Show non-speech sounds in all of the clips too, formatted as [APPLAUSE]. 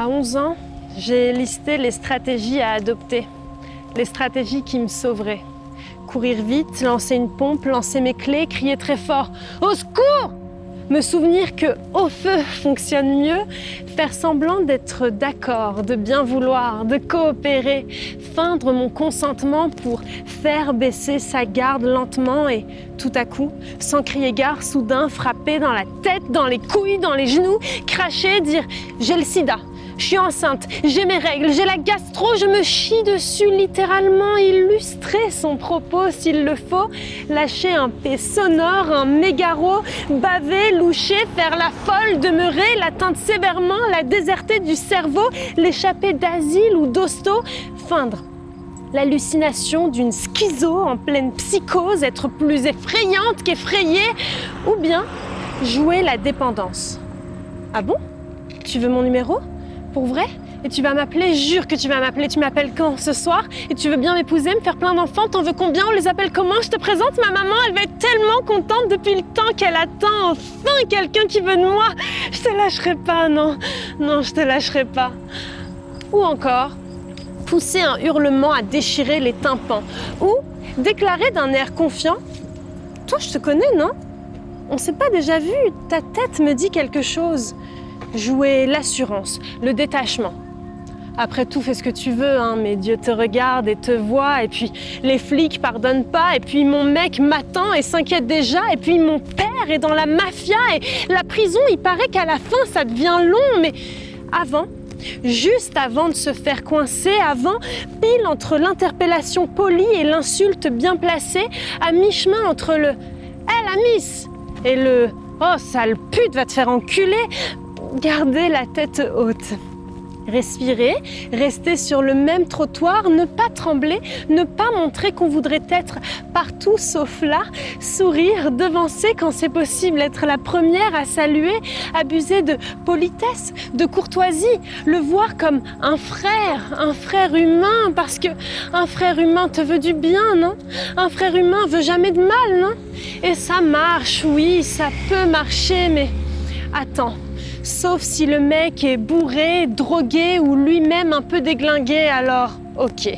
À 11 ans, j'ai listé les stratégies à adopter, les stratégies qui me sauveraient. Courir vite, lancer une pompe, lancer mes clés, crier très fort Au secours me souvenir que au feu [LAUGHS] fonctionne mieux, faire semblant d'être d'accord, de bien vouloir, de coopérer, feindre mon consentement pour faire baisser sa garde lentement et tout à coup, sans crier gare, soudain frapper dans la tête, dans les couilles, dans les genoux, cracher, dire j'ai le sida, je suis enceinte, j'ai mes règles, j'ai la gastro, je me chie dessus littéralement, illustrer son propos s'il le faut, lâcher un P sonore, un mégaro, baver, loucher, faire la folle, demeurer, l'atteindre sévèrement, la déserter du cerveau, l'échapper d'asile ou d'hosto, feindre. L'hallucination d'une schizo en pleine psychose, être plus effrayante qu'effrayée, ou bien jouer la dépendance. Ah bon? Tu veux mon numéro? Vrai Et tu vas m'appeler, jure que tu vas m'appeler. Tu m'appelles quand Ce soir Et tu veux bien m'épouser, me faire plein d'enfants T'en veux combien On les appelle comment Je te présente ma maman, elle va être tellement contente depuis le temps qu'elle attend enfin quelqu'un qui veut de moi. Je te lâcherai pas, non. Non, je te lâcherai pas. Ou encore, pousser un hurlement à déchirer les tympans. Ou déclarer d'un air confiant Toi, je te connais, non? On s'est pas déjà vu, ta tête me dit quelque chose jouer l'assurance, le détachement. Après tout, fais ce que tu veux, hein, mais Dieu te regarde et te voit, et puis les flics pardonnent pas, et puis mon mec m'attend et s'inquiète déjà, et puis mon père est dans la mafia, et la prison, il paraît qu'à la fin, ça devient long, mais avant, juste avant de se faire coincer, avant, pile entre l'interpellation polie et l'insulte bien placée, à mi-chemin entre le Hé la miss et le Oh sale pute, va te faire enculer Gardez la tête haute. Respirer, rester sur le même trottoir, ne pas trembler, ne pas montrer qu'on voudrait être partout sauf là, sourire, devancer quand c'est possible, être la première à saluer, abuser de politesse, de courtoisie, le voir comme un frère, un frère humain, parce que un frère humain te veut du bien, non? Un frère humain veut jamais de mal, non? Et ça marche, oui, ça peut marcher, mais attends Sauf si le mec est bourré, drogué ou lui-même un peu déglingué, alors ok.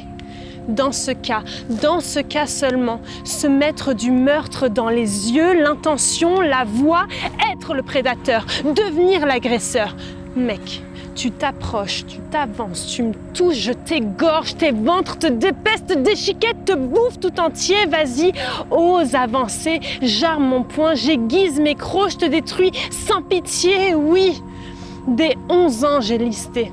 Dans ce cas, dans ce cas seulement, se mettre du meurtre dans les yeux, l'intention, la voix, être le prédateur, devenir l'agresseur. Mec, tu t'approches, tu t'avances, tu me touches, je t'égorge, tes ventres te dépestent, te déchiquettent, te bouffe tout entier. Vas-y, ose avancer, j'arme mon poing, j'aiguise mes crocs, je te détruis sans pitié, oui. Dès 11 ans, j'ai listé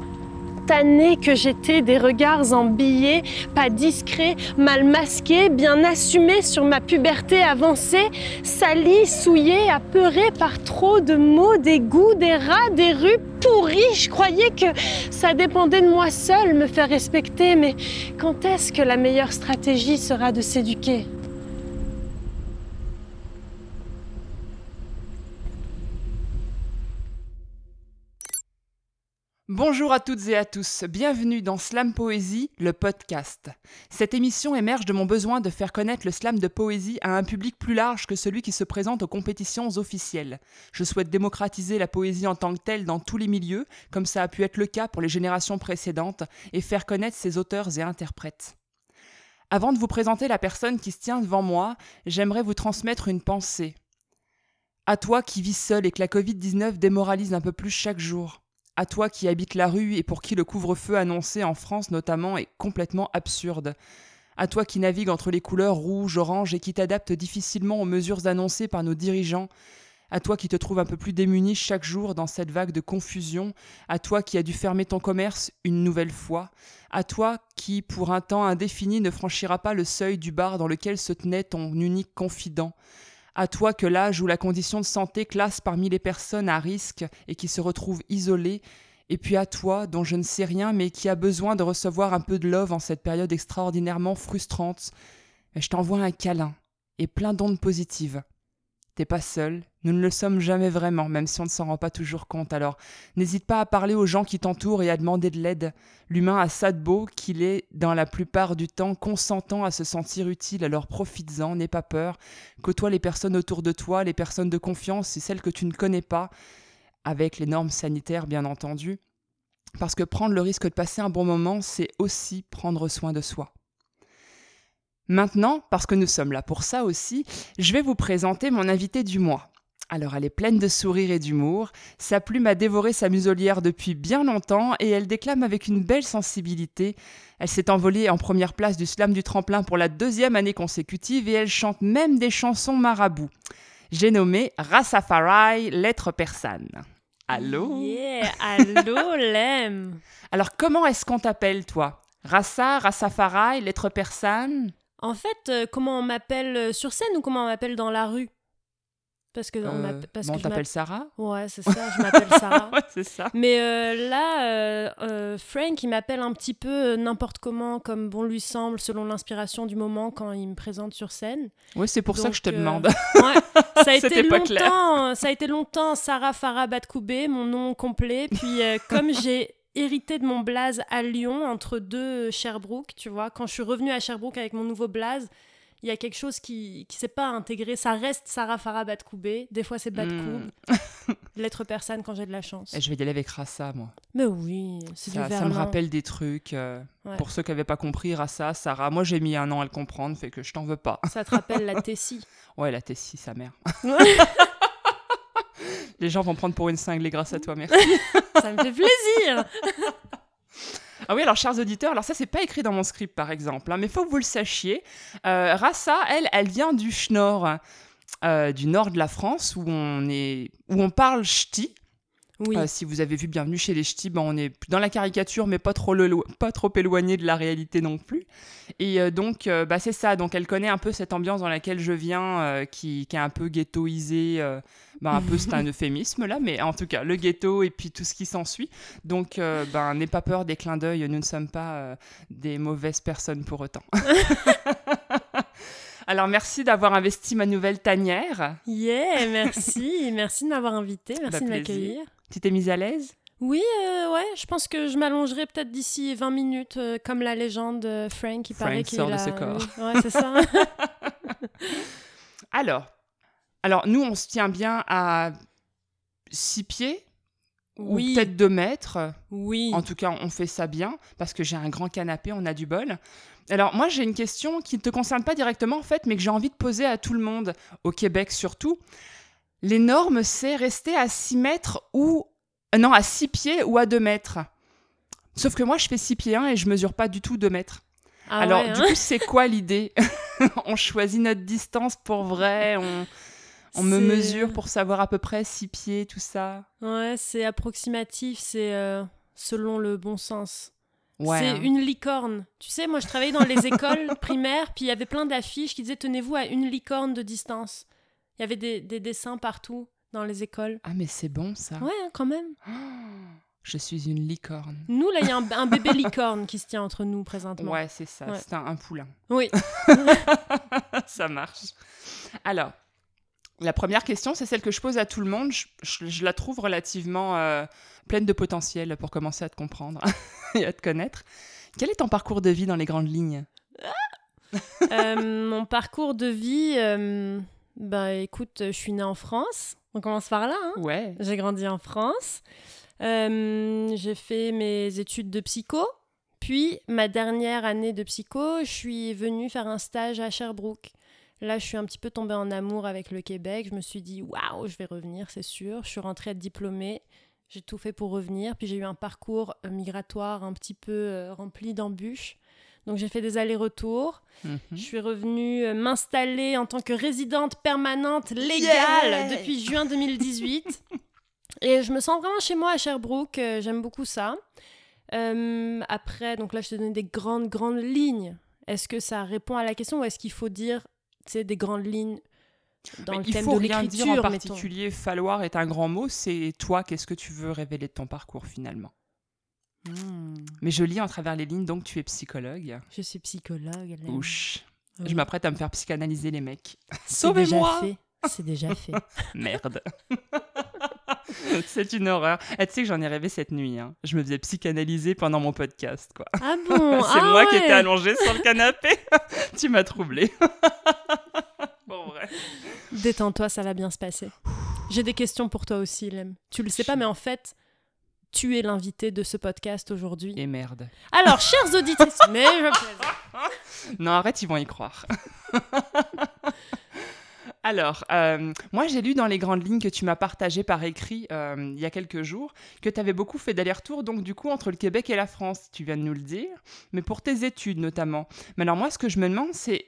tannée que j'étais des regards en billets, pas discrets, mal masqués, bien assumés sur ma puberté avancée, salie, souillée, apeurée par trop de mots, des goûts, des rats, des rues pourries. Je croyais que ça dépendait de moi seule, me faire respecter, mais quand est-ce que la meilleure stratégie sera de s'éduquer? Bonjour à toutes et à tous, bienvenue dans Slam Poésie, le podcast. Cette émission émerge de mon besoin de faire connaître le slam de poésie à un public plus large que celui qui se présente aux compétitions officielles. Je souhaite démocratiser la poésie en tant que telle dans tous les milieux, comme ça a pu être le cas pour les générations précédentes, et faire connaître ses auteurs et interprètes. Avant de vous présenter la personne qui se tient devant moi, j'aimerais vous transmettre une pensée. À toi qui vis seul et que la Covid-19 démoralise un peu plus chaque jour à toi qui habites la rue et pour qui le couvre-feu annoncé en France notamment est complètement absurde. À toi qui navigue entre les couleurs rouge, orange et qui t'adapte difficilement aux mesures annoncées par nos dirigeants. À toi qui te trouves un peu plus démuni chaque jour dans cette vague de confusion, à toi qui as dû fermer ton commerce une nouvelle fois, à toi qui, pour un temps indéfini, ne franchira pas le seuil du bar dans lequel se tenait ton unique confident, à toi que l'âge ou la condition de santé classe parmi les personnes à risque et qui se retrouvent isolées, et puis à toi, dont je ne sais rien, mais qui a besoin de recevoir un peu de love en cette période extraordinairement frustrante, je t'envoie un câlin et plein d'ondes positives. T'es pas seul, nous ne le sommes jamais vraiment, même si on ne s'en rend pas toujours compte. Alors, n'hésite pas à parler aux gens qui t'entourent et à demander de l'aide. L'humain a ça de beau qu'il est, dans la plupart du temps, consentant à se sentir utile, alors profites-en, n'aie pas peur. Côtoie les personnes autour de toi, les personnes de confiance et celles que tu ne connais pas, avec les normes sanitaires bien entendu. parce que prendre le risque de passer un bon moment, c'est aussi prendre soin de soi. Maintenant, parce que nous sommes là pour ça aussi, je vais vous présenter mon invité du mois. Alors elle est pleine de sourires et d'humour, sa plume a dévoré sa muselière depuis bien longtemps et elle déclame avec une belle sensibilité. Elle s'est envolée en première place du slam du tremplin pour la deuxième année consécutive et elle chante même des chansons marabouts. J'ai nommé Rastafari, lettre persane. Allô? Yeah, allô [LAUGHS] Lem Alors comment est-ce qu'on t'appelle toi? Rassa, Rastafari, lettre persane? En fait, euh, comment on m'appelle euh, sur scène ou comment on m'appelle dans la rue? Parce que on Euh, m'appelle- parce bon, que on je t'appelle m'appelle- Sarah Ouais, c'est ça, je m'appelle [LAUGHS] Sarah. Ouais, c'est ça. Mais euh, là, euh, Frank, il m'appelle un petit peu n'importe comment, comme bon lui semble, selon l'inspiration du moment quand il me présente sur scène. Oui, c'est pour ça que je te demande. [LAUGHS] Ouais, ça a [LAUGHS] été C'était pas clair. longtemps, ça a été longtemps Sarah Farah Batkoubé, mon nom complet. Puis comme j'ai hérité de mon blaze à Lyon entre deux Sherbrooke, tu vois, quand je suis revenue à Sherbrooke avec mon nouveau blaze, il y a quelque chose qui qui s'est pas intégré. Ça reste Sarah Farah Batkoubé. Des fois c'est Batkoub. Lettre [LAUGHS] persane quand j'ai de la chance. Et je vais y aller avec Rassa, moi. Mais oui, c'est du Ça, me rappelle des trucs. euh, Ouais. Pour ceux qui n'avaient pas compris, Rassa, Sarah, moi j'ai mis un an à le comprendre, fait que je t'en veux pas. Ça te rappelle la Tessie. [LAUGHS] Ouais, la Tessie, sa mère. [LAUGHS] Les gens vont prendre pour une cinglée grâce à toi, merci. Ça me fait plaisir. Ah oui, alors chers auditeurs, alors ça c'est pas écrit dans mon script par exemple, hein, mais faut que vous le sachiez. Euh, Rassa, elle, elle vient du Schnorr, euh, du nord de la France, où on est, où on parle ch'ti. Oui. Euh, si vous avez vu Bienvenue chez les Ch'tis, ben, on est dans la caricature, mais pas trop, le- pas trop éloigné de la réalité non plus. Et euh, donc, euh, bah, c'est ça. Donc, elle connaît un peu cette ambiance dans laquelle je viens, qui, qui est un peu ghettoisée. ben, un peu, c'est un [LAUGHS] euphémisme là, mais en tout cas, le ghetto et puis tout ce qui s'ensuit. Donc, ben, n'aie pas peur des clins d'œil. Nous ne sommes pas des mauvaises personnes pour autant. [LAUGHS] Alors, merci d'avoir investi ma nouvelle tanière. Yeah, [LAUGHS] merci. merci de m'avoir invité. Merci Bah, de m'accueillir. Tu t'es mise à l'aise? Oui, euh, ouais, je pense que je m'allongerai peut-être d'ici 20 minutes, euh, comme la légende euh, Frank, il Frank paraît qu'il sort de ce corps. oui. Ouais, c'est ça. [LAUGHS] Alors, alors, nous, on se tient bien à 6 pieds ou peut-être 2 mètres. oui. En tout cas, on fait ça bien parce que j'ai un grand canapé, on a du bol. Alors, moi, j'ai une question qui ne te concerne pas directement, en fait, mais que j'ai envie de poser à tout le monde, au Québec surtout. Les normes, c'est rester à 6 mètres ou. euh, non, à 6 pieds ou à 2 mètres. Sauf que moi, je fais 6 pieds 1 et je mesure pas du tout 2 mètres. Ah Alors, ouais, du hein coup, c'est quoi l'idée [LAUGHS] On choisit notre distance pour vrai, on, on me mesure pour savoir à peu près 6 pieds, tout ça. Ouais, c'est approximatif, c'est euh, selon le bon sens. Ouais. c'est hein. une licorne. Tu sais, moi je travaillais dans les écoles [LAUGHS] primaires, puis il y avait plein d'affiches qui disaient tenez-vous à une licorne de distance. Il y avait des, des dessins partout dans les écoles. Ah, mais c'est bon ça. Ouais, hein, quand même. Oh, [GASPS] je suis une licorne. Nous, là, il y a un, un bébé [LAUGHS] licorne qui se tient entre nous présentement. Ouais, c'est ça. Ouais. C'est un, un poulain. Oui. [LAUGHS] ça marche. Alors, la première question, c'est celle que je pose à tout le monde. Je, je- je la trouve relativement euh, pleine de potentiel pour commencer à te comprendre [LAUGHS] et à te connaître. Quel est ton parcours de vie dans les grandes lignes? Euh, [LAUGHS] mon parcours de vie, euh, bah écoute, je suis née en France. On commence par là. hein? Ouais. J'ai grandi en France. J'ai fait mes études de psycho. Puis, ma dernière année de psycho, je suis venue faire un stage à Sherbrooke. Là, je suis un petit peu tombée en amour avec le Québec. Je me suis dit, waouh, je vais revenir, c'est sûr. Je suis rentrée être diplômée. J'ai tout fait pour revenir. Puis, j'ai eu un parcours euh, migratoire un petit peu euh, rempli d'embûches. Donc, j'ai fait des allers-retours. Mhm. Je suis revenue euh, m'installer en tant que résidente permanente légale Yeah depuis juin 2018. Et je me sens vraiment chez moi à Sherbrooke. J'aime beaucoup ça. Euh, après, donc là, je te donne des grandes, grandes lignes. Est-ce que ça répond à la question ou est-ce qu'il faut dire des grandes lignes dans Mais le il thème faut de rien dire en mettons particulier. Falloir est un grand mot. C'est toi, qu'est-ce que tu veux révéler de ton parcours finalement? Hmm, Mais je lis en travers les lignes, donc tu es psychologue. Je suis psychologue. Ouch. Oui. Je m'apprête à me faire psychanalyser les mecs. C'est déjà Sauvez-moi fait. C'est déjà fait. [LAUGHS] Merde. [LAUGHS] [LAUGHS] C'est une horreur. Eh, tu sais que j'en ai rêvé cette nuit. hein. Je me faisais psychanalyser pendant mon podcast, quoi. Ah bon? [LAUGHS] C'est Ah moi qui étais allongée sur le canapé. [LAUGHS] tu m'as troublé. bon, vrai. Détends-toi, ça va bien se passer. J'ai des questions pour toi aussi, Lem. Tu le sais pas, mais en fait, tuer l'invité de ce podcast aujourd'hui. Et merde. Alors, chers auditrices, mais je plaisante. Non, arrête, ils vont y croire. Alors, euh, moi j'ai lu dans les grandes lignes que tu m'as partagé par écrit euh, il y a quelques jours que tu avais beaucoup fait d'aller-retour, donc du coup, entre le Québec et la France, tu viens de nous le dire, mais pour tes études notamment. Mais alors moi, ce que je me demande, c'est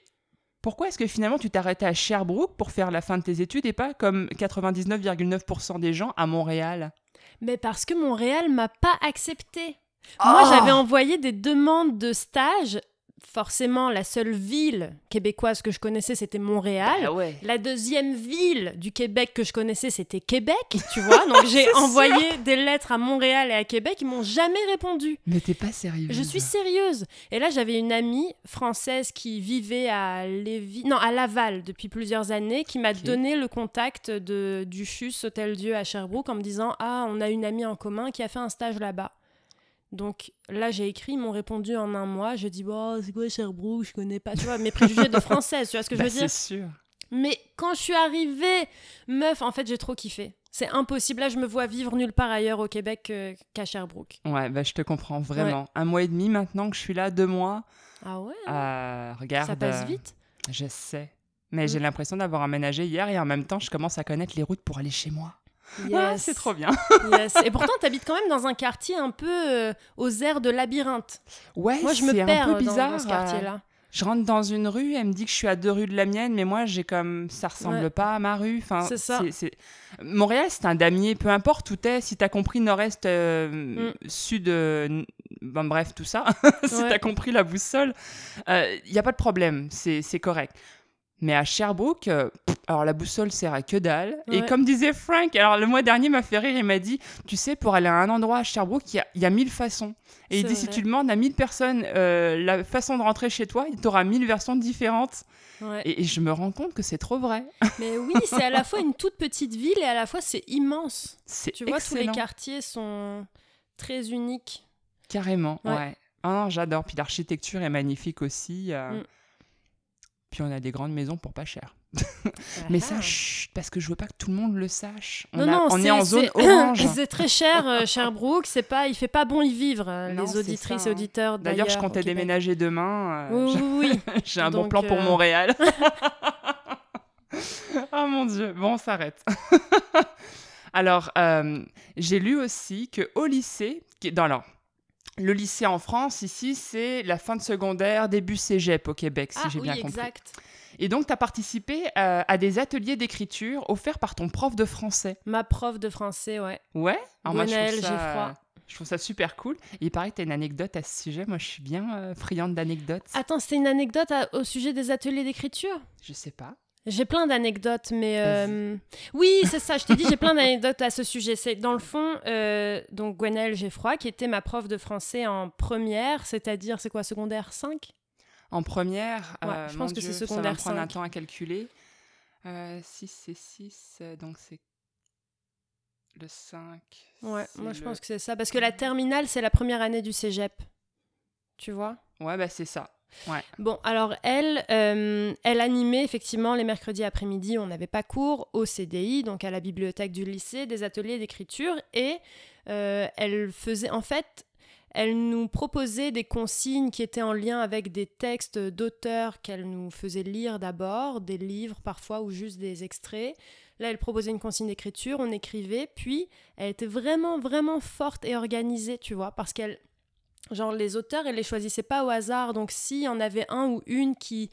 pourquoi est-ce que finalement tu arrêté à Sherbrooke pour faire la fin de tes études et pas comme 99,9% des gens à Montréal? Mais parce que Montréal m'a pas accepté. Moi, Oh j'avais envoyé des demandes de stage. Forcément, la seule ville québécoise que je connaissais, c'était Montréal. Ah ouais. La deuxième ville du Québec que je connaissais, c'était Québec, tu vois. Donc [LAUGHS] j'ai envoyé des lettres à Montréal et à Québec, ils m'ont jamais répondu. Mais t'es pas sérieux. Je suis sérieuse. Et là, j'avais une amie française qui vivait à Lévis, non, à Laval depuis plusieurs années, qui m'a donné le contact de du CHUS Hôtel Dieu à Sherbrooke en me disant "Ah, on a une amie en commun qui a fait un stage là-bas." Donc là, j'ai écrit, ils m'ont répondu en un mois. J'ai dit, oh, c'est quoi Sherbrooke? Je connais pas. Tu vois, mes préjugés de française, tu vois ce que je Bah, veux dire? c'est sûr. mais quand je suis arrivée, meuf, en fait, j'ai trop kiffé. C'est impossible. Là, je me vois vivre nulle part ailleurs au Québec qu'à Sherbrooke. Ouais, bah, je te comprends vraiment. Un mois et demi maintenant que je suis là, deux mois. Ah ouais? Euh, regarde. Ça passe euh, vite? Je sais. Mais Mm. j'ai l'impression d'avoir aménagé hier et en même temps, je commence à connaître les routes pour aller chez moi. Ah, Yes. c'est trop bien. yes. Et pourtant, t'habites quand même dans un quartier un peu euh, aux airs de labyrinthe. Ouais, Moi, je me perds un peu dans- bizarre. dans, ce euh, quartier-là. Je rentre dans une rue, elle me dit que je suis à deux rues de la mienne, mais moi, j'ai comme ça ressemble Ouais. pas à ma rue. Enfin, C'est ça. c'est- Montréal, c'est un damier, peu importe où t'es. Si t'as compris nord-est, euh, sud, euh, n- bon, bref, tout ça. [LAUGHS] si Ouais. t'as compris la boussole, il y a pas de problème, c'est c'est correct. Mais à Sherbrooke, euh, pff, alors la boussole sert à que dalle. Et comme disait Frank, alors le mois dernier m'a fait rire, il m'a dit, tu sais, pour aller à un endroit à Sherbrooke, il y a, il y a mille façons. Et il dit, si tu demandes à 1000 personnes euh, la façon de rentrer chez toi, tu auras 1000 versions différentes. Ouais. Et, et je me rends compte que c'est trop vrai. [LAUGHS] Mais oui, c'est à la fois une toute petite ville et à la fois c'est immense. C'est Tu vois, tous les quartiers sont très uniques. Carrément, ouais. Ouais. Non, j'adore. Puis l'architecture est magnifique aussi. euh. Mm. Puis on a des grandes maisons pour pas cher. [LAUGHS] Mais ça, Ah. chut, parce que je veux pas que tout le monde le sache. On, Non, a- non, on est, en zone c'est- [COUGHS] orange. C'est très cher, euh, Sherbrooke. C'est pas, il fait pas bon y vivre. euh, Non, les auditrices et hein. auditeurs D'ailleurs, je comptais déménager demain. euh, Oui, oui, oui. [LAUGHS] J'ai un bon plan pour euh, Montréal. [LAUGHS] oh mon dieu, bon, on s'arrête. alors, j'ai lu aussi que au lycée, qui- dans alors, le lycée en France, ici, c'est la fin de secondaire, début cégep au Québec, si ah j'ai oui, bien compris. exact. Et donc, tu as participé euh, à des ateliers d'écriture offerts par ton prof de français. Ma prof de français, ouais. Ouais? Alors moi, je trouve ça-. Je trouve ça super cool. Et il paraît que tu as une anecdote à ce sujet. Moi, je suis bien euh, friande d'anecdotes. Attends, c'était une anecdote à- au sujet des ateliers d'écriture? Je sais pas. J'ai plein d'anecdotes, mais euh, oui, c'est ça. Je t'ai dit, j'ai plein d'anecdotes à ce sujet. C'est dans le fond, euh, donc Gwenaëlle Geffroy, qui était ma prof de français en première, c'est-à-dire c'est quoi secondaire 5 En première, Ouais, euh, je mon pense que c'est Ça va secondaire prendre un 5. temps à calculer. 6, c'est 6, donc c'est le 5. Ouais, moi je pense que c'est ça, parce que la terminale c'est la première année du cégep, tu vois? Ouais, bah c'est ça. Bon, alors elle, euh, elle animait effectivement les mercredis après-midi, on n'avait pas cours au CDI, donc à la bibliothèque du lycée, des ateliers d'écriture, et euh, elle faisait, en fait, elle nous proposait des consignes qui étaient en lien avec des textes d'auteurs qu'elle nous faisait lire d'abord, des livres parfois ou juste des extraits. Là, elle proposait une consigne d'écriture, on écrivait, puis elle était vraiment, vraiment forte et organisée, tu vois, parce qu'elle Genre les auteurs, elle les choisissait pas au hasard. Donc s'il y en avait un ou une qui,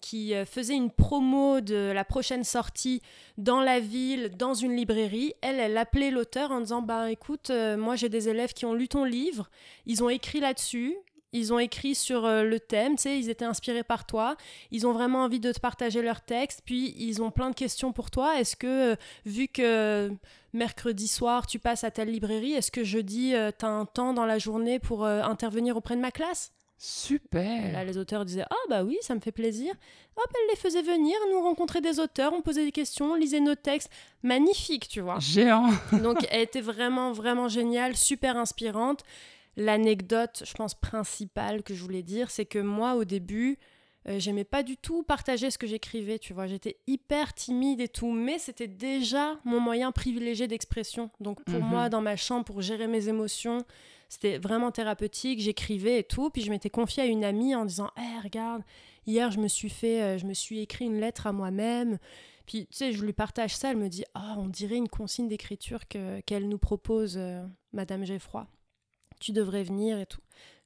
qui euh, faisait une promo de la prochaine sortie dans la ville, dans une librairie, elle, elle appelait l'auteur en disant bah écoute, euh, moi j'ai des élèves qui ont lu ton livre, ils ont écrit là-dessus. Ils ont écrit sur euh, le thème, tu sais, ils étaient inspirés par toi, ils ont vraiment envie de te partager leur texte, puis ils ont plein de questions pour toi. Est-ce que, vu que mercredi soir, tu passes à telle librairie, est-ce que jeudi, euh, tu as un temps dans la journée pour euh, intervenir auprès de ma classe? Et Super. Là, les auteurs disaient Ah, bah oui, ça me fait plaisir. Hop, elle les faisait venir, nous rencontrer des auteurs, on posait des questions, on lisait nos textes. Magnifique, tu vois. Géant. [LAUGHS] Donc, elle était vraiment, vraiment géniale, super inspirante. L'anecdote, je pense, principale que je voulais dire, c'est que moi, au début, Euh, j'aimais pas du tout partager ce que j'écrivais, tu vois. J'étais hyper timide et tout, mais c'était déjà mon moyen privilégié d'expression. Donc pour Mhm. moi, dans ma chambre, pour gérer mes émotions, c'était vraiment thérapeutique. J'écrivais et tout, puis je m'étais confiée à une amie en disant "Eh, regarde, hier je me suis fait, euh, je me suis écrit une lettre à moi-même." Puis tu sais, je lui partage ça, elle me dit "Ah, on dirait une consigne d'écriture que qu'elle nous propose, euh, Madame Geffroy. Tu devrais venir et tout."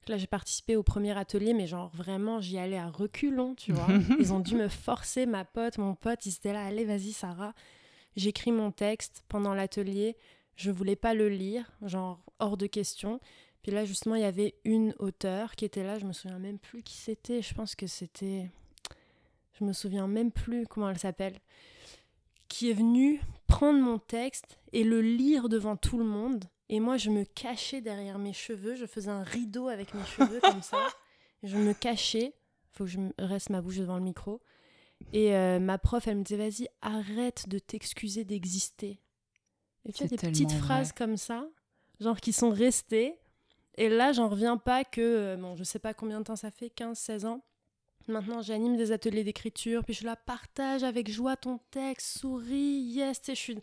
Là, j'ai participé au premier atelier, mais genre vraiment, j'y allais à reculons, tu vois. [LAUGHS] Ils ont dû me forcer, ma pote, mon pote, ils étaient là, allez, vas-y, Sarah. J'écris mon texte pendant l'atelier. Je voulais pas le lire, genre hors de question. Puis là, justement, il y avait une auteure qui était là. Je me souviens même plus qui c'était. Je pense que c'était. Je me souviens même plus comment elle s'appelle. Qui est venue prendre mon texte et le lire devant tout le monde. Et moi, je me cachais derrière mes cheveux. Je faisais un rideau avec mes cheveux comme ça. [LAUGHS] Je me cachais. Faut que je reste ma bouche devant le micro. Et euh, ma prof, elle me disait, vas-y, arrête de t'excuser d'exister. Et tu as des petites phrases comme ça, genre qui sont restées. Et là, j'en reviens pas que, euh, bon, je sais pas combien de temps ça fait, 15, 16 ans. Maintenant, j'anime des ateliers d'écriture, puis je la partage avec joie ton texte, souris, yes, sais, je suis...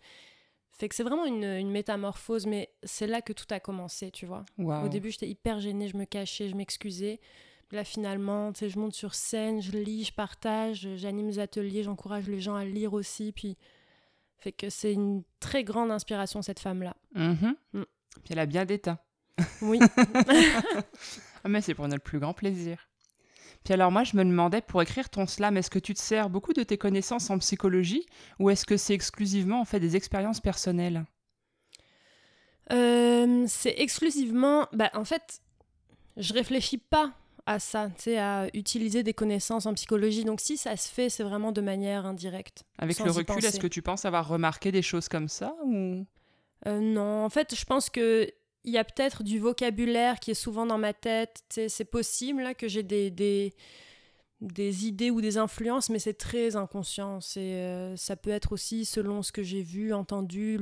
Fait que c'est vraiment une, une métamorphose, mais c'est là que tout a commencé, tu vois. Au début, j'étais hyper gênée, je me cachais, je m'excusais. Là, finalement, tu sais, je monte sur scène, je lis, je partage, j'anime des ateliers, j'encourage les gens à lire aussi. Puis, fait que c'est une très grande inspiration, cette femme-là. Mhm. Mm. Puis elle a bien d'état. Oui. [LAUGHS] [LAUGHS] Ah, mais c'est pour notre plus grand plaisir. Puis alors moi, je me demandais, pour écrire ton slam, est-ce que tu te sers beaucoup de tes connaissances en psychologie ou est-ce que c'est exclusivement en fait des expériences personnelles? Euh, c'est exclusivement. Bah, en fait, je réfléchis pas à ça, à utiliser des connaissances en psychologie. Donc, si ça se fait, c'est vraiment de manière indirecte. Avec le recul, est-ce que tu penses avoir remarqué des choses comme ça ou? Euh, non, en fait, je pense que il y a peut-être du vocabulaire qui est souvent dans ma tête. C'est possible là, que j'ai des, des, des idées ou des influences, mais c'est très inconscient. C'est, euh, ça peut être aussi selon ce que j'ai vu, entendu,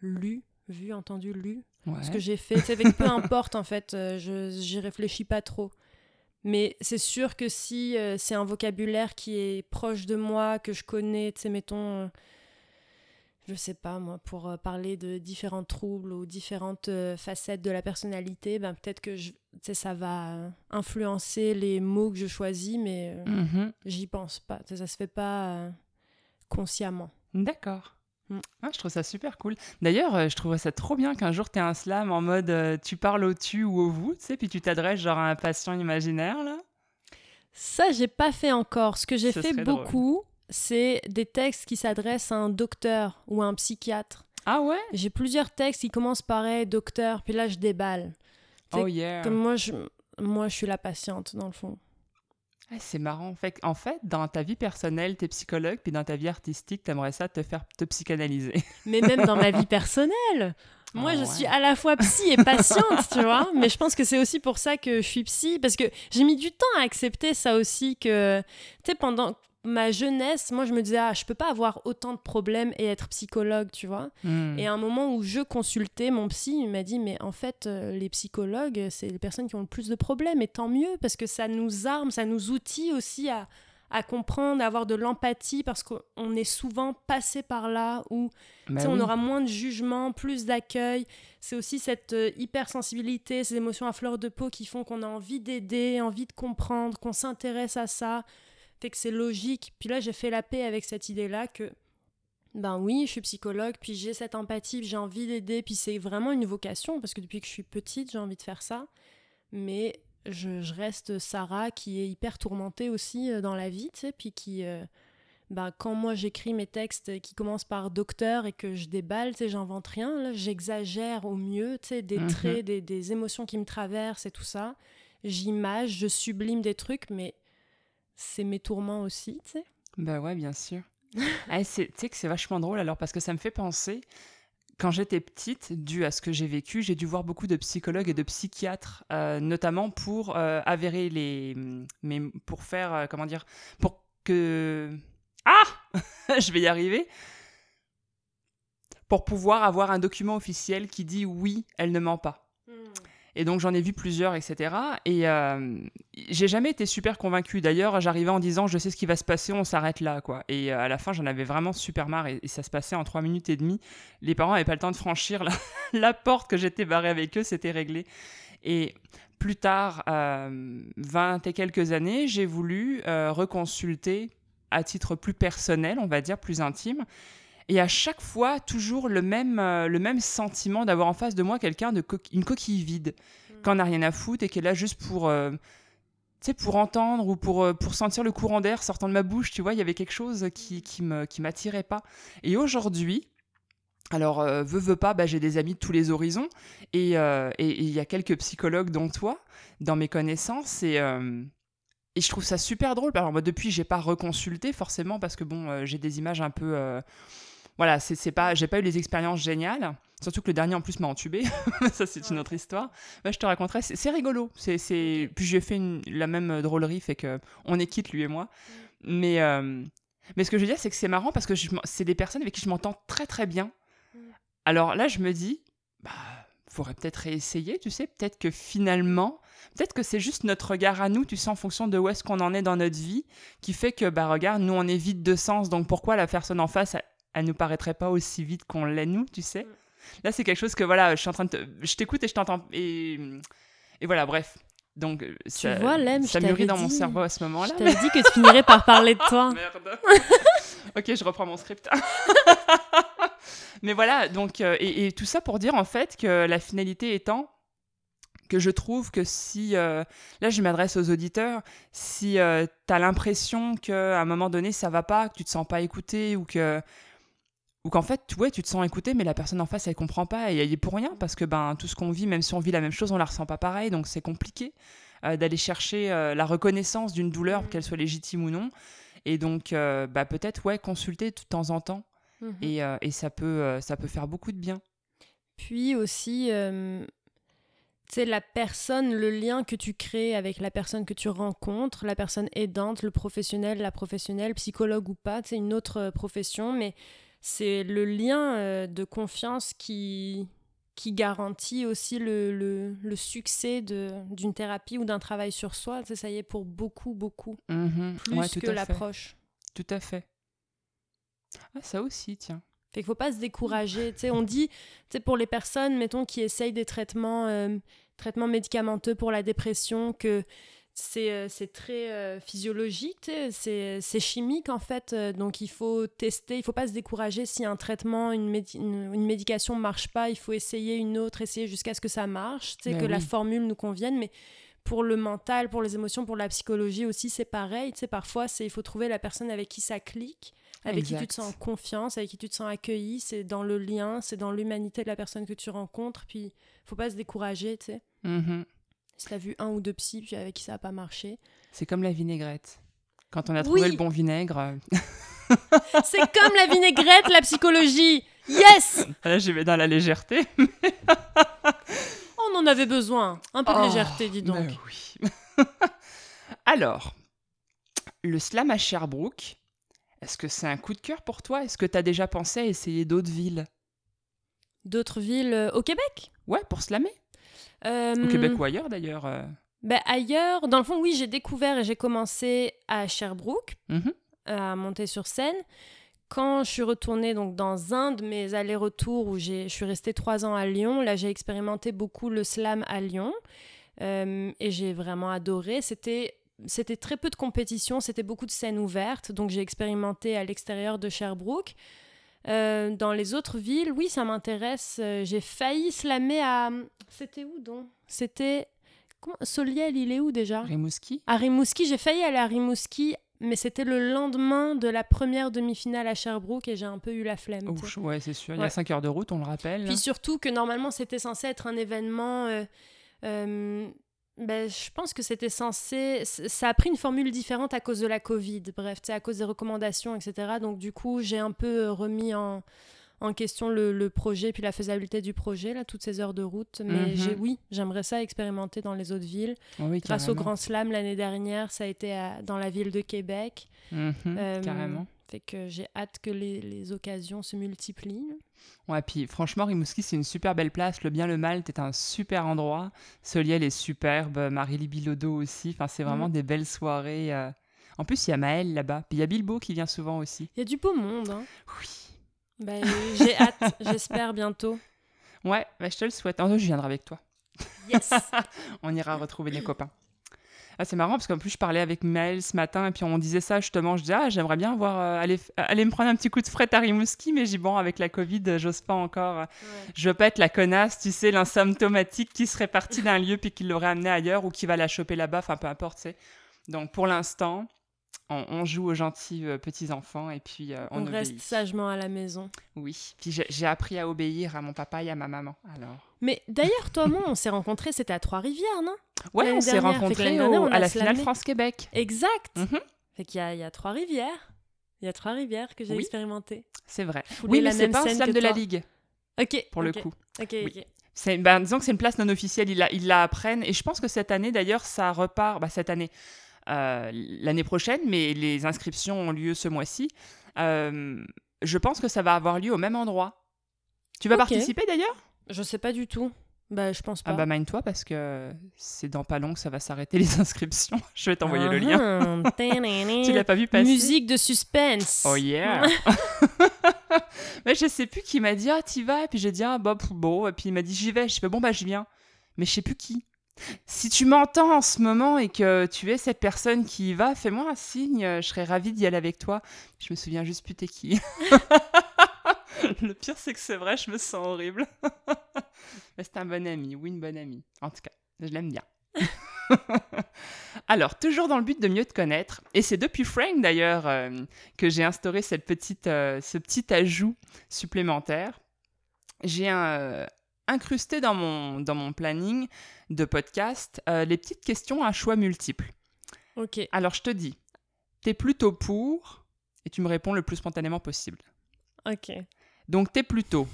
lu, vu, entendu, lu, Ouais. ce que j'ai fait. Peu [LAUGHS] importe, en fait, euh, je j'y réfléchis pas trop. Mais c'est sûr que si euh, c'est un vocabulaire qui est proche de moi, que je connais, tu sais, mettons, je sais pas moi, pour euh, parler de différents troubles ou différentes euh, facettes de la personnalité, ben peut-être que je, ça va influencer les mots que je choisis, mais euh, Mhm. j'y pense pas. Ça se fait pas consciemment. D'accord. Mm. Ah, je trouve ça super cool. D'ailleurs, je trouve ça trop bien qu'un jour tu aies un slam en mode euh, tu parles au tu ou au vous, tu sais, puis tu t'adresses genre à un patient imaginaire là. Ça, j'ai pas fait encore. Ce que j'ai fait beaucoup, c'est des textes qui s'adressent à un docteur ou à un psychiatre. Ah ouais? J'ai plusieurs textes qui commencent par hey, docteur, puis là je déballe. Oh yeah. Comme moi, je, moi, je suis la patiente dans le fond. Ah, c'est marrant. Fait en fait, dans ta vie personnelle, t'es psychologue, puis dans ta vie artistique, t'aimerais ça te faire te psychanalyser. [LAUGHS] Mais même dans ma vie personnelle. Moi, Ah je ouais. suis à la fois psy et patiente, tu vois. Mais je pense que c'est aussi pour ça que je suis psy, parce que j'ai mis du temps à accepter ça aussi que, tu sais, pendant ma jeunesse, moi, je me disais, ah, je peux pas avoir autant de problèmes et être psychologue, tu vois. Hmm. Et à un moment où je consultais mon psy, il m'a dit mais en fait euh, les psychologues c'est les personnes qui ont le plus de problèmes et tant mieux parce que ça nous arme, ça nous outille aussi à, à comprendre, à avoir de l'empathie parce qu'on est souvent passé par là où Bah oui. on aura moins de jugement, plus d'accueil. C'est aussi cette euh, hypersensibilité, ces émotions à fleur de peau qui font qu'on a envie d'aider, envie de comprendre, qu'on s'intéresse à ça. Fait que c'est logique. Puis là, j'ai fait la paix avec cette idée-là que, ben oui, je suis psychologue, puis j'ai cette empathie, puis j'ai envie d'aider, puis c'est vraiment une vocation, parce que depuis que je suis petite, j'ai envie de faire ça. Mais je, je reste Sarah qui est hyper tourmentée aussi euh, dans la vie, tu sais, puis qui, euh, ben, quand moi j'écris mes textes qui commencent par docteur et que je déballe, tu sais, j'invente rien, là, j'exagère au mieux, tu sais, des Mhm. traits, des, des émotions qui me traversent et tout ça. J'image, je sublime des trucs, mais c'est mes tourments aussi, tu sais. Bah ouais, bien sûr. Ah, [LAUGHS] c'est- tu sais que c'est vachement drôle alors parce que ça me fait penser, quand j'étais petite, dû à ce que j'ai vécu, j'ai dû voir beaucoup de psychologues et de psychiatres, euh, notamment pour euh, avérer les. Mais pour faire. euh, comment dire Pour que. Ah [LAUGHS] Je vais y arriver. Pour pouvoir avoir un document officiel qui dit oui, elle ne ment pas. Et donc j'en ai vu plusieurs, etc. Et euh, j'ai jamais été super convaincue. D'ailleurs, j'arrivais en disant je sais ce qui va se passer, on s'arrête là, quoi. Et euh, à la fin, j'en avais vraiment super marre et, ça se passait en trois minutes et demie. Les parents n'avaient pas le temps de franchir [LAUGHS] la, porte que j'étais barrée avec eux, c'était réglé. Et plus tard, euh, 20 et quelques années, j'ai voulu euh, reconsulter à titre plus personnel, on va dire plus intime. Et à chaque fois, toujours le même, euh, le même sentiment d'avoir en face de moi quelqu'un de une coquille vide, mm. qu'on n'a rien à foutre et qui est là juste pour, euh, pour entendre ou pour, euh, pour sentir le courant d'air sortant de ma bouche. Tu vois, il y avait quelque chose qui, qui me qui m'attirait pas. Et aujourd'hui, alors, veux, veux pas, bah, j'ai des amis de tous les horizons. Et il y a quelques psychologues, dont toi, dans mes connaissances. Et, et je trouve ça super drôle. Alors, moi, depuis, j'ai pas reconsulté forcément parce que, bon, j'ai des images un peu. Voilà, c'est pas, j'ai pas eu des expériences géniales. Surtout que le dernier, en plus, m'a entubé. [LAUGHS] ça, c'est une autre histoire. Bah, je te raconterai. C'est rigolo. C'est, Puis, j'ai fait la même drôlerie, fait que on est quitte, lui et moi. Mm. Mais. Mais ce que je veux dire, c'est que c'est marrant parce que c'est des personnes avec qui je m'entends très très bien. Alors là, je me dis, bah, faudrait peut-être réessayer, tu sais, peut-être que finalement, peut-être que c'est juste notre regard à nous, tu sais, en fonction de où est-ce qu'on en est dans notre vie, qui fait que, bah, regarde, nous, on est vide de sens, donc pourquoi la personne en face, elle, nous paraîtrait pas aussi vite qu'on l'est nous, tu sais mm. Là, c'est quelque chose que, voilà, je suis en train de Je t'écoute et je t'entends. Et... et voilà, bref. Donc, ça, vois, ça mûrit dans mon cerveau à ce moment-là. Je t'avais dit que tu finirais par parler de toi. [LAUGHS] Merde. [LAUGHS] ok, je reprends mon script. [LAUGHS] Mais voilà, donc, euh, et, tout ça pour dire en fait que la finalité étant que je trouve que si, euh, là je m'adresse aux auditeurs, si euh, tu as l'impression qu'à un moment donné ça va pas, que tu te sens pas écouté ou que ou qu'en fait ouais, tu te sens écouté mais la personne en face elle comprend pas et elle y est pour rien parce que ben tout ce qu'on vit même si on vit la même chose on la ressent pas pareil donc c'est compliqué d'aller chercher la reconnaissance d'une douleur mmh. qu'elle soit légitime ou non et donc bah, peut-être ouais consulter de temps en temps Mmh euh, et, ça, peut, euh, ça peut faire beaucoup de bien. Puis aussi, euh, c'est la personne, le lien que tu crées avec la personne que tu rencontres, la personne aidante, le professionnel, la professionnelle, psychologue ou pas, c'est une autre profession, mais c'est le lien de confiance qui, qui garantit aussi le, le, le succès d'une thérapie ou d'un travail sur soi. Ça y est pour beaucoup, beaucoup. Mmh plus que l'approche. Tout à fait. Ah, ça aussi, tiens. Fait qu'il faut pas se décourager. on dit, pour les personnes, mettons, qui essayent des traitements, euh, traitements médicamenteux pour la dépression, que c'est euh, très euh, physiologique, c'est chimique en fait. donc il faut tester, il faut pas se décourager si un traitement, une, une, médication marche pas, il faut essayer une autre, essayer jusqu'à ce que ça marche, ben que la formule nous convienne. Mais pour le mental, pour les émotions, pour la psychologie aussi, c'est pareil. parfois, il faut trouver la personne avec qui ça clique avec qui tu te sens en confiance, avec qui tu te sens accueilli, c'est dans le lien, c'est dans l'humanité de la personne que tu rencontres, puis faut pas se décourager, tu sais. Mm-hmm. Si t'as vu un ou deux psys, puis avec qui ça a pas marché. C'est comme la vinaigrette. Quand on a trouvé le bon vinaigre. Euh, [LAUGHS] c'est comme la vinaigrette, la psychologie. Yes [LAUGHS] Là, j'y vais dans la légèreté. [LAUGHS] on en avait besoin. Un peu de oh, légèreté, dis donc. oui. Alors, le slam à Sherbrooke, est-ce que c'est un coup de cœur pour toi? Est-ce que tu as déjà pensé à essayer d'autres villes? D'autres villes euh, au Québec? Ouais, pour slammer. Au Québec ou ailleurs d'ailleurs euh? ben, Ailleurs, dans le fond, oui, j'ai découvert et j'ai commencé à Sherbrooke, mhm. à monter sur scène. Quand je suis retournée donc, dans un de mes allers-retours où je suis restée trois ans à Lyon, là j'ai expérimenté beaucoup le slam à Lyon. Euh, et j'ai vraiment adoré. C'était c'était très peu de compétition, c'était beaucoup de scènes ouvertes, donc j'ai expérimenté à l'extérieur de Sherbrooke. Euh, dans les autres villes, oui, ça m'intéresse. Euh, j'ai failli slammer à. C'était où donc? C'était. Soliel, il est où déjà? Rimouski. À Rimouski, j'ai failli aller à Rimouski, mais c'était le lendemain de la première demi-finale à Sherbrooke et j'ai un peu eu la flemme. Oh, ouais, c'est sûr. Il y a 5 heures de route, on le rappelle. Puis surtout que normalement, c'était censé être un événement. Euh, ben, je pense que c'était censé. Ça a pris une formule différente à cause de la Covid, bref, à cause des recommandations, etc. Donc, du coup, j'ai un peu euh, remis en, en question le, le, projet, puis la faisabilité du projet, là, toutes ces heures de route. Mais mhm. oui, j'aimerais ça expérimenter dans les autres villes. Grâce au Grand Slam l'année dernière, ça a été dans la ville de Québec. Mhm, euh, carrément. Fait que j'ai hâte que les, les occasions se multiplient. Ouais, puis franchement, Rimouski, c'est une super belle place. Le bien, le mal, c'est un super endroit. Soliel est superbe, Marie-Lie Bilodeau aussi. Enfin, c'est vraiment Mm. des belles soirées. euh. En plus, il y a Maëlle là-bas. Puis il y a Bilbo qui vient souvent aussi. Il y a du beau monde. Hein. Oui. Bah, j'ai hâte, [LAUGHS] j'espère bientôt. Ouais, bah, je te le souhaite. En je viendrai avec toi. Yes. [LAUGHS] On ira retrouver des copains. Ah, c'est marrant parce qu'en plus, je parlais avec Maëlle ce matin et puis on disait ça justement. Je disais, ah, j'aimerais bien voir, euh, aller me prendre un petit coup de fret à Rimouski, mais j'ai bon, avec la Covid, euh, j'ose pas encore. euh, Je veux pas être la connasse, tu sais, l'insymptomatique qui serait partie d'un lieu puis qui l'aurait amené ailleurs ou qui va la choper là-bas, enfin peu importe, tu sais. Donc pour l'instant, on, on joue aux gentils euh, petits-enfants et puis euh, on, On reste sagement à la maison. Oui, puis j'ai appris à obéir à mon papa et à ma maman, alors. Mais d'ailleurs, toi, moi, on s'est rencontrés, c'était à Trois-Rivières, non? Ouais, on s'est rencontrés l'année dernière, au- on à la finale. France-Québec. Exact. Mhm, Fait qu'il y a, il y a Trois-Rivières. Il y a Trois-Rivières que j'ai Oui. expérimenté. c'est vrai. Oui, mais c'est pas un slam de la. Ligue, Ok. pour le coup. Ok, Oui. ok. Ben, disons que c'est une place non officielle, ils la, ils la apprennent. Et je pense que cette année, d'ailleurs, ça repart. Bah, cette année, l'année prochaine, mais les inscriptions ont lieu ce mois-ci. Euh, je pense que ça va avoir lieu au même endroit. Tu vas participer d'ailleurs? Je sais pas du tout. Bah, je pense pas. Ah bah mine-toi parce que c'est dans pas long que ça va s'arrêter [LAUGHS] les inscriptions. Je vais t'envoyer le lien. Ah, [LAUGHS] Tu l'as pas vu passer? Musique de suspense. Oh yeah [LAUGHS] Mais je sais plus qui m'a dit ah t'y vas et puis j'ai dit ah bah bon et puis il m'a dit j'y vais je fais bon bah je viens mais je sais plus qui. Si tu m'entends en ce moment et que tu es cette personne qui y va, fais-moi un signe, euh, je serais ravie d'y aller avec toi. Je me souviens juste plus t'es qui. [LAUGHS] Le pire c'est que c'est vrai, je me sens horrible. [LAUGHS] Mais c'est un bon ami, oui une bonne amie. En tout cas, je l'aime bien. [LAUGHS] Alors, toujours dans le but de mieux te connaître, et c'est depuis Frank d'ailleurs euh, que j'ai instauré cette petite, euh, ce petit ajout supplémentaire. J'ai euh, incrusté dans mon, dans mon planning de podcast euh, les petites questions à choix multiples. Ok. Alors, je te dis, t'es plutôt pour, et tu me réponds le plus spontanément possible. Ok. Donc, t'es plutôt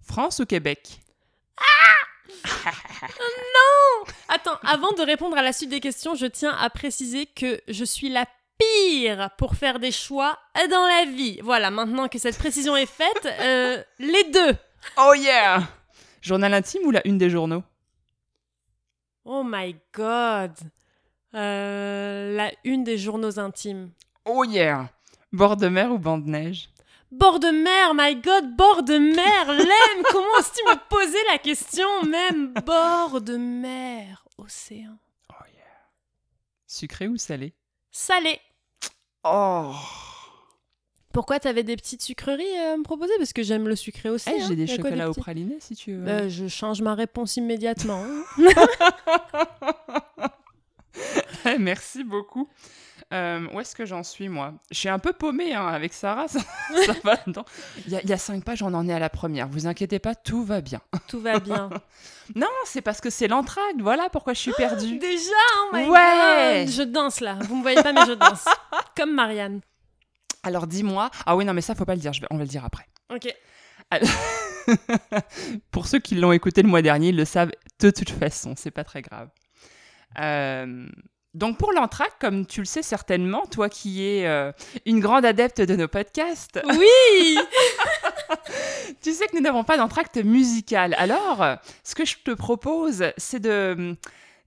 France ou Québec? Attends, avant de répondre à la suite des questions, je tiens à préciser que je suis la pire pour faire des choix dans la vie. Voilà, maintenant que cette précision est faite, euh, les deux. Oh yeah Journal intime ou la une des journaux? Oh my god. Euh, la une des journaux intimes. Oh yeah Bord de mer ou banc de neige? Bord de mer, my god, bord de mer, Lem, [LAUGHS] comment oses-tu me poser la question même? Bord de mer, océan. Oh yeah Sucré ou salé? Salé. Oh Pourquoi t'avais des petites sucreries à me proposer? Parce que j'aime le sucré aussi. Eh, hein. J'ai des a quoi chocolats au praliné si tu veux. Euh, je change ma réponse immédiatement. hein. [LAUGHS] [LAUGHS] Eh, Merci beaucoup. Euh, où est-ce que j'en suis, moi? Je suis un peu paumée hein, avec Sarah. Ça, ça [LAUGHS] va. Il y, a- il y a cinq pages, on en est à la première. Vous inquiétez pas, tout va bien. Tout va bien. Non, c'est parce que c'est l'entracte. Voilà pourquoi je suis perdue. Déjà, oh my Ouais. god Je danse là. Vous me voyez pas, mais je danse. Comme Marianne. Alors dis-moi. Ah oui, non, mais ça, faut pas le dire. Je vais... On va le dire après. Ok. [LAUGHS] Pour ceux qui l'ont écouté le mois dernier, ils le savent de toute façon. C'est pas très grave. Euh, Donc pour l'entracte, comme tu le sais certainement, toi qui es euh, une grande adepte de nos podcasts, Oui [LAUGHS] tu sais que nous n'avons pas d'entracte musical. Alors, ce que je te propose, c'est de,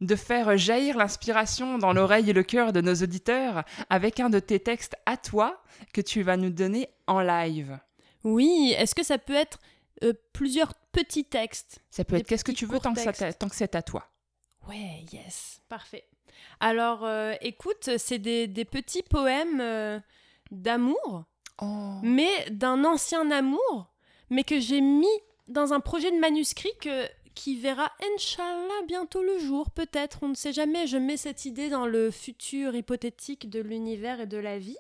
de faire jaillir l'inspiration dans l'oreille et le cœur de nos auditeurs avec un de tes textes à toi que tu vas nous donner en live. Oui, est-ce que ça peut être euh, plusieurs petits textes? Ça peut être qu'est-ce que tu veux tant que, ça tant que c'est à toi? Ouais, yes, parfait. Alors, euh, écoute, c'est des, des petits poèmes euh, d'amour, Oh. mais d'un ancien amour, mais que j'ai mis dans un projet de manuscrit que, qui verra, Inch'Allah, bientôt le jour, peut-être, on ne sait jamais. Je mets cette idée dans le futur hypothétique de l'univers et de la vie.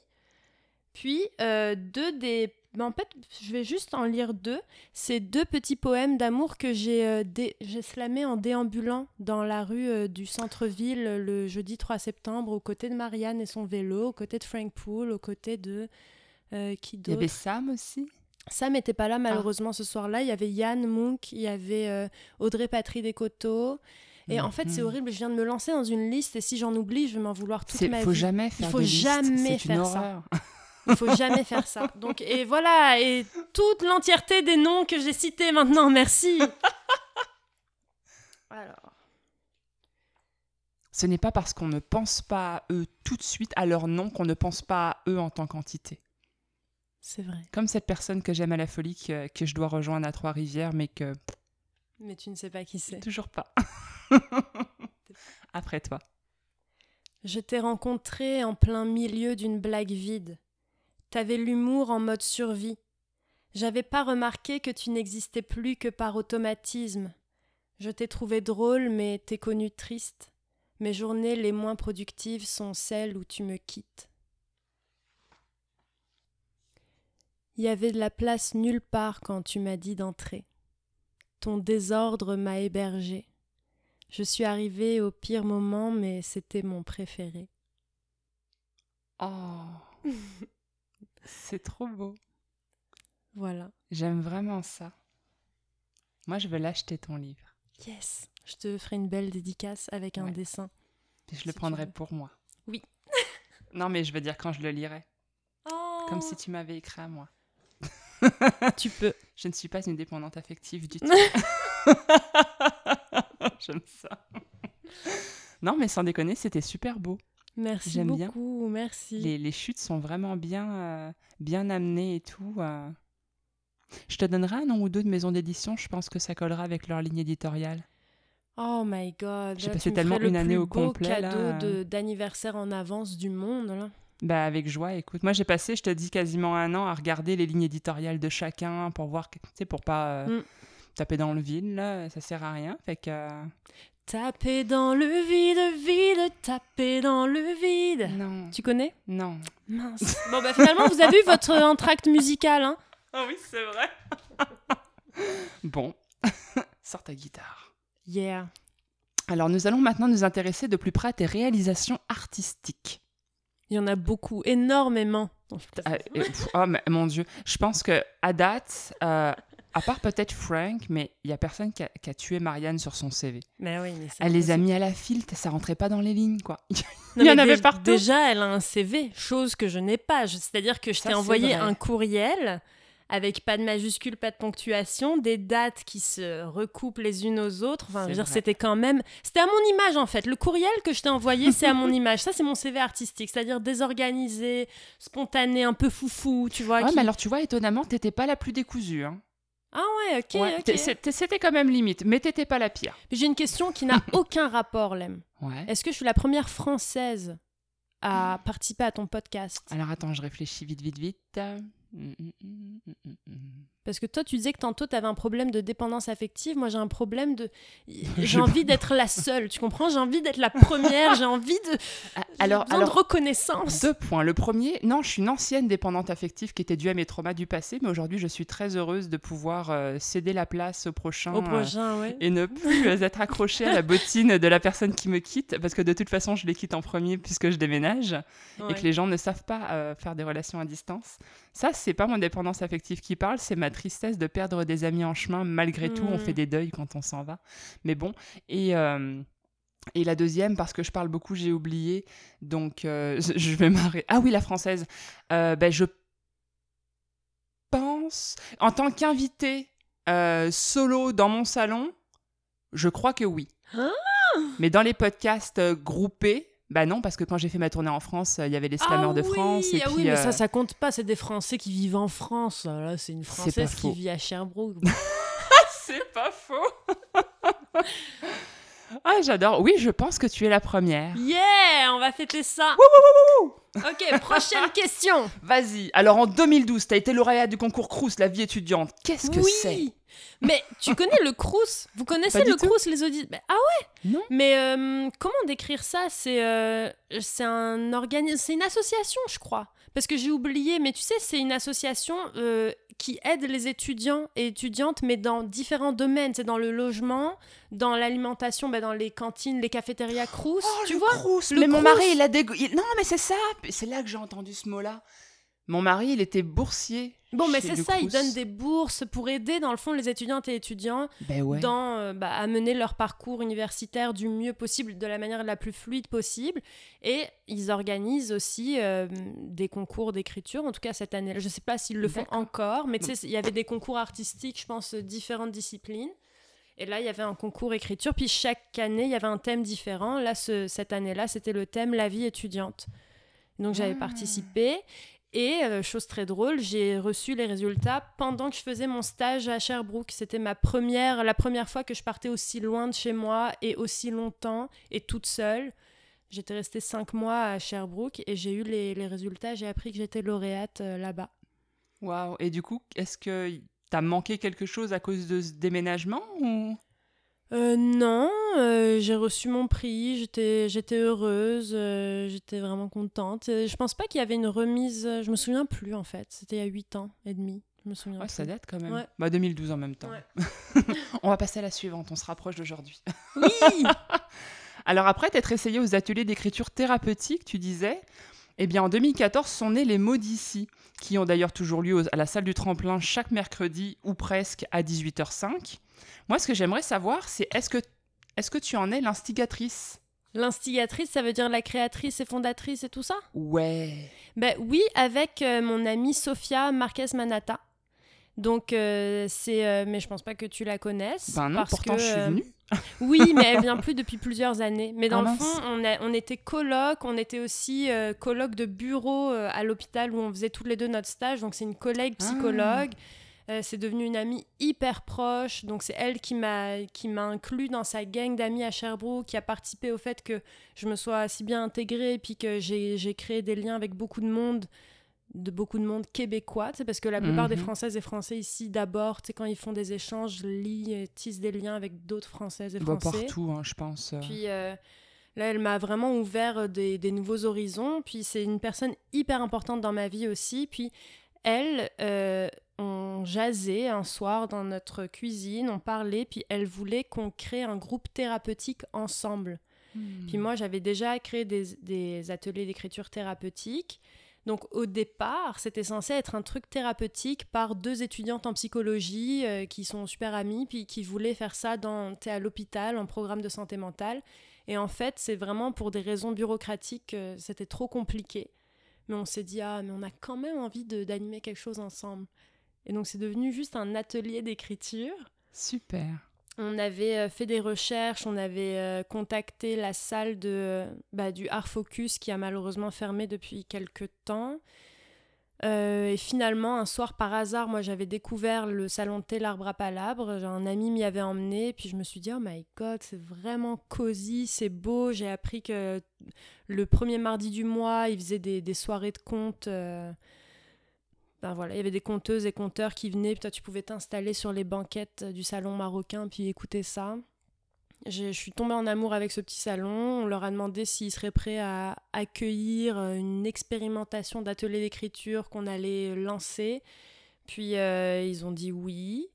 Puis, euh, deux des... ben, en fait, je vais juste en lire deux. C'est deux petits poèmes d'amour que j'ai euh, dé- slamés en déambulant dans la rue euh, du centre-ville le jeudi 3 septembre, aux côtés de Marianne et son vélo, aux côtés de Frank Poole, aux côtés de... euh, qui Il y avait Sam aussi? Sam n'était pas là malheureusement ce soir-là. Il y avait Yann Mounk, il y avait euh, Audrey Patry Descoteaux. Et en fait, c'est Mhm. horrible, je viens de me lancer dans une liste et si j'en oublie, je vais m'en vouloir toute ma faut vie. jamais faire faut de liste, jamais une faire ça. Il faut jamais faire ça. [LAUGHS] Donc, et voilà, et toute l'entièreté des noms que j'ai cités maintenant, merci. [LAUGHS] Alors. Ce n'est pas parce qu'on ne pense pas à eux tout de suite, à leur nom, qu'on ne pense pas à eux en tant qu'entité. C'est vrai. Comme cette personne que j'aime à la folie, que, que je dois rejoindre à Trois-Rivières, mais que Mais tu ne sais pas qui c'est. toujours pas. [LAUGHS] Après toi. Je t'ai rencontré en plein milieu d'une blague vide. T'avais l'humour en mode survie. J'avais pas remarqué que tu n'existais plus que par automatisme. Je t'ai trouvé drôle, mais t'es connu triste. Mes journées les moins productives sont celles où tu me quittes. Il y avait de la place nulle part quand tu m'as dit d'entrer. Ton désordre m'a hébergé. Je suis arrivée au pire moment, mais c'était mon préféré. Oh, [LAUGHS] c'est trop beau. Voilà. J'aime vraiment ça. Moi, je veux l'acheter ton livre. Yes. Je te ferai une belle dédicace avec un Ouais. dessin. Et je Si le prendrai pour moi. Oui. non, mais je veux dire quand je le lirai. Oh. Comme si tu m'avais écrit à moi. [LAUGHS] tu peux. Je ne suis pas une dépendante affective du [LAUGHS] tout. [LAUGHS] J'aime ça. Non, mais sans déconner, c'était super beau. Merci J'aime bien. beaucoup. Merci. Les, les chutes sont vraiment bien, euh, bien amenées et tout. euh. Je te donnerai un nom ou deux de maisons d'édition. Je pense que ça collera avec leur ligne éditoriale. Oh my god. J'ai passé tellement une année au complet, cadeau de- d'anniversaire en avance du monde. Là. Bah, avec joie, écoute. Moi, j'ai passé, je te dis, quasiment un an à regarder les lignes éditoriales de chacun pour voir, que- tu sais, pour pas euh, Mm. taper dans le vide, là. Ça sert à rien. Fait que. euh, Taper dans le vide, vide, taper dans le vide. Non. Tu connais? Non. Mince. Bon, bah finalement, vous avez eu votre [LAUGHS] entracte musical. Hein Ah oui, c'est vrai. [LAUGHS] bon. [LAUGHS] Sors ta guitare. yeah. Alors, nous allons maintenant nous intéresser de plus près à tes réalisations artistiques. Il y en a beaucoup, énormément. Ah, et- oh, mais mon Dieu. Je pense que à date, euh, à part peut-être Frank, mais il y a personne qui a, qui a tué Marianne sur son CV. Mais oui, mais c'est Elle les a mis à la filte, ça rentrait pas dans les lignes, quoi. [LAUGHS] Il y en avait partout. Déjà, elle a un CV, chose que je n'ai pas. C'est-à-dire que je t'ai envoyé un courriel avec pas de majuscule, pas de ponctuation, des dates qui se recoupent les unes aux autres. Enfin, c'était quand même. C'était à mon image en fait. Le courriel que je t'ai envoyé, c'est à mon [LAUGHS] image. Ça, c'est mon CV artistique, c'est-à-dire désorganisé, spontané, un peu foufou, tu vois. Ouais, qui- mais alors tu vois, étonnamment, t'étais pas la plus décousue. Hein. Ah ouais, ok, Ouais, c'était quand même limite, mais t'étais pas la pire. J'ai une question qui n'a [LAUGHS] aucun rapport, Lem. Ouais. Est-ce que je suis la première française à participer à ton podcast? Alors attends, je réfléchis vite, vite, vite. Parce que toi, tu disais que tantôt, tu avais un problème de dépendance affective. Moi, j'ai un problème de. [LAUGHS] J'ai envie d'être la seule, tu comprends? J'ai envie d'être la [LAUGHS] première, j'ai envie de. Ah, Alors, besoin alors de reconnaissance. Deux points. Le premier, non, je suis une ancienne dépendante affective qui était due à mes traumas du passé, mais aujourd'hui, je suis très heureuse de pouvoir euh, céder la place au prochain. Au euh, prochain, ouais. et ne plus euh, être accrochée à la bottine de la personne qui me quitte, parce que de toute façon, je les quitte en premier puisque je déménage et que les gens ne savent pas euh, faire des relations à distance. Ça, c'est pas mon dépendance affective qui parle, c'est ma tristesse de perdre des amis en chemin. Malgré tout, on Mm. fait des deuils quand on s'en va. Mais bon, et. euh, et la deuxième, parce que je parle beaucoup, j'ai oublié, donc euh, [LAUGHS] je vais m'arrêter. Ah oui, la française. Euh, ben, je pense, en tant qu'invité euh, solo dans mon salon, je crois que oui. Ah Mais dans les podcasts groupés, bah non, parce que quand j'ai fait ma tournée en France, il y avait les slammers ah de oui, France. Et ah puis, oui, mais euh, ça, ça compte pas. C'est des Français qui vivent en France. Là, c'est une Française qui vit à Sherbrooke. [LAUGHS] [LAUGHS] C'est pas faux. [LAUGHS] ah, j'adore. Oui, je pense que tu es la première. yeah, on va fêter ça. ok, prochaine question. Vas-y. Alors en 2012, tu as été lauréat du concours Crous, la vie étudiante. Qu'est-ce que oui. c'est? Mais tu connais le Crous? Vous connaissez le. Crous, les auditeurs Ah ouais Non. Mais euh, comment décrire ça? C'est euh, c'est un organisme, c'est une association, je crois. Parce que j'ai oublié, mais tu sais, c'est une association euh, qui aide les étudiants et étudiantes, mais dans différents domaines. C'est dans le logement, dans l'alimentation, bah, dans les cantines, les cafétérias Crous. tu le vois? Crous. le Mais mon Crous. mari, il a il- Non, mais c'est ça. C'est là que j'ai entendu ce mot-là. Mon mari, il était boursier. Bon, mais c'est ça, Crous. donnent des bourses pour aider, dans le fond, les étudiantes et étudiants Ben ouais. dans, euh, bah, à mener leur parcours universitaire du mieux possible, de la manière la plus fluide possible. Et ils organisent aussi euh, des concours d'écriture, en tout cas cette année. Je ne sais pas s'ils le font encore, mais tu sais, il y avait des concours artistiques, je pense, euh, différentes disciplines. Et là, il y avait un concours écriture. Puis chaque année, il y avait un thème différent. Là, ce- cette année-là, c'était le thème La vie étudiante. Donc j'avais Ah. participé. Et euh, chose très drôle, j'ai reçu les résultats pendant que je faisais mon stage à Sherbrooke. C'était ma première, la première fois que je partais aussi loin de chez moi et aussi longtemps et toute seule. J'étais restée cinq mois à Sherbrooke et j'ai eu les, les résultats. J'ai appris que j'étais lauréate euh, là-bas. Waouh. Et du coup, est-ce que t'as manqué quelque chose à cause de ce déménagement ou? Euh, non, euh, j'ai reçu mon prix, j'étais, j'étais heureuse, euh, j'étais vraiment contente. Euh, Je pense pas qu'il y avait une remise, je me souviens plus en fait, c'était il y a 8 ans et demi, je me souviens Ouais, plus. ça date quand même. Ouais. Bah 2012 en même temps. Ouais. [LAUGHS] on va passer à la suivante, on se rapproche d'aujourd'hui. Oui [LAUGHS] Alors après t'être essayé aux ateliers d'écriture thérapeutique, tu disais, eh bien en 2014 sont nés les mots d'ici, qui ont d'ailleurs toujours lieu à la salle du tremplin chaque mercredi ou presque à 18h05. Moi, ce que j'aimerais savoir, c'est est-ce que, est-ce que tu en es l'instigatrice? L'instigatrice, ça veut dire la créatrice et fondatrice et tout ça? Ouais. Ben oui, avec euh, mon amie Sofia Marquez Manata. Donc euh, c'est, euh, mais je pense pas que tu la connaisses. Ben non, parce pourtant que, je suis venue. [LAUGHS] Oui, mais elle vient [LAUGHS] plus depuis plusieurs années. Mais dans Ah, le fond, on, a- on était coloc, on était aussi coloc de bureau à l'hôpital où on faisait toutes les deux notre stage. Donc c'est une collègue Ah. Euh, c'est devenu une amie hyper proche. Donc c'est elle qui m'a qui m'a inclus dans sa gang d'amis à Sherbrooke, qui a participé au fait que je me sois si bien intégrée, et puis que j'ai j'ai créé des liens avec beaucoup de monde de beaucoup de monde québécois, sais, parce que la plupart des Mhm. Françaises et Français ici, d'abord, tu quand ils font des échanges, lient, tissent des liens avec d'autres Françaises et Bah, Français. partout, hein, je pense. euh. Puis euh, là, elle m'a vraiment ouvert des, des nouveaux horizons. Puis c'est une personne hyper importante dans ma vie aussi. Puis elle, euh, on jasait un soir dans notre cuisine, on parlait, puis elle voulait qu'on crée un groupe thérapeutique ensemble. Puis moi, j'avais déjà créé des, des ateliers d'écriture thérapeutique. Donc au départ, c'était censé être un truc thérapeutique par deux étudiantes en psychologie euh, qui sont super amies, puis qui voulaient faire ça dans, à l'hôpital, en programme de santé mentale. Et en fait, c'est vraiment pour des raisons bureaucratiques, euh, c'était trop compliqué. Mais on s'est dit, ah, mais on a quand même envie d'animer quelque chose ensemble. Et donc c'est devenu juste un atelier d'écriture. Super. On avait euh, fait des recherches, on avait euh, contacté la salle de, bah, du Art Focus qui a malheureusement fermé depuis quelques temps. Euh, et finalement, un soir par hasard, moi j'avais découvert le salon de thé L'Arbre à Palabre. Un ami m'y avait emmené, puis je me suis dit, oh my god, c'est vraiment cosy, c'est beau. J'ai appris que le premier mardi du mois, ils faisaient des, des soirées de contes. euh, ben voilà, il y avait des conteuses et conteurs qui venaient, puis toi tu pouvais t'installer sur les banquettes du salon marocain puis écouter ça. Je suis tombée en amour avec ce petit salon. On leur a demandé s'ils seraient prêts à accueillir euh, une expérimentation d'atelier d'écriture qu'on allait lancer. Puis euh, ils ont dit oui.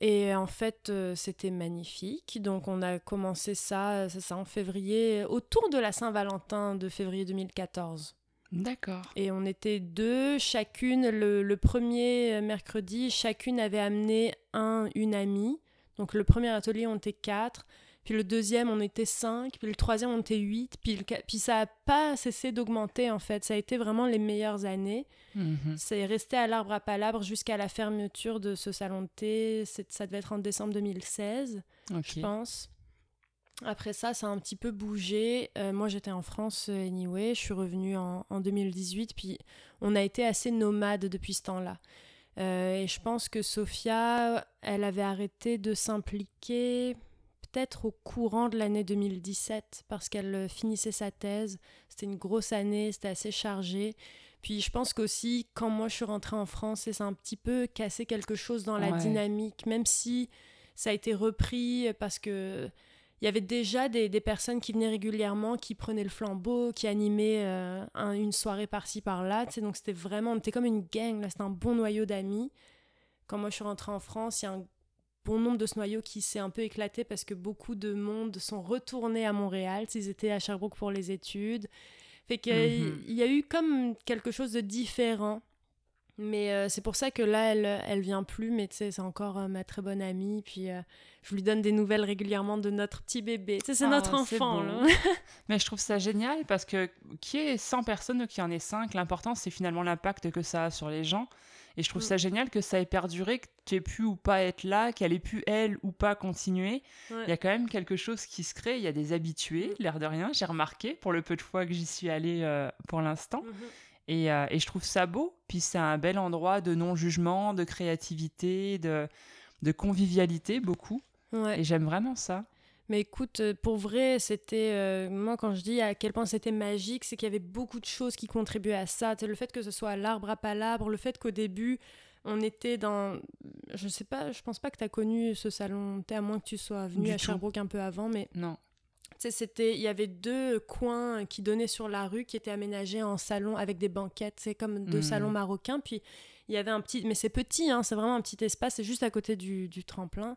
Et en fait, euh, c'était magnifique. Donc on a commencé ça, ça, en février, autour de la Saint-Valentin de février 2014. D'accord. Et on était deux, chacune, le, le premier mercredi, chacune avait amené un, une amie. Donc le premier atelier, on était quatre. Puis le deuxième, on était cinq. Puis le troisième, on était huit. Puis, le puis ça n'a pas cessé d'augmenter, en fait. Ça a été vraiment les meilleures années. Mhm. C'est resté à l'arbre à palabre jusqu'à la fermeture de ce salon de thé. Ça devait être en décembre 2016 Ok. je pense. Après ça, ça a un petit peu bougé. Euh, moi, j'étais en France euh, anyway. Je suis revenue en, en 2018. Puis, on a été assez nomade depuis ce temps-là. Euh, et je pense que Sophia, elle avait arrêté de s'impliquer peut-être au courant de l'année 2017 parce qu'elle finissait sa thèse. C'était une grosse année, c'était assez chargé. Puis je pense qu'aussi, quand moi je suis rentrée en France, ça a un petit peu cassé quelque chose dans la Ouais. dynamique, même si ça a été repris parce que il y avait déjà des, des personnes qui venaient régulièrement, qui prenaient le flambeau, qui animaient euh, un- une soirée par-ci par-là. Donc c'était vraiment, on était comme une gang, là, c'était un bon noyau d'amis. Quand moi je suis rentrée en France, il y a un bon nombre de ce noyau qui s'est un peu éclaté parce que beaucoup de monde sont retournés à Montréal. Ils étaient à Sherbrooke pour les études. Fait qu'il Mhm. y a eu comme quelque chose de différent. Mais euh, c'est pour ça que là, elle, elle vient plus, mais tu sais, c'est encore euh, ma très bonne amie. Puis euh, je lui donne des nouvelles régulièrement de notre petit bébé. Tu sais, c'est Ah, notre enfant, là. [LAUGHS] [LAUGHS] Mais je trouve ça génial parce que qui est 100 personnes ou qui en est 5, l'important c'est finalement l'impact que ça a sur les gens. Et je trouve Mm. ça génial que ça ait perduré, que tu aies pu ou pas être là, qu'elle ait pu elle ou pas continuer. Ouais. Il y a quand même quelque chose qui se crée, il y a des habitués, Mm. l'air de rien, j'ai remarqué pour le peu de fois que j'y suis allée euh, pour l'instant. Mhm. Et, euh, et je trouve ça beau. Puis c'est un bel endroit de non-jugement, de créativité, de, de convivialité, beaucoup. Ouais. Et j'aime vraiment ça. Mais écoute, euh, pour vrai, c'était. euh, moi, quand je dis à quel point c'était magique, c'est qu'il y avait beaucoup de choses qui contribuaient à ça. Tu sais, le fait que ce soit l'arbre à palabre, le fait qu'au début, on était dans. Je sais pas, je pense pas que tu as connu ce salon, sais, à moins que tu sois venu à. Sherbrooke un peu avant, mais Non. C'était. Il y avait deux coins qui donnaient sur la rue qui étaient aménagés en salon avec des banquettes, c'est comme deux Mhm. salons marocains. Puis il y avait un petit. Mais c'est petit, hein, c'est vraiment un petit espace, c'est juste à côté du, du tremplin.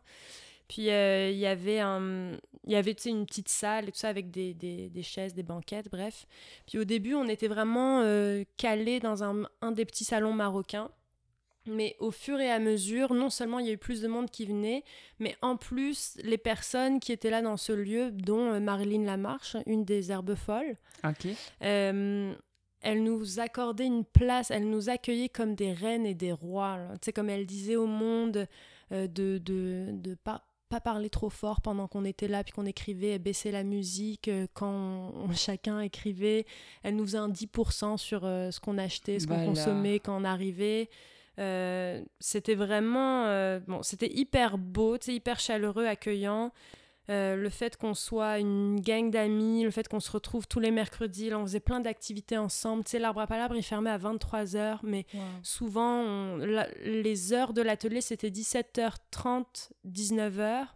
Puis euh, il y avait, un, il y avait une petite salle et tout ça avec des, des, des chaises, des banquettes, bref. Puis au début, on était vraiment euh, calés dans un, un des petits salons marocains. Mais au fur et à mesure, non seulement il y a eu plus de monde qui venait, mais en plus, les personnes qui étaient là dans ce lieu, dont euh, Marilyn Lamarche, une des herbes folles, euh, elle nous accordait une place, elle nous accueillait comme des reines et des rois. Tu sais, comme elle disait au monde euh, de, de, de pas, pas parler trop fort pendant qu'on était là, puis qu'on écrivait, baisser la musique quand on- on- [LAUGHS] chacun écrivait. Elle nous faisait un 10% sur euh, ce qu'on achetait, ce qu'on Voilà. consommait quand on arrivait. Euh, c'était vraiment euh, bon c'était hyper beau hyper chaleureux accueillant Euh, le fait qu'on soit une gang d'amis, le fait qu'on se retrouve tous les mercredis, là, on faisait plein d'activités ensemble. Tu sais, l'arbre à palabre, il fermait à 23h, mais souvent, on- la- les heures de l'atelier, c'était 17h30, 19h.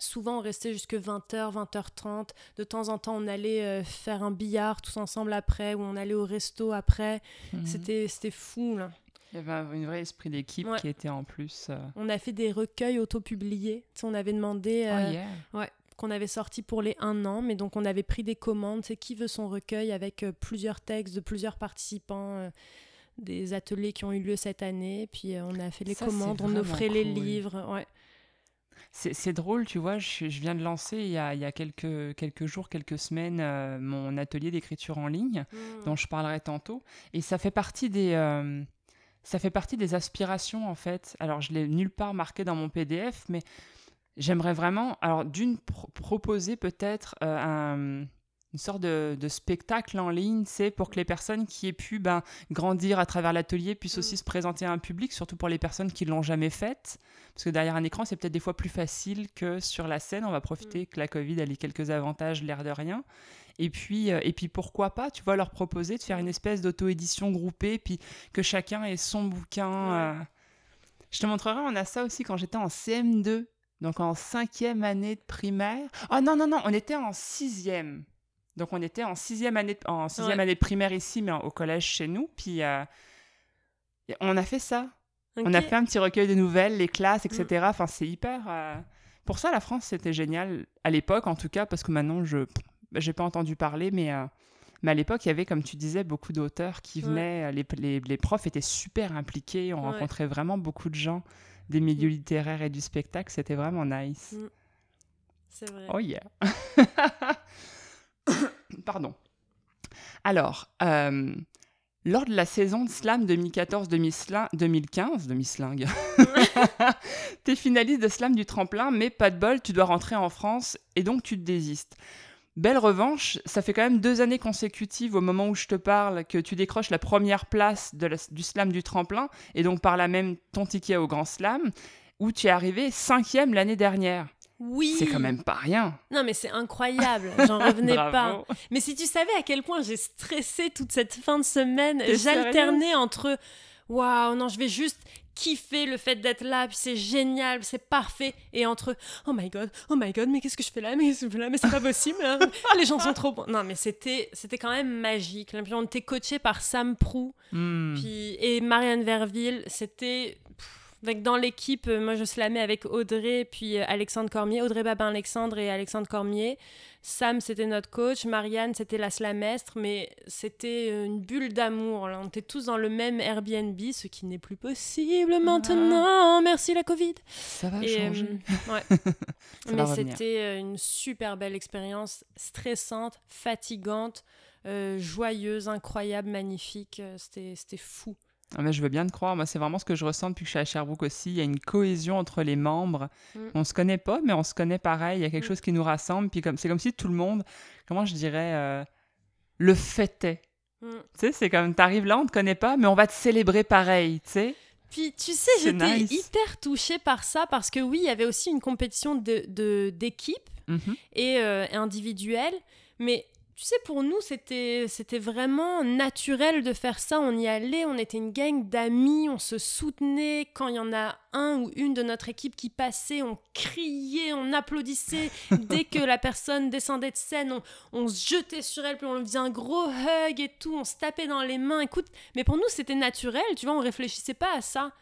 Souvent, on restait jusque 20h, 20h30. De temps en temps, on allait euh, faire un billard tous ensemble après, ou on allait au resto après. Mhm. C'était c'était fou, là. Il y avait un, vrai esprit d'équipe Ouais. qui était en plus. euh, On a fait des recueils auto-publiés. Tu sais, on avait demandé... Oh euh, qu'on avait sorti pour les un an, mais donc on avait pris des commandes, c'est qui veut son recueil avec euh, plusieurs textes de plusieurs participants des ateliers qui ont eu lieu cette année, puis on a fait les Ça, commandes, on offrait les livres, ouais. C'est c'est drôle, tu vois, je, je viens de lancer il y a, il y a quelques, quelques jours, quelques semaines, euh, mon atelier d'écriture en ligne, dont je parlerai tantôt. Et ça fait partie des, euh, ça fait partie des aspirations, en fait. Alors, je l'ai nulle part marqué dans mon PDF, mais j'aimerais vraiment, alors, d'une, pro- proposer peut-être euh, un- une sorte de, de spectacle en ligne, c'est pour que les personnes qui aient pu ben, grandir à travers l'atelier puissent Mm. aussi se présenter à un public, surtout pour les personnes qui l'ont jamais faite. Parce que derrière un écran, c'est peut-être des fois plus facile que sur la scène. On va profiter que la Covid a les quelques avantages, l'air de rien. Et puis, euh, et puis pourquoi pas, tu vois, leur proposer de faire une espèce d'auto-édition groupée, puis que chacun ait son bouquin. Ouais. euh. Je te montrerai, on a ça aussi quand j'étais en CM2, donc en cinquième année de primaire. Oh non, non, non, on était en sixième. Donc on était en sixième année, de- en sixième Ouais. année de primaire ici, mais en- au collège chez nous. Puis euh, on a fait ça. On a. Mm. fait un petit recueil de nouvelles, les classes, etc. Enfin, c'est hyper. euh, Pour ça, la France, c'était génial, à l'époque en tout cas, parce que maintenant, je j'ai pas entendu parler, mais, euh, mais à l'époque, il y avait, comme tu disais, beaucoup d'auteurs qui Ouais. venaient. Les, les, les profs étaient super impliqués. On Ouais. rencontrait vraiment beaucoup de gens des milieux littéraires et du spectacle. C'était vraiment nice. Mm. C'est vrai. Oh yeah. [COUGHS] Pardon. Alors, euh, lors de la saison de slam 2014-2015, demi-slingue, [LAUGHS] t'es finaliste de slam du tremplin, mais pas de bol, tu dois rentrer en France et donc tu te désistes. Belle revanche, ça fait quand même deux années consécutives au moment où je te parle que tu décroches la première place de la- du slam du tremplin et donc par là même ton ticket au grand slam, où tu es arrivé cinquième l'année dernière. Oui. C'est quand même pas rien. Non, mais c'est incroyable. J'en revenais [LAUGHS] pas. Mais si tu savais à quel point j'ai stressé toute cette fin de semaine, j'alternais entre waouh, non, je vais juste kiffer le fait d'être là, puis c'est génial, c'est parfait, et entre oh my god, oh my god, mais qu'est-ce que je fais là, mais qu'est-ce que je fais là, mais c'est pas possible, hein. [LAUGHS] les gens sont trop bons. Non, mais c'était c'était quand même magique. Puis on était coaché par Sam Prou, Hmm. puis et Marianne Verville, c'était Donc dans l'équipe, euh, moi je slamais avec Audrey puis euh, Alexandre Cormier, Audrey Babin-Alexandre et Alexandre Cormier. Sam c'était notre coach, Marianne c'était la slamestre, mais c'était euh, une bulle d'amour. là. On était tous dans le même Airbnb, ce qui n'est plus possible maintenant. Merci la Covid. Ça va Et, changer. [LAUGHS] euh, ouais. Mais c'était une super belle expérience, stressante, fatigante, euh, joyeuse, incroyable, magnifique. C'était c'était fou. Ah, mais je veux bien te croire. Moi, c'est vraiment ce que je ressens depuis que je suis à Sherbrooke aussi. Il y a une cohésion entre les membres. Mm. On se connaît pas, mais on se connaît pareil. Il y a quelque Mm. chose qui nous rassemble. Puis comme c'est comme si tout le monde, comment je dirais, euh, le fêtait. Mm. Tu sais, c'est comme t'arrives là, on te connaît pas, mais on va te célébrer pareil. Tu sais. Puis tu sais, j'étais nice. hyper touchée par ça parce que oui, il y avait aussi une compétition de de- d'équipe Mhm. et euh, individuelle, mais tu sais, pour nous, c'était c'était vraiment naturel de faire ça. On y allait, on était une gang d'amis, on se soutenait. Quand il y en a un ou une de notre équipe qui passait, on criait, on applaudissait. [LAUGHS] Dès que la personne descendait de scène, on, on se jetait sur elle, puis on lui faisait un gros hug et tout, on se tapait dans les mains. Écoute, mais pour nous, c'était naturel, tu vois, on réfléchissait pas à ça.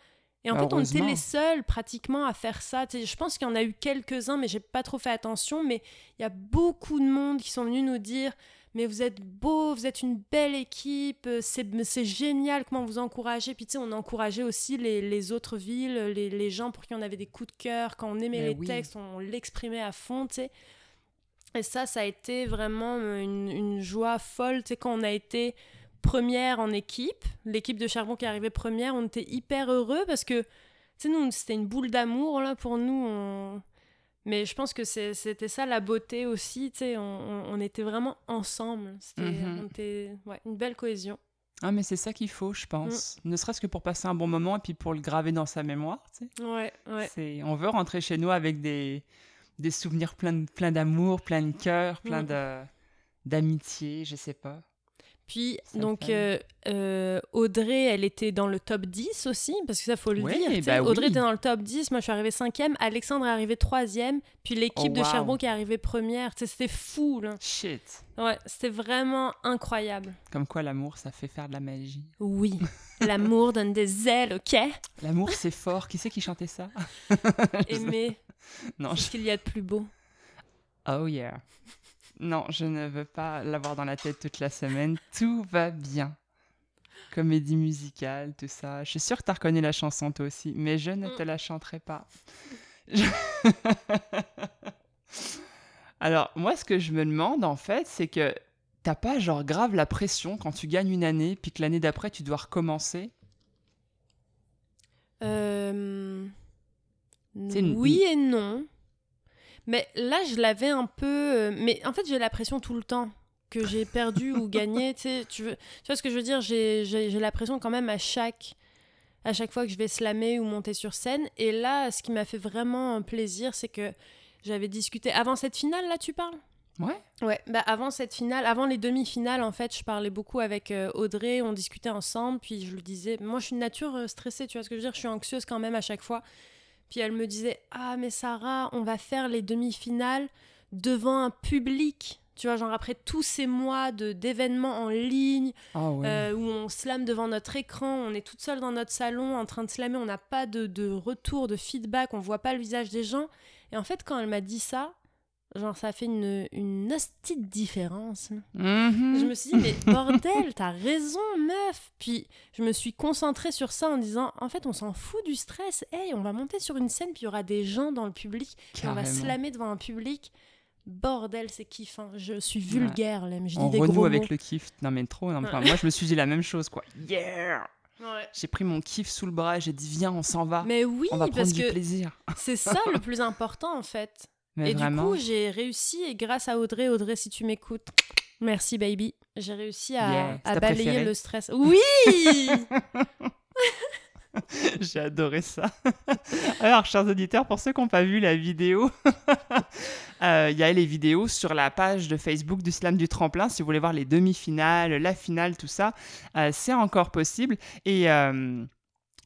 Et en fait, on était les seuls pratiquement à faire ça. Je pense qu'il y en a eu quelques-uns, mais j'ai pas trop fait attention. Mais il y a beaucoup de monde qui sont venus nous dire Mais vous êtes beaux, vous êtes une belle équipe, euh, c'est génial comment vous encouragez. Puis tu sais, on encourageait aussi les, les autres villes, les, les gens pour qui on avait des coups de cœur. Quand on aimait Mais les oui. textes, on l'exprimait à fond, tu sais. Et ça, ça a été vraiment euh, une, une joie folle. Tu sais, quand on a été première en équipe, l'équipe de Charbon qui est arrivée première, on était hyper heureux parce que, tu sais, nous, c'était une boule d'amour, là, pour nous. on- Mais je pense que c'était ça la beauté aussi, tu sais, on, était vraiment ensemble. C'était Mhm. ouais, une belle cohésion. Ah, mais c'est ça qu'il faut, je pense. Ne serait-ce que pour passer un bon moment et puis pour le graver dans sa mémoire. Tu sais. Ouais, ouais. On veut rentrer chez nous avec des, des souvenirs plein de- plein d'amour, plein de cœur, plein Mm. de d'amitié, je sais pas. Puis, Ça donc, euh, euh, Audrey, elle était dans le top 10 aussi, parce que ça, faut le Ouais, dire. bah Audrey oui. était dans le top 10, moi, je suis arrivée cinquième, Alexandre est arrivé troisième, puis l'équipe Oh, de wow. Qui est arrivée première. C'était fou, là. Shit. Ouais, c'était vraiment incroyable. Comme quoi l'amour, ça fait faire de la magie. Oui, l'amour donne des ailes, ok? L'amour, c'est fort. Qui c'est qui chantait ça? Aimer, Non, c'est je... ce qu'il y a de plus beau. Oh yeah. Non, je ne veux pas l'avoir dans la tête toute la semaine. Tout va bien. Comédie musicale, tout ça. Je suis sûre que tu as reconnu la chanson toi aussi, mais je ne Mm. te la chanterai pas. Je- [LAUGHS] Alors, moi, ce que je me demande, en fait, c'est que t'as pas, genre, grave la pression quand tu gagnes une année, puis que l'année d'après, tu dois recommencer? Euh, une- Oui et non. Mais là, je l'avais un peu. euh, Mais en fait, j'ai la pression tout le temps que j'ai perdu ou gagné. Tu sais, tu veux- tu vois ce que je veux dire? J'ai j'ai- j'ai la pression quand même à chaque, à chaque fois que je vais slammer ou monter sur scène. Et là, ce qui m'a fait vraiment plaisir, c'est que j'avais discuté. Avant cette finale, là, tu parles? Ouais. Ouais, bah avant cette finale, avant les demi-finales, en fait, je parlais beaucoup avec euh, Audrey, on discutait ensemble, puis je lui disais, moi je suis une nature euh, stressée, tu vois ce que je veux dire, je suis anxieuse quand même à chaque fois. Puis elle me disait, ah mais Sarah, on va faire les demi-finales devant un public, tu vois, genre après tous ces mois de d'événements en ligne, Ah ouais. euh, où on slame devant notre écran, on est toute seule dans notre salon en train de slammer, on n'a pas de, de retour, de feedback, on voit pas le visage des gens. Et en fait, quand elle m'a dit ça, genre ça fait une, une hostie de différence. là. Mhm. Je me suis dit, mais bordel, t'as raison, meuf. Puis je me suis concentrée sur ça en disant, en fait, on s'en fout du stress. Hey, on va monter sur une scène, puis il y aura des gens dans le public, on va slammer devant un public. Bordel, c'est kiffant. Je suis vulgaire, là, mais je dis On des renoue gros avec mots. le kiff. Non, mais trop. non, Ouais. enfin, moi, je me suis dit la même chose, quoi. Yeah Ouais. J'ai pris mon kiff sous le bras et j'ai dit, viens, on s'en va. Mais oui, on va prendre parce du que plaisir. c'est ça [LAUGHS] le plus important en fait. Mais et vraiment. du coup, j'ai réussi, et grâce à Audrey, Audrey, si tu m'écoutes, merci baby, j'ai réussi à, Yeah, balayer préférée le stress. Oui [LAUGHS] J'ai adoré ça. [LAUGHS] Alors, chers auditeurs, pour ceux qui n'ont pas vu la vidéo, [LAUGHS] euh, il y a les vidéos sur la page de Facebook du Slam du Tremplin. Si vous voulez voir les demi-finales, la finale, tout ça, euh, c'est encore possible. Et euh,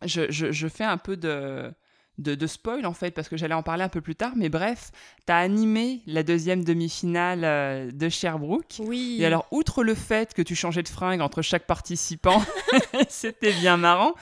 je, je- je fais un peu de, de, de spoil, en fait, parce que j'allais en parler un peu plus tard. Mais bref, tu as animé la deuxième demi-finale euh, de Sherbrooke. Oui. Et alors, outre le fait que tu changeais de fringue entre chaque participant, [LAUGHS] [LAUGHS] c'était bien marrant,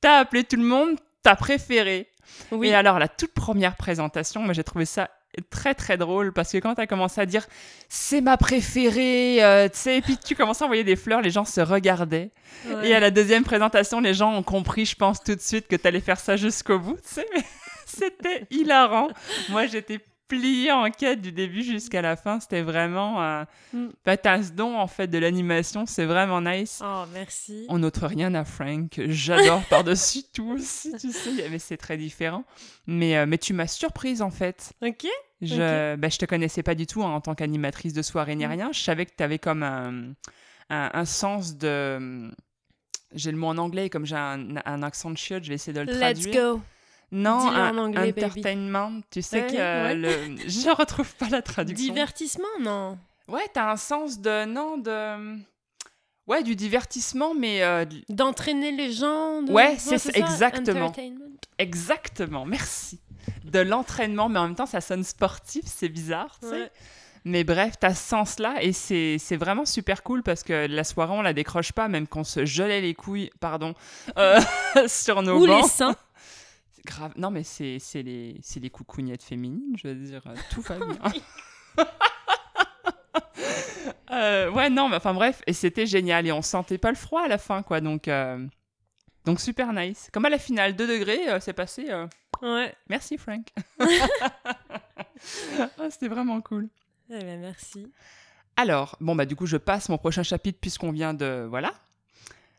t'as appelé tout le monde, ta préférée. Oui. Et alors, la toute première présentation, moi j'ai trouvé ça très très drôle parce que quand tu as commencé à dire c'est ma préférée, euh, tu sais, et puis tu commences à envoyer des fleurs, les gens se regardaient. Ouais. Et à la deuxième présentation, les gens ont compris, je pense, tout de suite que tu allais faire ça jusqu'au bout, tu sais, mais [LAUGHS] c'était hilarant. Moi, j'étais pliée en quête du début jusqu'à la fin. C'était vraiment. Euh... Mm. t'as ce don, en fait, de l'animation. C'est vraiment nice. Oh, merci. On n'ôte rien à Frank. J'adore [LAUGHS] par-dessus tout aussi, tu sais. Mais c'est très différent. Mais, euh, mais tu m'as surprise, en fait. Ok. Je, bah, je te connaissais pas du tout hein, en tant qu'animatrice de soirée ni Mm. rien. Je savais que tu avais comme un, un, un sens de. J'ai le mot en anglais, et comme j'ai un, un accent de chiotte, je vais essayer de le Let's traduire. go. Non, un en anglais, baby. entertainment, tu sais, Ok, euh, ouais. le... [LAUGHS] je retrouve pas la traduction. Divertissement, non Ouais, t'as un sens de non de ouais du divertissement, mais euh, de- D'entraîner les gens de- Ouais, c'est ça, ça, exactement. exactement, merci. De l'entraînement, mais en même temps ça sonne sportif, c'est bizarre, tu sais. Ouais. Mais bref, t'as ce sens-là et c'est c'est vraiment super cool parce que la soirée on la décroche pas, même qu'on se gelait les couilles, pardon, euh, [LAUGHS] sur nos Ou les bancs. seins. Grave. Non, mais c'est c'est les, c'est les coucougnettes féminines, je veux dire, euh, tout va [LAUGHS] bien. [LAUGHS] Euh, ouais, non, mais enfin bref, et c'était génial. Et on sentait pas le froid à la fin, quoi. Donc, euh, donc super nice. Comme à la finale, 2 degrés, euh, c'est passé. Ouais. Merci, Frank. [LAUGHS] Ah, c'était vraiment cool. Eh ben, merci. Alors, bon, bah, du coup, je passe mon prochain chapitre puisqu'on vient de. Voilà.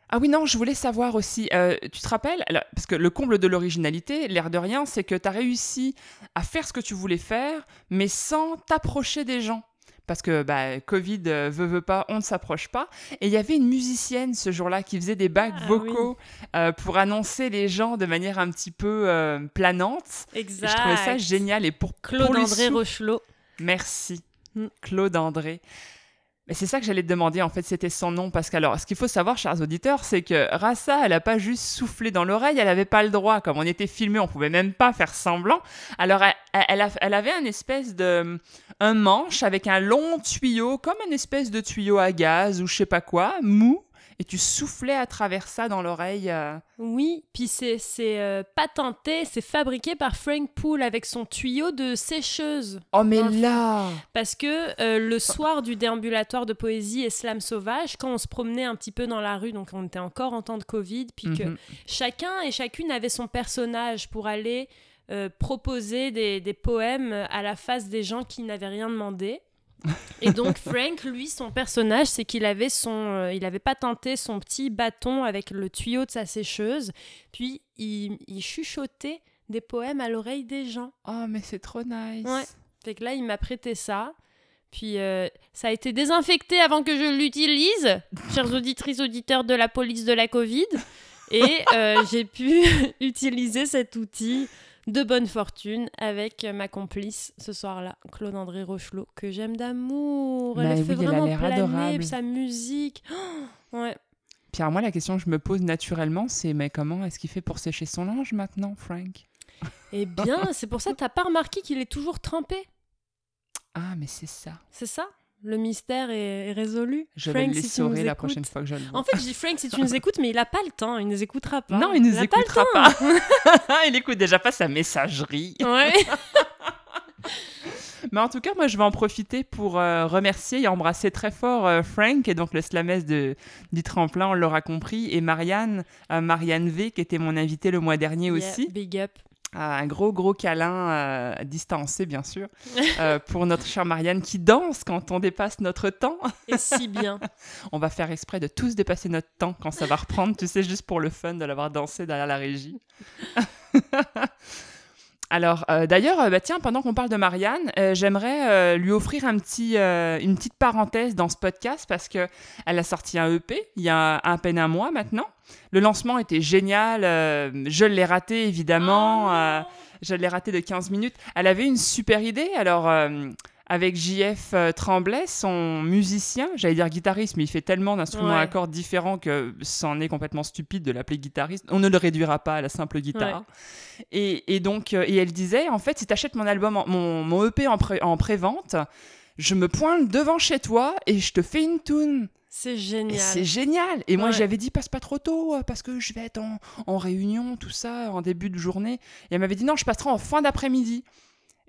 Ah oui, non, je voulais savoir aussi, euh, tu te rappelles, alors, parce que le comble de l'originalité, l'air de rien, c'est que tu as réussi à faire ce que tu voulais faire, mais sans t'approcher des gens. Parce que bah, Covid euh, veut, veut pas, on ne s'approche pas. Et il y avait une musicienne ce jour-là qui faisait des bacs Ah vocaux euh, pour annoncer les gens de manière un petit peu euh, planante. Et Exact. je trouvais ça génial. Et pour Claude-André Rochelot. Merci, Mm. Claude André. Mais c'est ça que j'allais te demander, en fait, c'était son nom. Parce que, alors, ce qu'il faut savoir, chers auditeurs, c'est que Rassa, elle n'a pas juste soufflé dans l'oreille, elle n'avait pas le droit. Comme on était filmé, on pouvait même pas faire semblant. Alors, elle, elle, avait un espèce de. un manche avec un long tuyau, comme un espèce de tuyau à gaz ou je sais pas quoi, mou. Et tu soufflais à travers ça dans l'oreille. euh. Oui, puis c'est euh, patenté, c'est fabriqué par Frank Poole avec son tuyau de sécheuse. Oh, mais Enfin. là Parce que euh, le soir du déambulatoire de poésie et slam sauvage, quand on se promenait un petit peu dans la rue, donc on était encore en temps de Covid, puis que Mhm. chacun et chacune avait son personnage pour aller proposer des, des poèmes à la face des gens qui n'avaient rien demandé. [LAUGHS] Et donc Frank, lui, son personnage, c'est qu'il avait son, euh, il avait patenté son petit bâton avec le tuyau de sa sécheuse, puis il, il chuchotait des poèmes à l'oreille des gens. Oh, mais c'est trop nice Ouais. Fait que là, il m'a prêté ça. Puis euh, ça a été désinfecté avant que je l'utilise, [LAUGHS] chères auditrices, auditeurs de la police de la Covid. Et euh, j'ai pu [LAUGHS] utiliser cet outil de bonne fortune avec ma complice ce soir-là, Claude-André Rochelot, que j'aime d'amour. Bah Elle oui, fait elle a vraiment l'air planer adorable. sa musique. Oh, ouais. Moi, la question que je me pose naturellement, c'est mais comment est-ce qu'il fait pour sécher son linge maintenant, Frank? Eh bien, c'est pour ça que t'as pas remarqué qu'il est toujours trempé? Ah, mais c'est ça. C'est ça? Le mystère est, est résolu. Je Frank, vais le si nous l'essorer la prochaine fois que je le vois. En fait, je dis Frank, si tu nous écoutes, mais il a pas le temps, il nous écoutera pas. non, il nous a pas le écoutera pas. [LAUGHS] il écoute déjà pas sa messagerie. [LAUGHS] Ouais. [LAUGHS] Mais en tout cas, moi, je vais en profiter pour euh, remercier et embrasser très fort euh, Frank, et donc le slamès de, du tremplin, on l'aura compris, et Marianne, euh, Marianne V, qui était mon invitée le mois dernier Yeah, aussi. Big up. Un gros, gros câlin euh, distancé, bien sûr, euh, [LAUGHS] pour notre chère Marianne qui danse quand on dépasse notre temps. Et si bien. [LAUGHS] On va faire exprès de tous dépasser notre temps quand ça va reprendre, tu sais, juste pour le fun de l'avoir dansé derrière la régie. [LAUGHS] Alors, euh, d'ailleurs, euh, bah, tiens, pendant qu'on parle de Marianne, euh, j'aimerais lui offrir un petit, une petite parenthèse dans ce podcast parce que elle a sorti un EP il y a à peine un mois maintenant. Le lancement était génial. je l'ai raté, évidemment. euh, je l'ai raté de 15 minutes. Elle avait une super idée. Alors, avec JF euh, Tremblay, son musicien, j'allais dire guitariste, mais il fait tellement d'instruments Ouais. à cordes différents que c'en est complètement stupide de l'appeler guitariste. On ne le réduira pas à la simple guitare. Et, et donc, euh, et elle disait, en fait, si tu achètes mon album, en- mon, mon EP en, pré- en pré-vente, je me pointe devant chez toi et je te fais une tune. C'est génial. c'est génial. Et moi, j'avais dit, passe pas trop tôt, euh, parce que je vais être en, en réunion, tout ça, en début de journée. Et elle m'avait dit, non, je passerai en fin d'après-midi.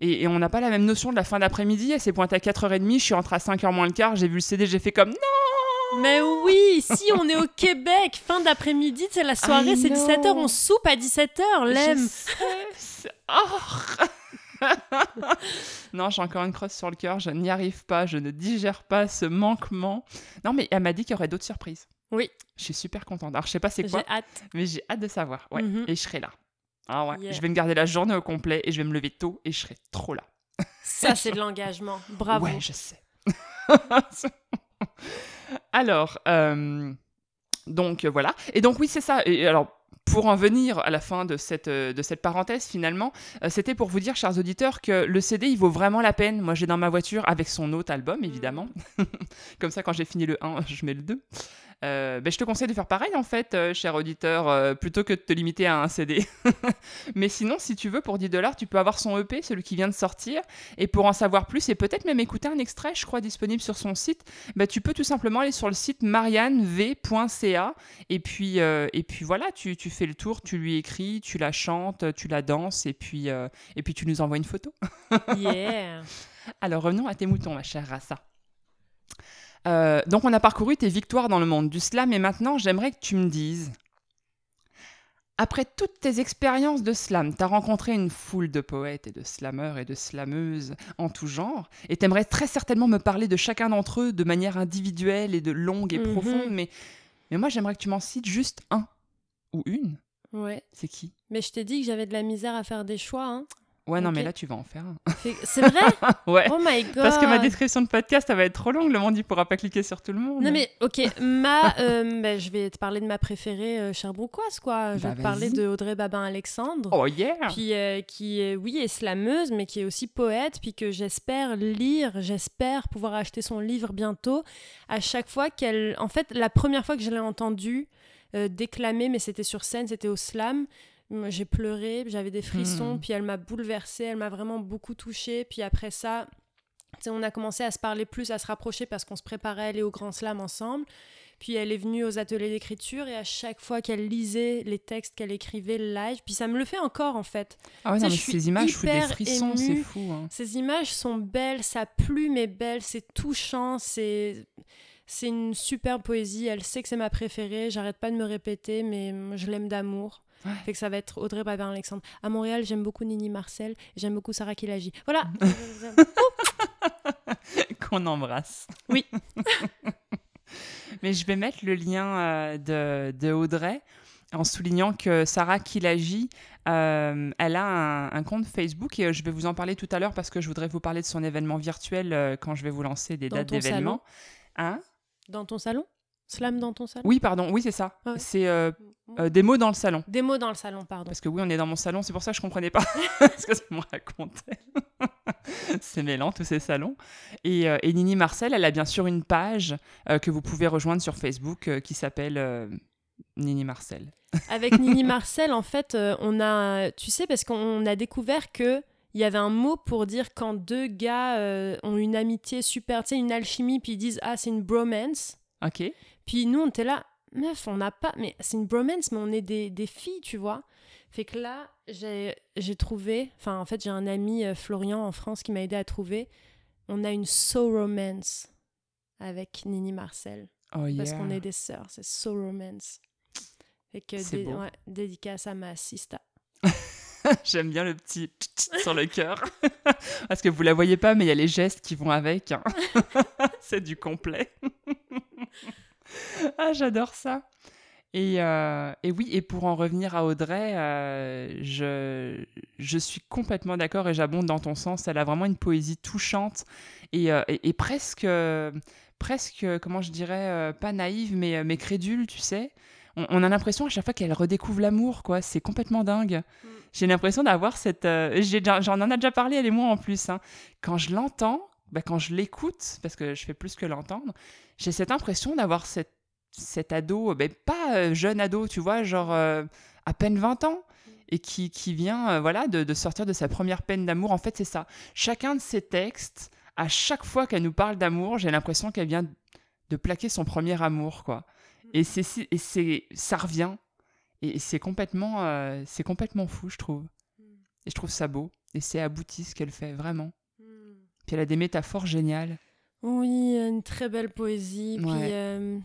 Et, et on n'a pas la même notion de la fin d'après-midi. Elle s'est pointée à 4h30, je suis rentrée à 5h moins le quart, j'ai vu le CD, j'ai fait comme, non Mais oui, si on est au [LAUGHS] Québec, fin d'après-midi, c'est la soirée, c'est know. 17h, on soupe à 17h, Je l'aime. Oh [LAUGHS] non, j'ai encore une crosse sur le cœur, je n'y arrive pas, je ne digère pas ce manquement. Non, mais elle m'a dit qu'il y aurait d'autres surprises. Oui. Je suis super contente. Alors, je sais pas c'est quoi, J'ai hâte. mais j'ai hâte de savoir. Ouais. Mhm. Et je serai là. Ah ouais. Yeah. Je vais me garder la journée au complet et je vais me lever tôt et je serai trop là. Ça, [LAUGHS] c'est de l'engagement. Bravo. Ouais, je sais. [LAUGHS] alors, euh, donc euh, voilà. Et donc oui, c'est ça. Et alors, pour en venir à la fin de cette, euh, de cette parenthèse, finalement, euh, c'était pour vous dire, chers auditeurs, que le CD, il vaut vraiment la peine. Moi, j'ai dans ma voiture, avec son autre album, évidemment. [LAUGHS] Comme ça, quand j'ai fini le 1, je mets le 2. Euh, ben, je te conseille de faire pareil, en fait, euh, cher auditeur, euh, plutôt que de te limiter à un CD. [LAUGHS] Mais sinon, si tu veux, pour 10 dollars, tu peux avoir son EP, celui qui vient de sortir. Et pour en savoir plus et peut-être même écouter un extrait, je crois, disponible sur son site, bah, tu peux tout simplement aller sur le site mariannev.ca et puis, et puis voilà, tu, tu fais le tour, tu lui écris, tu la chantes, tu la danses et puis, et puis tu nous envoies une photo. [LAUGHS] Yeah. Alors revenons à tes moutons, ma chère Rassa. Euh, donc on a parcouru tes victoires dans le monde du slam et maintenant j'aimerais que tu me dises, après toutes tes expériences de slam, tu as rencontré une foule de poètes et de slameurs et de slameuses en tout genre et t'aimerais très certainement me parler de chacun d'entre eux de manière individuelle et de longue et Mhm. profonde, mais, mais moi j'aimerais que tu m'en cites juste un ou une. Ouais. C'est qui? Mais je t'ai dit que j'avais de la misère à faire des choix. Hein. Ouais, non, mais là tu vas en faire un. [LAUGHS] C'est vrai [LAUGHS] ouais. Oh my god. Parce que ma description de podcast, ça va être trop longue, le monde il pourra pas cliquer sur tout le monde. Non mais ok, ma, euh, [LAUGHS] ben, je vais te parler de ma préférée euh, Cherbourgoise quoi. Je Bah, vais te parler de Audrey Babin-Alexandre. Oh yeah Puis euh, qui, euh, oui, est slameuse, mais qui est aussi poète, puis que j'espère lire, j'espère pouvoir acheter son livre bientôt. À chaque fois qu'elle... En fait, la première fois que je l'ai entendue euh, déclamer, mais c'était sur scène, c'était au slam, j'ai pleuré, j'avais des frissons, Hmm. puis elle m'a bouleversée, elle m'a vraiment beaucoup touchée. Puis après ça, on a commencé à se parler plus, à se rapprocher parce qu'on se préparait à aller au Grand Slam ensemble. Puis elle est venue aux ateliers d'écriture et à chaque fois qu'elle lisait les textes qu'elle écrivait live, puis ça me le fait encore en fait. Ah ouais, non, mais je ces images foutent des frissons, c'est fou. hein. Ces images sont belles, sa plume est belle, c'est touchant, c'est c'est une superbe poésie. Elle sait que c'est ma préférée. J'arrête pas de me répéter, mais je l'aime d'amour. Ouais. Fait que ça va être Audrey Babin-Alexandre. À Montréal, j'aime beaucoup Nini Marcel. J'aime beaucoup Sarah Kilagi. Voilà. [LAUGHS] Qu'on embrasse. Oui. [LAUGHS] mais je vais mettre le lien euh, de, de Audrey en soulignant que Sarah Kilagi, euh, elle a un, un compte Facebook et euh, je vais vous en parler tout à l'heure parce que je voudrais vous parler de son événement virtuel quand je vais vous lancer des Dans dates d'événements. Hein? Dans ton salon? Slam dans ton salon Oui, pardon, oui, c'est ça. Ah ouais. C'est euh, euh, des mots dans le salon. Des mots dans le salon, pardon. Parce que oui, on est dans mon salon, c'est pour ça que je comprenais pas [LAUGHS] ce que ça me racontait. [LAUGHS] c'est mêlant, tous ces salons. Et, euh, et Nini Marcel, elle a bien sûr une page que vous pouvez rejoindre sur Facebook qui s'appelle Nini Marcel. [LAUGHS] Avec Nini Marcel, en fait, on a, tu sais, parce qu'on a découvert que il y avait un mot pour dire quand deux gars euh, ont une amitié super, tu sais, une alchimie, puis ils disent ah c'est une bromance. Ok Puis nous on était là, meuf, on n'a pas, mais c'est une bromance, mais on est des, des filles, tu vois. Fait que là, j'ai trouvé, enfin en fait j'ai un ami euh, Florian en France qui m'a aidé à trouver. On a une so romance avec Nini Marcel Oh yeah. parce qu'on est des sœurs, c'est so romance. Fait que dé- beau. ouais, dédicace à ma sista. [LAUGHS] J'aime bien le petit tch, tch sur le cœur. [LAUGHS] Parce que vous la voyez pas, mais il y a les gestes qui vont avec. hein. [LAUGHS] c'est du complet. Ah, j'adore ça. Et, euh, et oui, et pour en revenir à Audrey, euh, je, je suis complètement d'accord et j'abonde dans ton sens. Elle a vraiment une poésie touchante et, euh, et- et presque, presque, comment je dirais, pas naïve, mais, mais crédule, tu sais. On, on a l'impression à chaque fois qu'elle redécouvre l'amour, quoi. C'est complètement dingue. J'ai l'impression d'avoir cette. J'en en a déjà parlé, elle et moi en plus. hein. Quand je l'entends, bah, quand je l'écoute, parce que je fais plus que l'entendre, j'ai cette impression d'avoir cette, cet ado, bah, pas euh, jeune ado, tu vois, genre euh, à peine 20 ans, et qui, qui vient euh, voilà, de, de sortir de sa première peine d'amour. En fait, c'est ça. Chacun de ces textes, à chaque fois qu'elle nous parle d'amour, j'ai l'impression qu'elle vient de plaquer son premier amour, quoi. Et c'est et c'est ça revient et c'est complètement euh, c'est complètement fou, je trouve. Et je trouve ça beau et c'est abouti ce qu'elle fait vraiment. Puis elle a des métaphores géniales. Oui, une très belle poésie. Puis euh,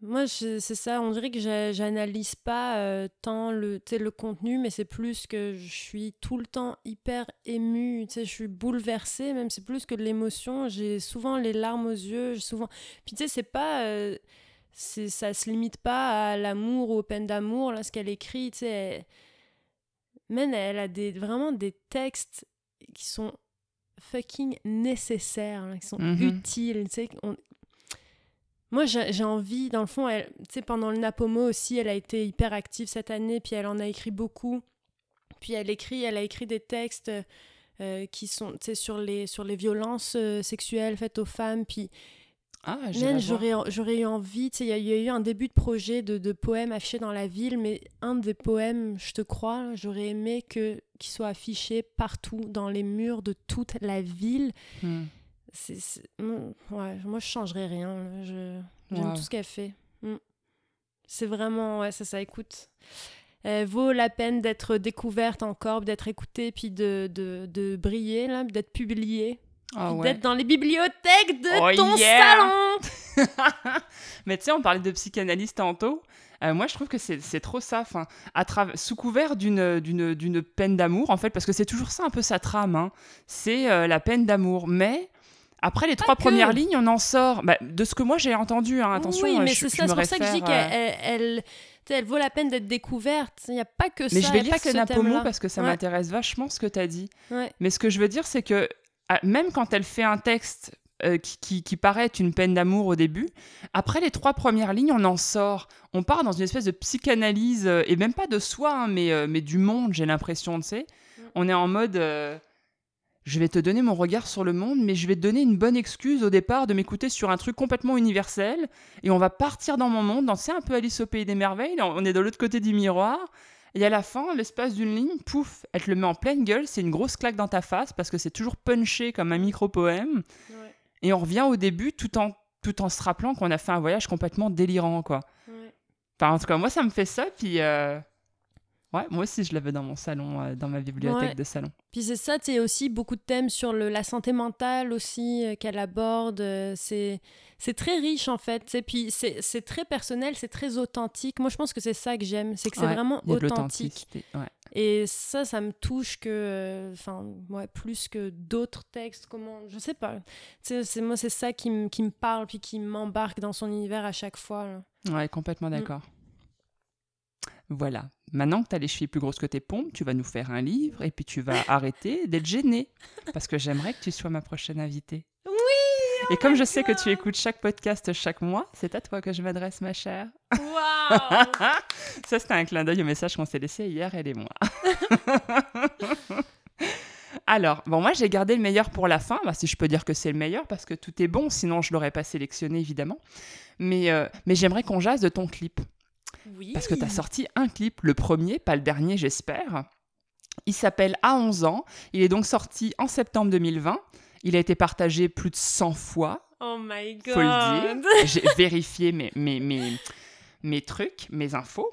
moi, c'est ça, on dirait que j'analyse pas euh, tant le, le contenu, mais c'est plus que je suis tout le temps hyper émue, je suis bouleversée, même c'est plus que de l'émotion. J'ai souvent les larmes aux yeux, souvent. Puis tu sais, c'est pas. Euh, ça se limite pas à l'amour ou aux peines d'amour, là, ce qu'elle écrit, tu sais. Elle... elle a des, vraiment des textes qui sont fucking nécessaires, qui sont mhm. utiles, tu sais. Moi, j'ai envie, dans le fond, sais, pendant le Napomo aussi, elle a été hyper active cette année, puis elle en a écrit beaucoup. Puis elle écrit, elle a écrit des textes euh, qui sont, sur les, sur les violences euh, sexuelles faites aux femmes, puis... Ah, j'aurais eu envie, tu sais, il y, a eu un début de projet de, de poèmes affichés dans la ville, mais un des poèmes, je te crois, j'aurais aimé que qu'il soit affiché partout, dans les murs de toute la ville. Hmm c'est, ouais, moi, je changerais rien. Je, j'aime tout ce qu'elle fait. Mm. C'est vraiment, ouais, ça, ça écoute. Elle vaut la peine d'être découverte encore, d'être écoutée, puis de, de, de briller, là, d'être publiée. Ah d'être dans les bibliothèques de oh, ton salon. [LAUGHS] Mais tu sais, on parlait de psychanalyste tantôt. Euh, moi, je trouve que c'est trop ça. Enfin, à sous couvert d'une peine d'amour, en fait, parce que c'est toujours ça un peu sa trame. Hein. C'est euh, la peine d'amour. Mais après les trois premières lignes, on en sort. Bah, de ce que moi j'ai entendu, hein, attention. Oui, mais c'est ça, c'est pour ça que je dis qu'elle elle, vaut la peine d'être découverte. Il n'y a pas que ça. Mais je vais lire que Napomo parce que ça m'intéresse vachement ce que tu as dit. Mais ce que je veux dire, c'est que même quand elle fait un texte euh, qui, qui, paraît une peine d'amour au début, après les trois premières lignes, on en sort. On part dans une espèce de psychanalyse, euh, et même pas de soi, hein, mais, euh, mais du monde, j'ai l'impression, tu sais. Mm. On est en mode je vais te donner mon regard sur le monde, mais je vais te donner une bonne excuse au départ de m'écouter sur un truc complètement universel, et on va partir dans mon monde, dans c'est un peu Alice au pays des merveilles, on est de l'autre côté du miroir, et à la fin, l'espace d'une ligne, pouf, elle te le met en pleine gueule, c'est une grosse claque dans ta face, parce que c'est toujours punché comme un micro-poème, et on revient au début tout en, tout en se rappelant qu'on a fait un voyage complètement délirant, quoi. Enfin, en tout cas, moi, ça me fait ça, puis... Euh, Ouais, moi aussi, je l'avais dans mon salon, euh, dans ma bibliothèque de salon. Puis c'est ça, tu aussi beaucoup de thèmes sur le, la santé mentale aussi euh, qu'elle aborde. Euh, c'est c'est très riche en fait. Puis c'est très personnel, c'est très authentique. Moi, je pense que c'est ça que j'aime, c'est que c'est vraiment authentique. Et ça, ça me touche que, enfin, ouais, plus que d'autres textes. Comment, je sais pas. C'est moi, c'est ça qui, qui me parle puis qui m'embarque dans son univers à chaque fois. Là. Ouais, complètement mm. Voilà. Maintenant que tu as les chevilles plus grosses que tes pompes, tu vas nous faire un livre et puis tu vas [LAUGHS] arrêter d'être gênée. Parce que j'aimerais que tu sois ma prochaine invitée. Oui oh Et comme je sais que tu écoutes chaque podcast chaque mois, c'est à toi que je m'adresse, ma chère. Waouh [LAUGHS] Ça, c'était un clin d'œil au message qu'on s'est laissé hier, elle et moi. [LAUGHS] Alors, bon, moi j'ai gardé le meilleur pour la fin, bah, si je peux dire que c'est le meilleur, parce que tout est bon, sinon je l'aurais pas sélectionné évidemment. Mais, euh, mais j'aimerais qu'on jase de ton clip. Parce que tu as sorti un clip, le premier, pas le dernier, j'espère. Il s'appelle À 11 ans. Il est donc sorti en septembre 2020. Il a été partagé plus de 100 fois. Oh my god! Faut le dire. [LAUGHS] J'ai vérifié mes, mes, mes, mes trucs, mes infos.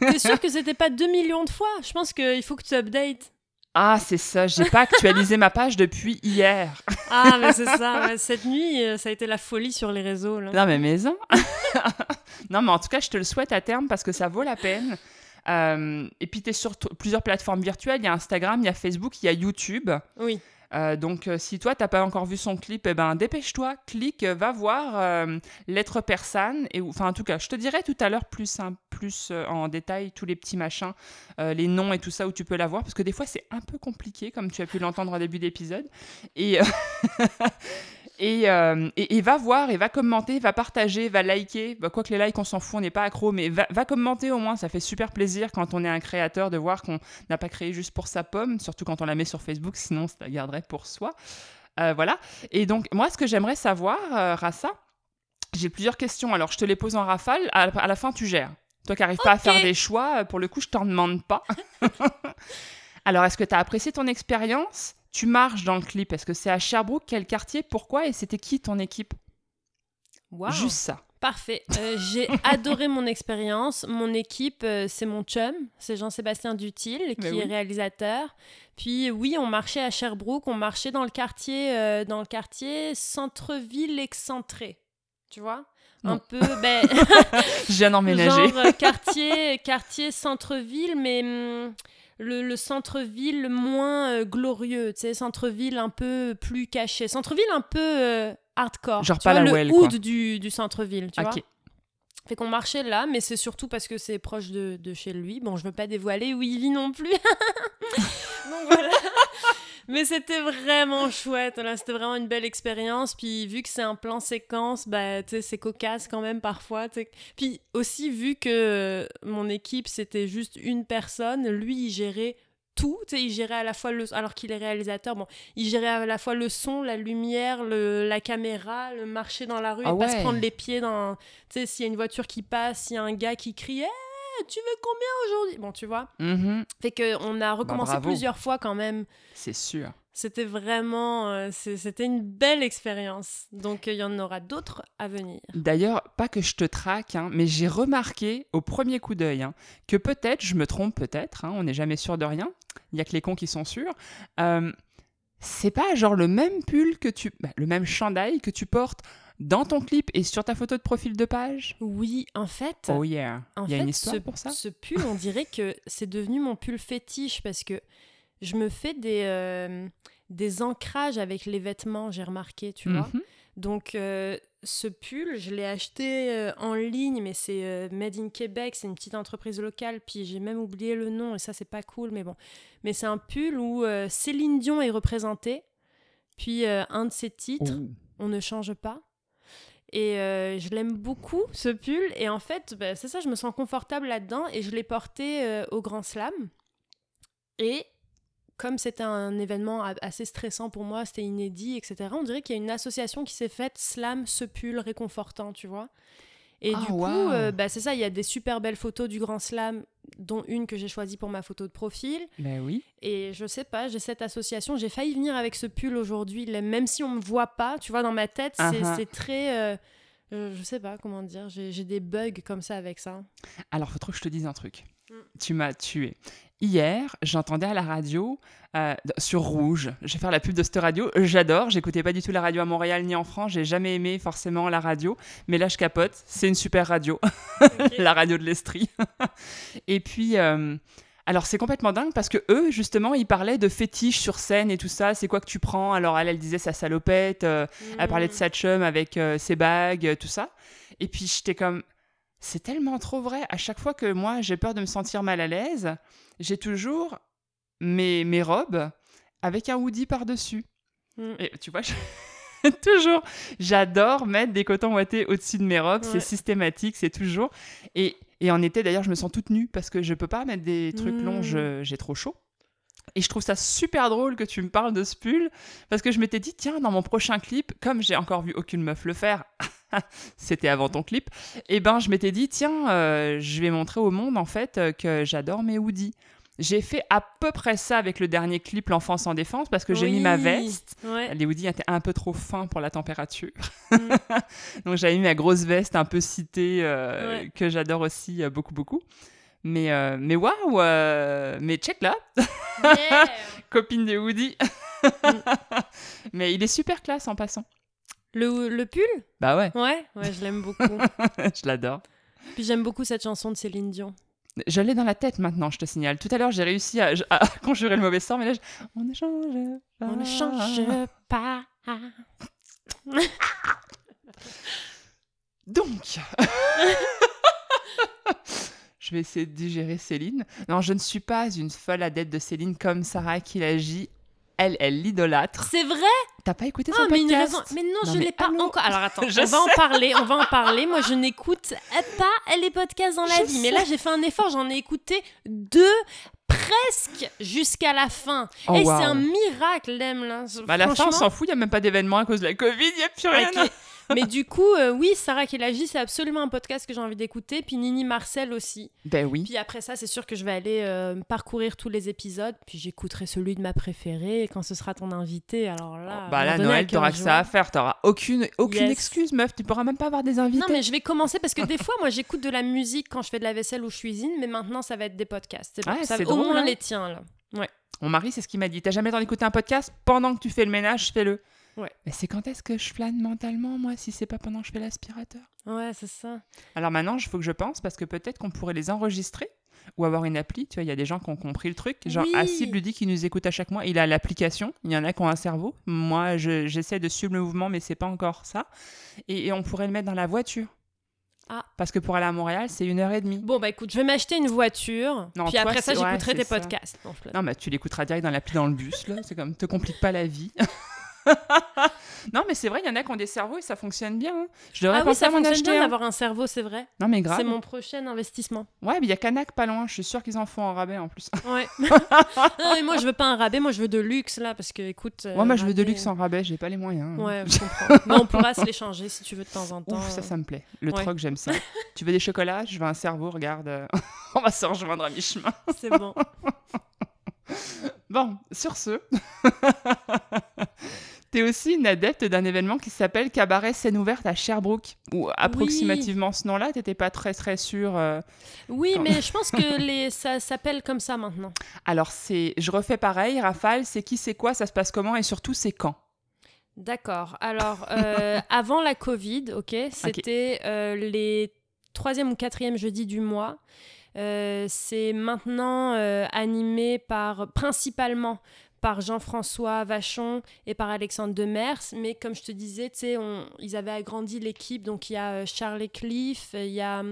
T'es sûr que c'était pas 2 millions de fois? Je pense qu'il faut que tu updates. Ah, c'est ça, j'ai pas actualisé ma page depuis hier. ah, mais c'est ça, cette nuit, euh, ça a été la folie sur les réseaux. Là. Non, mais maison. [LAUGHS] non, mais en tout cas, je te le souhaite à terme parce que ça vaut la peine. Euh, et puis, tu es sur plusieurs plateformes virtuelles. Il y a Instagram, il y a Facebook, il y a YouTube. Oui. Euh, donc, euh, si toi, t'as pas encore vu son clip, eh ben, dépêche-toi, clique, va voir euh, Lettre Persane. Et, enfin, en tout cas, je te dirai tout à l'heure plus, hein, plus en détail tous les petits machins, les noms et tout ça où tu peux la voir, parce que des fois, c'est un peu compliqué, comme tu as pu l'entendre au début d'épisode. Et, [LAUGHS] Euh, et, et, va voir, et va commenter, va partager, va liker. Bah, quoi que les likes, on s'en fout, on n'est pas accro, mais va, commenter au moins. Ça fait super plaisir quand on est un créateur de voir qu'on n'a pas créé juste pour sa pomme, surtout quand on la met sur Facebook, sinon ça la garderait pour soi. Euh, voilà. Et donc, moi, ce que j'aimerais savoir, euh, Rassa, j'ai plusieurs questions. Alors, je te les pose en rafale. À, la fin, tu gères. Toi qui n'arrives pas à faire des choix, pour le coup, je t'en demande pas. [LAUGHS] Alors, est-ce que tu as apprécié ton expérience? Tu marches dans le clip? Est-ce que c'est à Sherbrooke? Quel quartier? Pourquoi? Et c'était qui ton équipe? Waouh. Juste ça. Parfait. Euh, j'ai [LAUGHS] adoré mon expérience. Mon équipe, euh, c'est mon chum, c'est Jean-Sébastien Dutil, qui Mais est réalisateur. Puis oui, on marchait à Sherbrooke, on marchait dans le quartier, euh, dans le quartier centre-ville excentré. Tu vois? Un peu, ben, [LAUGHS] Je viens d'emménager. [LAUGHS] genre quartier, quartier centre-ville, mais hum, le, le centre-ville moins euh, glorieux, tu sais, centre-ville un peu plus caché, centre-ville un peu euh, hardcore. Genre tu pas vois, la le Well, quoi. hood du, du centre-ville, tu vois. Fait qu'on marchait là, mais c'est surtout parce que c'est proche de, de chez lui. Bon, je veux pas dévoiler où il vit non plus. [LAUGHS] Mais c'était vraiment chouette. Là, c'était vraiment une belle expérience. Puis vu que c'est un plan séquence, bah, c'est cocasse quand même parfois. Puis aussi vu que mon équipe c'était juste une personne, lui il gérait tout. Il gérait à la fois le, alors qu'il est réalisateur. Bon, il gérait à la fois le son, la lumière, le, la caméra, le marcher dans la rue, Ah et pas se prendre les pieds dans. Tu sais, s'il y a une voiture qui passe, s'il y a un gars qui crie. Eh, tu veux combien aujourd'hui? Bon, tu vois. Mhm. Fait qu'on a recommencé bravo. plusieurs fois quand même. C'est sûr. C'était vraiment, euh, c'était une belle expérience. Donc euh, il y en aura d'autres à venir. D'ailleurs, pas que je te traque, hein, mais j'ai remarqué au premier coup d'œil hein, que peut-être, je me trompe peut-être, hein, on n'est jamais sûr de rien, il n'y a que les cons qui sont sûrs, euh, c'est pas genre le même pull que tu... bah, le même chandail que tu portes dans ton clip et sur ta photo de profil de page? Oui, en fait, Oh yeah, en il y a fait, une histoire ce, pour ça? ce pull, on dirait que c'est devenu mon pull fétiche parce que je me fais des, euh, des ancrages avec les vêtements, j'ai remarqué, tu vois. Mhm. Donc, euh, ce pull, je l'ai acheté euh, en ligne, mais c'est euh, Made in Québec, c'est une petite entreprise locale, puis j'ai même oublié le nom, et ça, c'est pas cool, mais bon. Mais c'est un pull où Céline Dion est représentée, puis un de ses titres, Oh. On ne change pas. Et je l'aime beaucoup, ce pull, et en fait, bah, c'est ça, je me sens confortable là-dedans, et je l'ai porté au Grand Slam. Et comme c'était un événement assez stressant pour moi, c'était inédit, etc., on dirait qu'il y a une association qui s'est faite Slam, ce pull réconfortant, tu vois. Et Ah, du coup, euh, bah, c'est ça, il y a des super belles photos du Grand Slam, dont une que j'ai choisie pour ma photo de profil. Ben oui. Et je sais pas, j'ai cette association, j'ai failli venir avec ce pull aujourd'hui, même si on me voit pas, tu vois, dans ma tête, c'est Uh-huh. c'est très... euh, euh, je sais pas comment dire, j'ai j'ai des bugs comme ça avec ça. Alors, faut trop que je te dise un truc. Mm. Tu m'as tué. Hier, j'entendais à la radio euh, sur Rouge. Je vais faire la pub de cette radio. J'adore. J'écoutais pas du tout la radio à Montréal ni en France. J'ai jamais aimé forcément la radio. Mais là, je capote. C'est une super radio. [LAUGHS] la radio de l'Estrie. [LAUGHS] et puis. euh, alors c'est complètement dingue parce que eux justement ils parlaient de fétiches sur scène et tout ça, c'est quoi que tu prends? Alors elle elle disait sa salopette, euh, elle parlait de sa chum avec ses bagues, tout ça. Et puis j'étais comme, c'est tellement trop vrai. À chaque fois que moi j'ai peur de me sentir mal à l'aise, j'ai toujours mes, mes robes avec un hoodie par-dessus. Mm. Et tu vois, je- [LAUGHS] toujours, j'adore mettre des cotons ouatés au-dessus de mes robes. Ouais. C'est systématique, c'est toujours. Et, et en été d'ailleurs, je me sens toute nue parce que je peux pas mettre des trucs Mm. longs, je- j'ai trop chaud. Et je trouve ça super drôle que tu me parles de ce pull parce que je m'étais dit, tiens, dans mon prochain clip, comme j'ai encore vu aucune meuf le faire, [LAUGHS] c'était avant ton clip, et ben je m'étais dit, tiens, euh, je vais montrer au monde en fait euh, que j'adore mes hoodies. J'ai fait à peu près ça avec le dernier clip L'enfance en défense parce que j'ai mis ma veste. Ouais. Les hoodies étaient un peu trop fins pour la température. Mm. [LAUGHS] Donc j'avais mis ma grosse veste un peu citée euh, Ouais. que j'adore aussi euh, beaucoup beaucoup. Mais euh, mais waouh, euh, mais check là, Yeah. [LAUGHS] copine de hoodie. Mm. mais il est super classe en passant. le, le pull? Bah ouais, Ouais, ouais, je l'aime beaucoup. [LAUGHS] je l'adore. Puis j'aime beaucoup cette chanson de Céline Dion. Je l'ai dans la tête maintenant, je te signale. Tout à l'heure, j'ai réussi à, à [LAUGHS] conjurer le mauvais sort, mais là, je- on ne change pas. On ne change pas. Donc, je vais essayer de digérer Céline. Non, je ne suis pas une folle adepte de Céline comme Sarah qui l'agit. Elle, elle l'idolâtre. C'est vrai? T'as pas écouté Ah, son mais podcast? raison. Mais non, Non, je l'ai pas allô encore. Alors attends, [LAUGHS] Je on va en parler, on va en parler. Moi, je n'écoute pas les podcasts dans la Je vie. Mais là, j'ai fait un effort, j'en ai écouté deux presque jusqu'à la fin. Oh, et wow. c'est un miracle, Lem, là. Bah, à la fin, on s'en fout, il n'y a même pas d'événement à cause de la Covid, il n'y a plus rien. Mais du coup, euh, oui, Sarah Kelagi, c'est absolument un podcast que j'ai envie d'écouter. Puis Nini Marcel aussi. Ben oui. Puis après ça, c'est sûr que je vais aller euh, parcourir tous les épisodes. Puis j'écouterai celui de ma préférée quand ce sera ton invité. Alors là, bah à un là, Noël, t'auras que ça à faire. T'auras aucune, aucune Yes. excuse, meuf. Tu pourras même pas avoir des invités. Non, mais je vais commencer parce que [LAUGHS] des fois, moi, j'écoute de la musique quand je fais de la vaisselle ou je cuisine, mais maintenant, ça va être des podcasts. Ouais, Ça- c'est au drôle, moins hein. les tiens, là. Mon mari, c'est ce qu'il m'a dit. T'as jamais le temps d'écouter un podcast? Pendant que tu fais le ménage, fais-le. Ouais. Mais c'est quand est-ce que je flâne mentalement, moi, si c'est pas pendant que je fais l'aspirateur? Ouais, c'est ça. Alors maintenant, il faut que je pense parce que peut-être qu'on pourrait les enregistrer ou avoir une appli. Tu vois, il y a des gens qui ont compris le truc. Genre, Oui. Lui dit qu'il nous écoute à chaque mois. Il a l'application. Il y en a qui ont un cerveau. Moi, je- j'essaie de suivre le mouvement, mais c'est pas encore ça. Et, et on pourrait le mettre dans la voiture. Ah. Parce que pour aller à Montréal, c'est une heure et demie. Bon, bah écoute, je vais m'acheter une voiture. Non, puis toi, après ça, ouais, j'écouterai ça. podcasts. Non. Non, mais tu l'écouteras direct dans l'appli dans le bus, là. C'est comme, te complique pas la vie. [LAUGHS] non, mais c'est vrai, il y en a qui ont des cerveaux et ça fonctionne bien. hein. Je devrais Ah oui, ça à m'en fonctionne acheter bien un. d'avoir un cerveau, c'est vrai. Non, mais grave. C'est mon prochain investissement. Ouais, mais il y a Canac pas loin. Je suis sûre qu'ils en font en rabais en plus. Ouais. [LAUGHS] non, mais moi, je veux pas un rabais, moi, je veux de luxe, là, parce que, écoute. euh, Ouais, moi, je veux de luxe en rabais. J'ai pas les moyens. Ouais, je comprends. [LAUGHS] mais on pourra se l'échanger si tu veux de temps en temps. Ouf, ça, ça me plaît. Le Ouais. troc, j'aime ça. [LAUGHS] tu veux des chocolats? Je veux un cerveau, regarde. euh, On va se rejoindre à mi-chemin. C'est bon. Bon, sur ce. T'es aussi une adepte d'un événement qui s'appelle Cabaret Scène Ouverte à Sherbrooke. Ou approximativement ce nom-là, t'étais pas très très sûre. euh. Oui, Quand- mais [LAUGHS] je pense que les... ça s'appelle comme ça maintenant. Alors, c'est. Je refais pareil, Rafale, c'est qui, c'est quoi, ça se passe comment et surtout, c'est quand? D'accord. Alors, euh, [LAUGHS] avant la Covid, ok, c'était euh, les troisième ou quatrième jeudi du mois. C'est maintenant animé par principalement par Jean-François Vachon et par Alexandre Demers. Mais comme je te disais, on- ils avaient agrandi l'équipe. Donc il y a euh, Charles Cliff, il y a...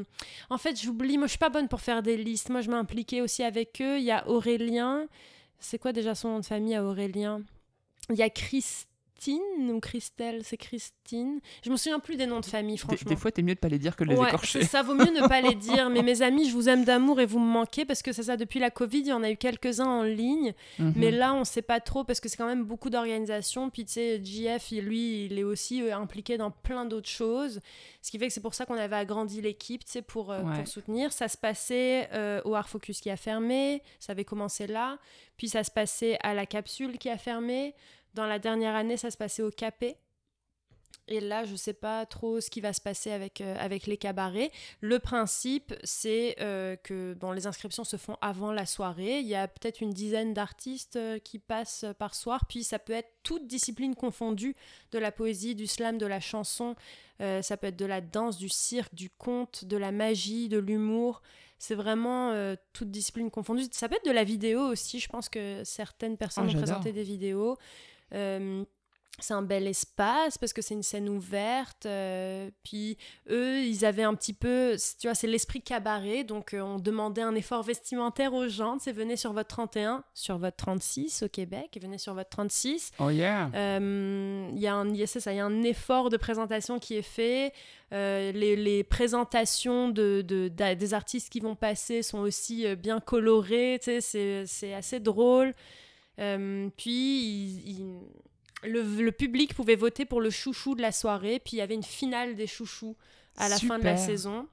En fait, j'oublie, moi je suis pas bonne pour faire des listes. Moi je m'impliquais aussi avec eux. Il y a Aurélien. C'est quoi déjà son nom de famille à Aurélien? Il y a Christine ou Christelle C'est Christine. Je me souviens plus des noms de famille, des, franchement. des fois, t'es mieux de pas les dire que de les Ouais, écorcher. ça vaut mieux ne pas les [LAUGHS] dire. Mais mes amis, je vous aime d'amour et vous me manquez parce que c'est ça. Depuis la Covid, il y en a eu quelques-uns en ligne. Mhm. Mais là, on sait pas trop parce que c'est quand même beaucoup d'organisations. Puis tu sais, JF, lui, il est aussi euh, impliqué dans plein d'autres choses. Ce qui fait que c'est pour ça qu'on avait agrandi l'équipe, tu sais, pour, euh, Ouais. pour soutenir. Ça se passait euh, au Art Focus qui a fermé. Ça avait commencé là. Puis ça se passait à la Capsule qui a fermé. Dans la dernière année, ça se passait au Capé. Et là, je sais pas trop ce qui va se passer avec, euh, avec les cabarets. Le principe, c'est euh, que bon, les inscriptions se font avant la soirée. Il y a peut-être une dizaine d'artistes euh, qui passent par soir. Puis ça peut être toute discipline confondue, de la poésie, du slam, de la chanson. Ça peut être de la danse, du cirque, du conte, de la magie, de l'humour. C'est vraiment toute discipline confondue. Ça peut être de la vidéo aussi. Je pense que certaines personnes Ah, ont présenté des vidéos. Euh, c'est un bel espace parce que c'est une scène ouverte. euh, puis eux, ils avaient un petit peu, tu vois, c'est l'esprit cabaret. Donc euh, on demandait un effort vestimentaire aux gens. C'est venez sur votre 31, sur votre 36 au Québec, venez sur votre 36. Oh yeah Euh, Il y, a un- y a- c'est ça, il y a un effort de présentation qui est fait. Les, les présentations de, des artistes qui vont passer sont aussi bien colorées. tu sais, C'est c'est assez drôle. Euh, puis il- il- le, le public pouvait voter pour le chouchou de la soirée. Puis il y avait une finale des chouchous à la fin de la saison.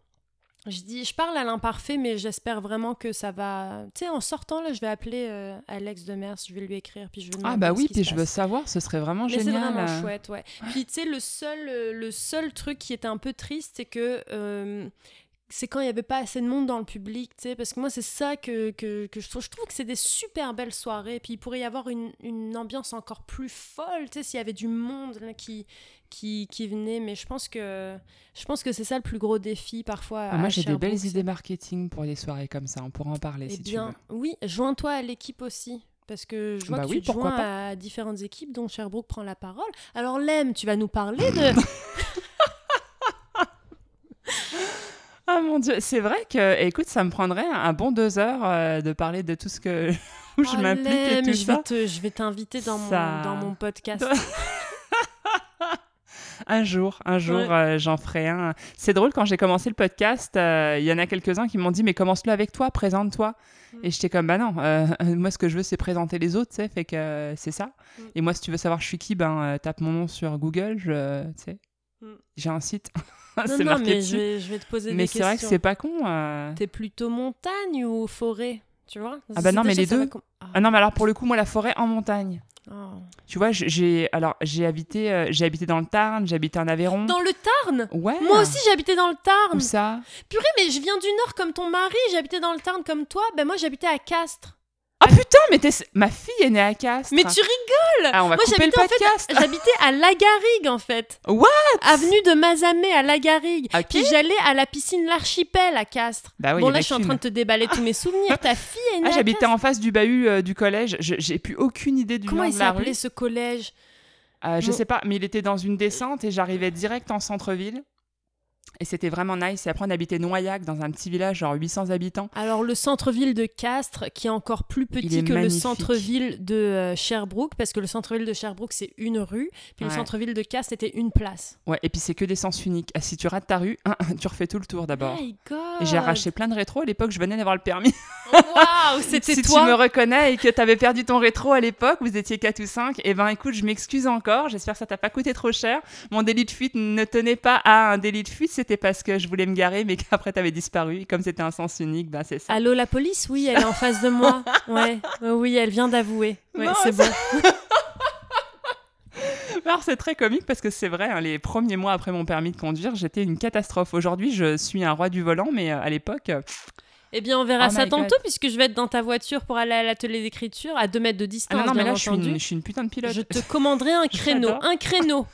Je dis, je parle à l'imparfait, mais j'espère vraiment que ça va. Tu sais, en sortant là, je vais appeler euh, Alex Demers, je vais lui écrire, puis je vais. Ah bah oui, puis je veux savoir, ce serait vraiment Mais c'est génial. vraiment euh. chouette, ouais. Puis tu sais, le seul, euh, le seul truc qui était un peu triste, c'est que euh, c'est quand il n'y avait pas assez de monde dans le public, tu sais, parce que moi, c'est ça que, que, que je trouve. Je trouve que c'est des super belles soirées, puis il pourrait y avoir une, une ambiance encore plus folle, tu sais, s'il y avait du monde là, qui, qui, qui venait, mais je pense que, je pense que c'est ça le plus gros défi parfois. Ah, moi, j'ai des belles idées marketing pour des soirées comme ça. On pourra en parler Eh si bien, tu veux. oui, joins-toi à l'équipe aussi. Parce que je vois Bah que oui, tu te joins à différentes équipes dont Sherbrooke prend la parole. Alors Lem, tu vas nous parler de... [LAUGHS] Ah mon dieu, c'est vrai que, écoute, ça me prendrait un, bon deux heures euh, de parler de tout ce que [LAUGHS] où je Oh, m'implique et tout je ça. vais te- je vais t'inviter dans, Ça- mon, dans mon podcast. [LAUGHS] Un jour, un jour, Ouais. euh, j'en ferai un. C'est drôle, quand j'ai commencé le podcast, euh, il y en a quelques-uns qui m'ont dit Mais commence-le avec toi, présente-toi. Mm. Et j'étais comme Bah non, euh, [LAUGHS] moi, ce que je veux, c'est présenter les autres, tu sais, fait que c'est ça. Mm. Et moi, si tu veux savoir je suis qui, ben, tape mon nom sur Google, je, tu sais. Mm. J'ai un site. [LAUGHS] Non, c'est non, marqué mais je vais, je vais te poser Mais des c'est vrai que questions. c'est pas con. euh. T'es plutôt montagne ou forêt Tu vois? Ah bah non, mais les deux. com- Ah. Ah non, mais alors pour le coup, moi, la forêt en montagne. Oh. Tu vois, j'ai alors j'ai habité, euh, j'ai habité dans le Tarn, j'ai habité en Aveyron. Dans le Tarn? Ouais. Moi aussi, j'habitais dans le Tarn. Où ça? Purée, mais je viens du Nord comme ton mari, j'habitais dans le Tarn comme toi. Ben moi, j'habitais à Castres. Ah putain, mais t'es... ma fille est née à Castres. Mais tu rigoles Ah, on va Moi, couper le j'habitais en fait- podcast. [LAUGHS] J'habitais à Lagarigue, en fait. What? Avenue de Mazamet à Lagarigue. Ok. Puis j'allais à la piscine L'Archipel à Castres. Bah bon, il là, je suis en train de te déballer tous mes souvenirs. Ta fille est née Ah, à j'habitais Castres. en face du bahut euh, du collège. Je- J'ai plus aucune idée du Comment nom il de la s'appelait rue. ce collège? Euh, je sais pas, mais il était dans une descente et j'arrivais direct en centre-ville. Et c'était vraiment nice. Et après, on habitait Noyac, dans un petit village, genre 800 habitants. Alors le centre-ville de Castres, qui est encore plus petit que le centre-ville de euh, Sherbrooke, parce que le centre-ville de Sherbrooke c'est une rue, puis le centre-ville de Castres c'était une place. Ouais, et puis c'est que des sens uniques. Ah, si tu rates ta rue, [LAUGHS] tu refais tout le tour d'abord. Et j'ai arraché plein de rétros. À l'époque, je venais d'avoir le permis. [LAUGHS] Waouh, c'était si toi. tu me reconnais et que tu avais perdu ton rétro à l'époque, vous étiez 4 ou 5, et ben écoute, je m'excuse encore. J'espère que ça t'a pas coûté trop cher. Mon délit de fuite ne tenait pas à un délit de fuite, c'était parce que je voulais me garer, mais [LAUGHS] qu'après t'avais disparu. Et comme c'était un sens unique, ben c'est ça. Allô la police? Oui, elle est en face de moi. [LAUGHS] Ouais, Euh, oui, elle vient d'avouer. Ouais, c'est bon. [LAUGHS] Alors c'est très comique parce que c'est vrai, hein, les premiers mois après mon permis de conduire, j'étais une catastrophe. Aujourd'hui, je suis un roi du volant, mais euh, à l'époque, euh, Eh bien, on verra Oh ça tantôt God. puisque je vais être dans ta voiture pour aller à l'atelier d'écriture à 2 mètres de ah distance. non, non, mais là, je suis, une, je suis une putain de pilote. Je te commanderai un créneau, un créneau.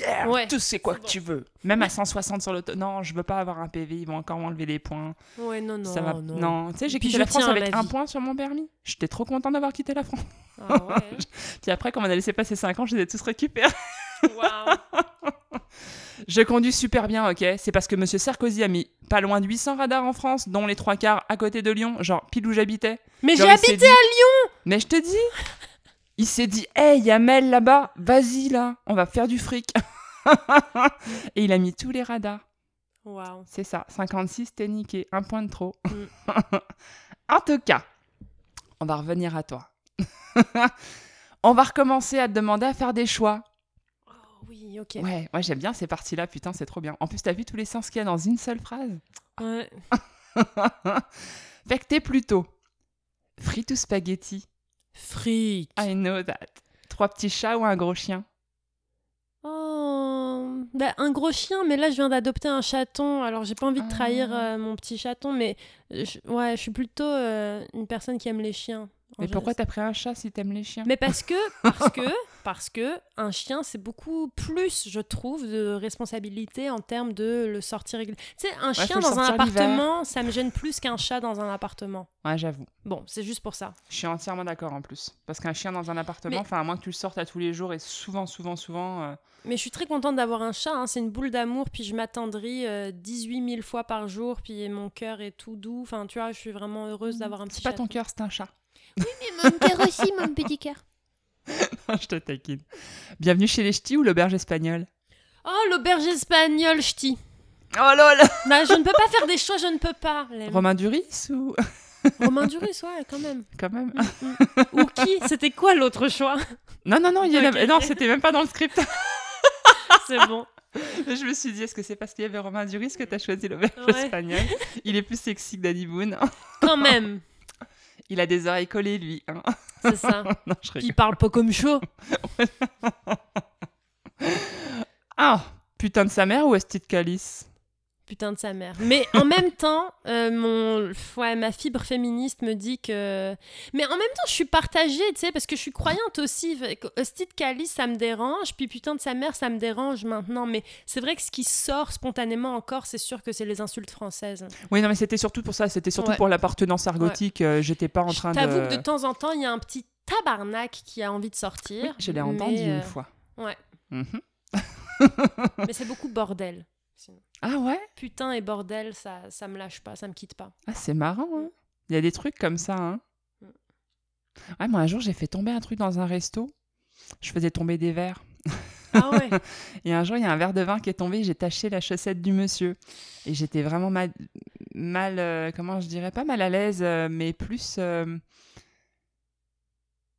Yeah, Ouais. tout c'est quoi que tu veux. Même à 160 sur l'auto. Non, je veux pas avoir un PV, ils vont encore m'enlever des points. Ouais, non, non, ça va. non. tu sais, j'ai quitté la France avec un point sur mon permis. J'étais trop content d'avoir quitté la France. Ah ouais. [LAUGHS] Puis après, quand on a laissé passer 5 ans, je les ai tous récupérés. [LAUGHS] Waouh. Je conduis super bien, ok C'est parce que Monsieur Sarkozy a mis pas loin de 800 radars en France, dont les trois quarts à côté de Lyon, genre pile où j'habitais. Mais j'ai habité dit- à Lyon. Mais je te dis Il s'est dit Hey, il y a Mel là-bas, vas-y là, on va faire du fric. [LAUGHS] Et il a mis tous les radars. Waouh. C'est ça, 56, t'es niqué, un point de trop. Mm. [LAUGHS] en tout cas, on va revenir à toi. [LAUGHS] on va recommencer à te demander à faire des choix. Oh, oui, ok. Ouais, ouais, j'aime bien ces parties-là, putain, c'est trop bien. En plus, t'as vu tous les sens qu'il y a dans une seule phrase? Ouais. Fait que t'es plutôt frites ou spaghetti Frites. I know that. Trois petits chats ou un gros chien? Oh, bah, un gros chien, mais là je viens d'adopter un chaton, alors j'ai pas envie de trahir Ah. euh, mon petit chaton, mais je, ouais, je suis plutôt euh, une personne qui aime les chiens. Mais pourquoi t'as pris un chat si t'aimes les chiens? Mais parce que, parce que, [LAUGHS] parce que un chien c'est beaucoup plus, je trouve, de responsabilité en termes de le sortir. Tu sais, un chien dans un appartement, ça me gêne plus qu'un chat dans un appartement. Ouais, j'avoue. Bon, c'est juste pour ça. Je suis entièrement d'accord en plus. Parce qu'un chien dans un appartement, Mais- enfin, à moins que tu le sortes à tous les jours et souvent, souvent, souvent. euh, Mais je suis très contente d'avoir un chat, hein, c'est une boule d'amour, puis je m'attendris euh, 18 000 fois par jour, puis mon cœur est tout doux. Enfin, tu vois, je suis vraiment heureuse d'avoir un petit C'est pas ton cœur, c'est un chat. Mon cœur aussi, mon petit cœur. [LAUGHS] je te taquine. Bienvenue chez les ch'tis ou l'auberge espagnole? Oh, l'auberge espagnole, ch'ti. Oh là là Non, je ne peux pas faire des choix, je ne peux pas. Les- Romain Duris ou. [LAUGHS] Romain Duris, ouais, quand même. Quand même. Ou qui? C'était quoi l'autre choix? Non, non, non, il y en a- Ok, non c'était même pas dans le script. [LAUGHS] C'est bon. je me suis dit, est-ce que c'est parce qu'il y avait Romain Duris que t'as choisi l'auberge Ouais. espagnole? Il est plus sexy que Danny Boone. Quand même, Il a des oreilles collées, lui. hein. c'est ça. [LAUGHS] non, je Puis rigole. il parle pas comme chaud. [LAUGHS] Ah Putain de sa mère ou Esti de Calice Putain de sa mère. Mais en même temps, euh, mon, ouais, ma fibre féministe me dit que. Mais en même temps, je suis partagée, tu sais, parce que je suis croyante aussi. Hostie de Calice, ça me dérange. Puis putain de sa mère, ça me dérange maintenant. Mais c'est vrai que ce qui sort spontanément encore, c'est sûr que c'est les insultes françaises. Oui, non, mais c'était surtout pour ça. C'était surtout Ouais. pour l'appartenance argotique. euh, J'étais pas en train de. t'avoue que de temps en temps, il y a un petit tabarnak qui a envie de sortir. Oui, je l'ai entendu euh, une fois. Ouais. Mhm. Mais c'est beaucoup bordel. Sinon. Ah ouais? Putain et bordel, ça, ça me lâche pas, ça me quitte pas. Ah, c'est marrant, hein Il y a des trucs comme ça, hein Mm. Ouais, moi, un jour, j'ai fait tomber un truc dans un resto. Je faisais tomber des verres. Ah ouais. [LAUGHS] Et un jour, il y a un verre de vin qui est tombé, j'ai taché la chaussette du monsieur. Et j'étais vraiment mal, mal euh, comment je dirais, pas mal à l'aise, euh, mais plus. euh,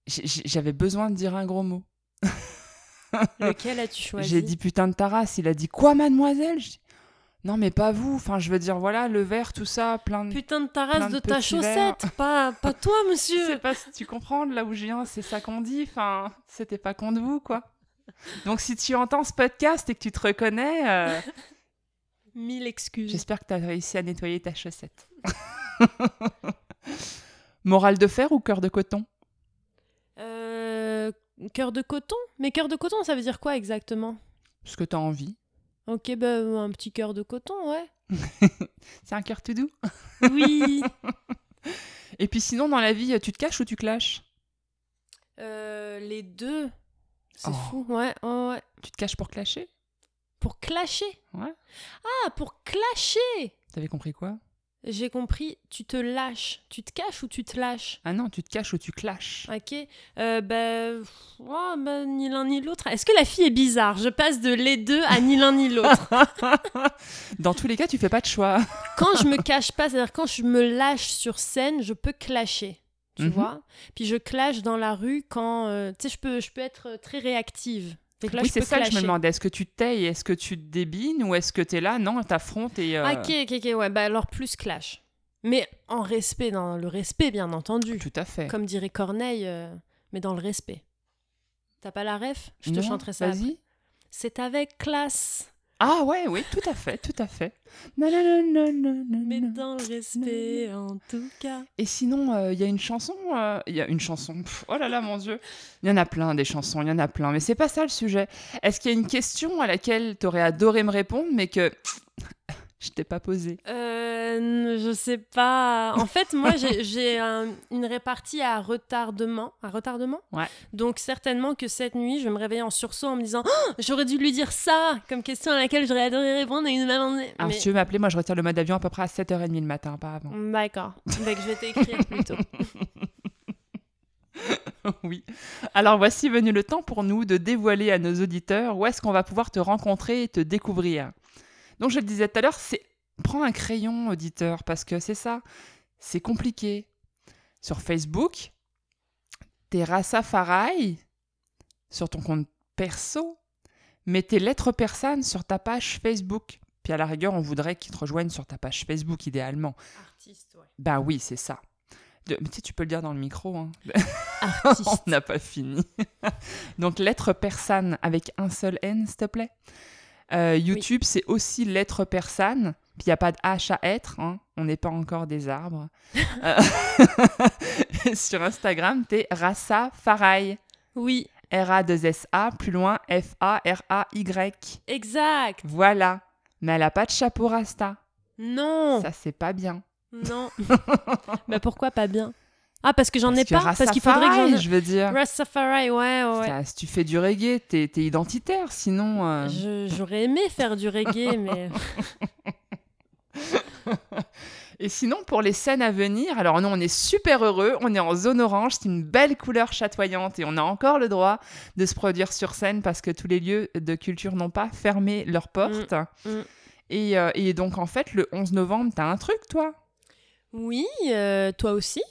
J'avais besoin de dire un gros mot. [LAUGHS] Lequel as-tu [LAUGHS] choisi J'ai dit putain de Taras. Il a dit quoi, mademoiselle? Non, mais pas vous. Enfin, je veux dire, voilà, le verre, tout ça, plein de. Putain de ta race de de ta chaussette, pas, pas toi, [LAUGHS] monsieur. sais pas si tu comprends là où je viens, c'est ça qu'on dit. Enfin, c'était pas contre vous, quoi. Donc, si tu entends ce podcast et que tu te reconnais, euh, [LAUGHS] Mille excuses. j'espère que tu as réussi à nettoyer ta chaussette. Morale de fer ou cœur de coton? Cœur de coton? Mais cœur de coton, ça veut dire quoi exactement? Ce que tu as envie. Ok, bah, un petit cœur de coton, ouais. [LAUGHS] C'est un cœur tout doux? Oui. [LAUGHS] Et puis, sinon, dans la vie, tu te caches ou tu clashes Euh, les deux. C'est Oh. fou, ouais. Tu te caches pour clasher? Pour clasher? Ouais. Ah, pour clasher T'avais compris quoi? J'ai compris, tu te lâches. Tu te caches ou tu te lâches? Ah non, tu te caches ou tu clashes. Ok. Euh, bah, oh, bah, ni l'un ni l'autre. Est-ce que la fille est bizarre? Je passe de les deux à ni l'un ni l'autre. [LAUGHS] Dans tous les cas, tu fais pas de choix. [LAUGHS] quand je me cache pas, c'est-à-dire quand je me lâche sur scène, je peux clasher. Tu Mhm. vois? Puis je clash dans la rue quand. euh, tu sais, je peux, je peux être euh, très réactive. Là, oui, c'est ça que je me demandais. Est-ce que tu et est-ce que tu te débines? Ou est-ce que tu es là? Non, t'affrontes et. euh, Ah, Ok, ok, ok, ouais. Bah alors plus clash. Mais en respect, dans le respect, bien entendu. Tout à fait. Comme dirait Corneille, euh, mais dans le respect. T'as pas la ref? Je te Non, chanterai ça. Vas-y. C'est avec classe, Ah ouais, oui, tout à fait, tout à fait. Non, non, non, non, non, non, mais non. dans le respect en tout cas. Et sinon, euh, il y a une chanson. euh, Il y a une chanson. pff, oh là là, mon Dieu. Il y en a plein des chansons, il y en a plein. Mais c'est pas ça le sujet. Est-ce qu'il y a une question à laquelle tu aurais adoré me répondre, mais que je t'ai pas posée Euh, je sais pas. En fait, moi, j'ai- [LAUGHS] j'ai un- une répartie à retardement. À retardement Ouais. Donc, certainement que cette nuit, je vais me réveiller en sursaut en me disant Oh, J'aurais dû lui dire ça comme question à laquelle j'aurais adoré répondre il m'a demandé. Alors, Mais- si tu veux m'appeler, moi je retire le mode avion à peu près à 7h30 le matin, pas avant. D'accord. Donc, je vais t'écrire plutôt. [LAUGHS] oui. Alors voici venu le temps pour nous de dévoiler à nos auditeurs où est-ce qu'on va pouvoir te rencontrer et te découvrir. Donc je le disais tout à l'heure, c'est prends un crayon auditeur parce que c'est ça, c'est compliqué. Sur Facebook, t'es Rastafari sur ton compte perso, mais tes lettres persanes sur ta page Facebook. Puis à la rigueur, on voudrait qu'ils te rejoignent sur ta page Facebook idéalement. Artiste, ouais. Ben oui, c'est ça. De- mais tu sais, tu peux le dire dans le micro. Hein. Artiste. [LAUGHS] On n'a pas fini. Donc, lettre persane avec un seul N, s'il te plaît. Euh, YouTube, c'est aussi lettre persane. Puis, il n'y a pas de H à être. hein. On n'est pas encore des arbres. [LAUGHS] Euh, [LAUGHS] Sur Instagram, t'es Rassa Farai. Oui, R-A-2-S-A, plus loin, F-A-R-A-Y. exact. Voilà. Mais elle n'a pas de chapeau Rasta. Non, Ça, c'est pas bien. non. [LAUGHS] bah pourquoi pas bien? Ah, parce que j'en ai que pas Parce qu'il faudrait que je veux dire. Rastafari, ouais, ouais. si tu fais du reggae, t'es t'es identitaire. Sinon, euh, J'aurais aimé faire du reggae, [LAUGHS] mais. Et sinon, pour les scènes à venir, alors nous, on est super heureux, on est en zone orange, c'est une belle couleur chatoyante et on a encore le droit de se produire sur scène parce que tous les lieux de culture n'ont pas fermé leurs portes. mm. Et, euh, et donc, en fait, le 11 novembre, t'as un truc, toi? Oui, euh, toi aussi?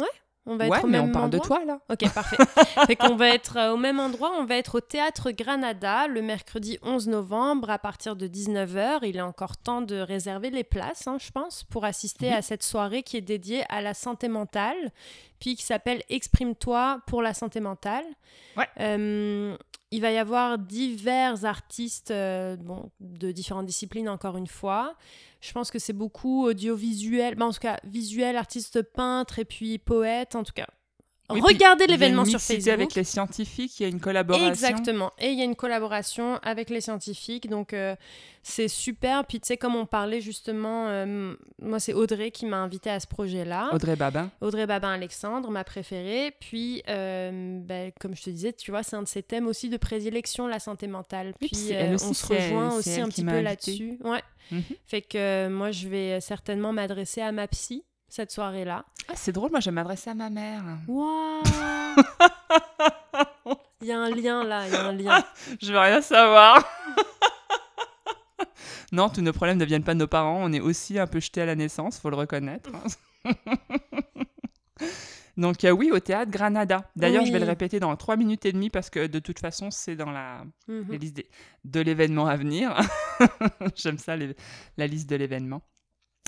Ouais, on va Ouais, être au mais même on parle de endroit. toi, là. Ok, parfait. [LAUGHS] fait qu'on va être euh, au même endroit, on va être au Théâtre Granada le mercredi 11 novembre à partir de 19h. Il est encore temps de réserver les places, hein, je pense, pour assister Oui. à cette soirée qui est dédiée à la santé mentale, puis qui s'appelle Exprime-toi pour la santé mentale. Ouais. Euh, il va y avoir divers artistes euh, bon, de différentes disciplines, encore une fois. Je pense que c'est beaucoup audiovisuel, bah, en tout cas visuel, artiste peintre et puis poète, en tout cas. Oui, Regardez l'événement sur Facebook. avec les scientifiques, il y a une collaboration. Exactement. Et il y a une collaboration avec les scientifiques. Donc, euh, c'est super. Puis, tu sais, comme on parlait justement, euh, moi, c'est Audrey qui m'a invité à ce projet-là. Audrey Babin. Audrey Babin-Alexandre, ma préférée. Puis, euh, ben, comme je te disais, tu vois, c'est un de ses thèmes aussi de prédilection, la santé mentale. Puis, euh, elle aussi, on se rejoint aussi un petit peu invitée. là-dessus. Ouais. Mhm. Fait que moi, je vais certainement m'adresser à ma psy cette soirée-là. Ah, c'est drôle, moi, je vais m'adresser à ma mère. Waouh Il y a un lien là, il y a un lien. [LAUGHS] Je veux rien savoir. [LAUGHS] non, tous nos problèmes ne viennent pas de nos parents. On est aussi un peu jetés à la naissance, faut le reconnaître. [LAUGHS] Donc euh, oui, au théâtre Granada. D'ailleurs, je vais le répéter dans 3 minutes et demie parce que de toute façon, c'est dans la, Mhm. la liste des- de l'événement à venir. J'aime ça, les- la liste de l'événement.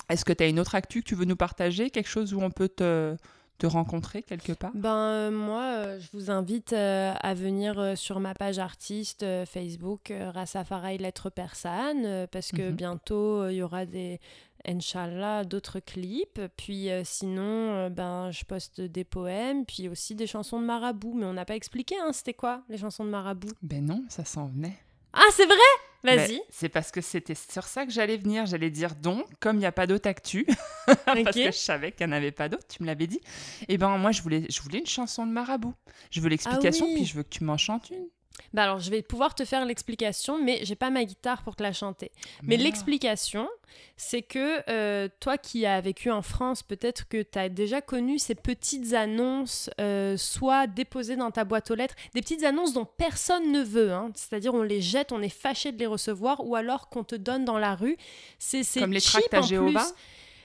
Est-ce que tu as une autre actu que tu veux nous partager Quelque chose où on peut te, te rencontrer quelque part? Ben euh, moi, euh, je vous invite euh, à venir sur ma page artiste Facebook euh, Rastafari Lettre Persane parce que Mhm. bientôt il y aura des Inch'Allah d'autres clips. Puis sinon, ben je poste des poèmes, puis aussi des chansons de marabout. Mais on n'a pas expliqué, hein, c'était quoi les chansons de marabout? Ben non, ça s'en venait. Ah c'est vrai? Vas-y. C'est parce que c'était sur ça que j'allais venir. J'allais dire donc, comme il n'y a pas d'autre actu, [LAUGHS] parce Ok. que je savais qu'il n'y en avait pas d'autre, tu me l'avais dit. Et ben moi, je voulais, je voulais une chanson de marabout. Je veux l'explication, oui. puis je veux que tu m'en chantes une. Bah alors je vais pouvoir te faire l'explication, mais j'ai pas ma guitare pour te la chanter. Mais l'explication, c'est que euh, toi qui as vécu en France, peut-être que tu as déjà connu ces petites annonces, euh, soit déposées dans ta boîte aux lettres, des petites annonces dont personne ne veut, hein. c'est-à-dire on les jette, on est fâché de les recevoir, ou alors qu'on te donne dans la rue. C'est c'est Comme les cheap tracts à Jéhovah plus.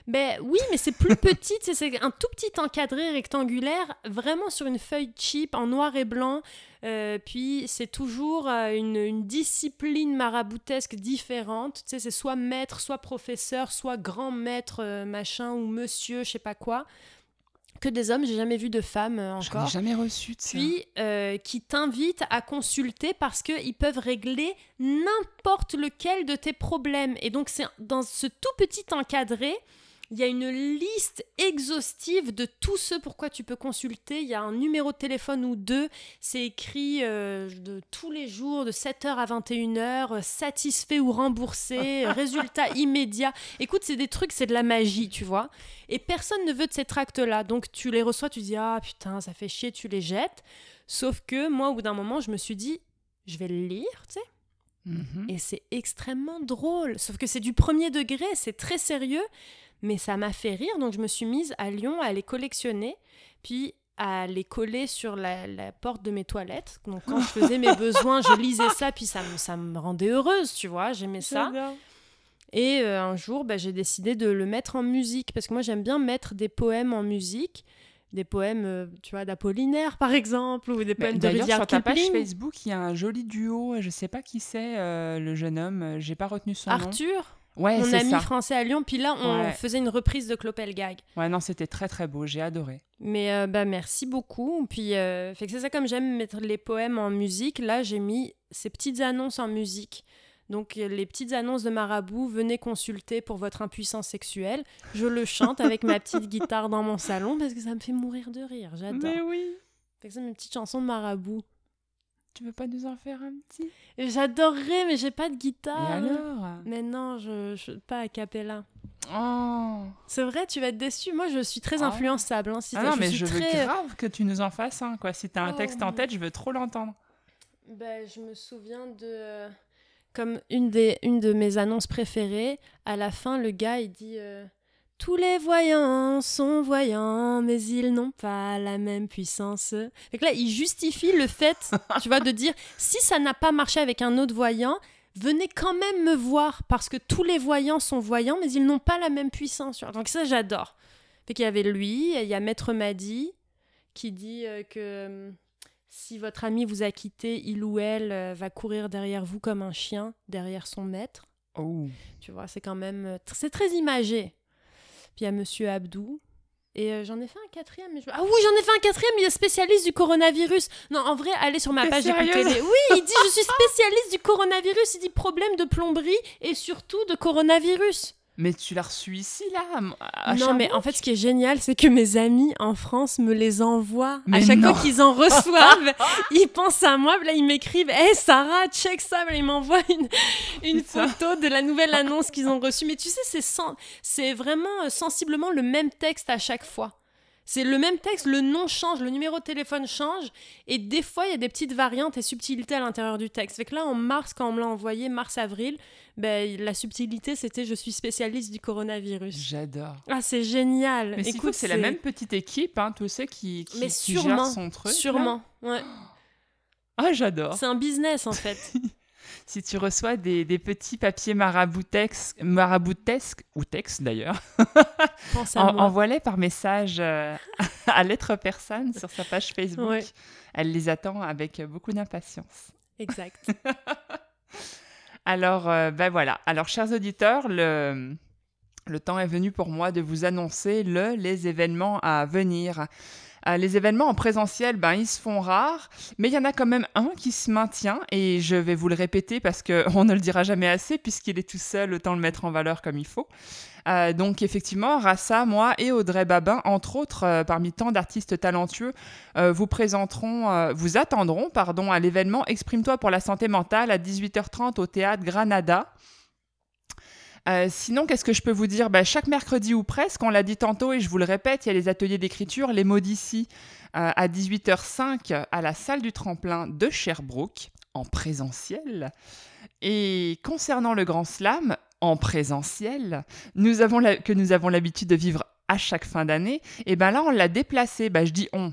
Ben oui, mais c'est plus petit, c'est un tout petit encadré rectangulaire, vraiment sur une feuille cheap en noir et blanc. Euh, puis c'est toujours euh, une, une discipline maraboutesque différente. Tu sais, c'est soit maître, soit professeur, soit grand maître, euh, machin, ou monsieur, je sais pas quoi. Que des hommes, j'ai jamais vu de femmes euh, Je n'ai encore. jamais reçu de ça. Puis qui t'invitent à consulter parce qu'ils peuvent régler n'importe lequel de tes problèmes. Et donc c'est dans ce tout petit encadré, il y a une liste exhaustive de tous ceux pourquoi tu peux consulter. Il y a un numéro de téléphone ou deux. C'est écrit euh, de tous les jours, de 7h à 21h, euh, satisfait ou remboursé, [LAUGHS] résultat immédiat. Écoute, c'est des trucs, c'est de la magie, tu vois. Et personne ne veut de ces tracts-là. Donc tu les reçois, tu dis Ah putain, ça fait chier, tu les jettes. Sauf que moi, au bout d'un moment, je me suis dit Je vais le lire, tu sais. Mhm. Et c'est extrêmement drôle. Sauf que c'est du premier degré, c'est très sérieux. Mais ça m'a fait rire, donc je me suis mise à Lyon à les collectionner, puis à les coller sur la, la porte de mes toilettes. Donc quand je [LAUGHS] faisais mes besoins, je lisais ça, puis ça me, ça me rendait heureuse, tu vois, j'aimais ça. Et euh, un jour, bah, j'ai décidé de le mettre en musique, parce que moi j'aime bien mettre des poèmes en musique, des poèmes, euh, tu vois, d'Apollinaire par exemple, ou des poèmes de D'ailleurs, Rudyard sur ta page. Facebook, il y a un joli duo. Je sais pas qui c'est, euh, le jeune homme. J'ai pas retenu son nom. Arthur, Ouais, mon ami ça. français à Lyon, puis là on Ouais. faisait une reprise de Clopelgag. Ouais, non, c'était très très beau. J'ai adoré. Mais euh, bah merci beaucoup. Puis euh, fait que c'est ça comme j'aime mettre les poèmes en musique. Là j'ai mis ces petites annonces en musique. Donc euh, les petites annonces de Marabout, venez consulter pour votre impuissance sexuelle. Je le chante avec ma petite [LAUGHS] guitare dans mon salon parce que ça me fait mourir de rire. J'adore. oui. Fait que c'est mes petites chansons de Marabout. Tu veux pas nous en faire un petit? Et J'adorerais, mais j'ai pas de guitare. Et alors? Mais non, je, je pas a cappella. Oh C'est vrai, tu vas être déçu. Moi, je suis très Ah. influençable. hein, si Ah non, mais suis je veux très... grave que tu nous en fasses un, quoi. Si t'as un Oh, texte en tête, je veux trop l'entendre. Ben, je me souviens de. euh, Comme une, des, une de mes annonces préférées, à la fin, le gars, il dit euh, Tous les voyants sont voyants, mais ils n'ont pas la même puissance. Fait que là, il justifie le fait, [LAUGHS] tu vois, de dire Si ça n'a pas marché avec un autre voyant, venez quand même me voir, parce que tous les voyants sont voyants, mais ils n'ont pas la même puissance. Donc ça, j'adore. Fait qu'il y avait lui, il y a Maître Madi, qui dit euh, que. euh, si votre ami vous a quitté, il ou elle euh, va courir derrière vous comme un chien derrière son maître. Oh. Tu vois, c'est quand même... c'est très imagé. Puis il y a Monsieur Abdou. Et euh, j'en ai fait un quatrième. Mais je- Ah oui, j'en ai fait un quatrième, il est spécialiste du coronavirus. Non, en vrai, allez sur ma page, écoutez-les. Oui, il dit, je suis spécialiste du coronavirus. Il dit problème de plomberie et surtout de coronavirus. Mais tu l'as reçu ici, là à- non, mais en fait, ce qui est génial, c'est que mes amis en France me les envoient. Mais à chaque non. fois qu'ils en reçoivent, [LAUGHS] ils pensent à moi. Là, ils m'écrivent Hé Sarah, check ça. Ils m'envoient une, photo de la nouvelle annonce qu'ils ont reçue. Mais tu sais, c'est sen- c'est vraiment euh, sensiblement le même texte à chaque fois. C'est le même texte, le nom change, le numéro de téléphone change, et des fois, il y a des petites variantes et subtilités à l'intérieur du texte. Fait que là, en mars, quand on me l'a envoyé, mars-avril, ben, la subtilité, c'était « je suis spécialiste du coronavirus ». J'adore. Ah, c'est génial. Mais Écoute, c'est la même petite équipe, hein, tu sais, qui, qui, Mais qui sûrement, gère son truc. là. Sûrement, ouais. Ah, j'adore. C'est un business en fait. [LAUGHS] Si tu reçois des, des petits papiers maraboutesques, maraboutesques ou textes d'ailleurs, [LAUGHS] en- envoie-les par message euh, [LAUGHS] à lettre personne sur sa page Facebook. Ouais. Elle les attend avec beaucoup d'impatience. Exact. [LAUGHS] Alors, euh, ben voilà. Alors, chers auditeurs, le, le temps est venu pour moi de vous annoncer le, les événements à venir. Euh, les événements en présentiel, ben, ils se font rares, mais il y en a quand même un qui se maintient, et je vais vous le répéter parce qu'on [LAUGHS] ne le dira jamais assez, puisqu'il est tout seul, autant le mettre en valeur comme il faut. Euh, donc effectivement, Rassa, moi et Audrey Babin, entre autres, euh, parmi tant d'artistes talentueux, vous présenteront, euh, vous attendront, pardon, à l'événement Exprime-toi pour la santé mentale à 18h30 au théâtre Granada. Euh, sinon, qu'est-ce que je peux vous dire? Ben, Chaque mercredi ou presque, on l'a dit tantôt et je vous le répète, il y a les ateliers d'écriture, les mots d'ici, euh, à 18h05 à la salle du tremplin de Sherbrooke, en présentiel. Et concernant le Grand Slam, en présentiel, nous avons que nous avons l'habitude de vivre à chaque fin d'année, et ben là, on l'a déplacé. Ben, je dis on,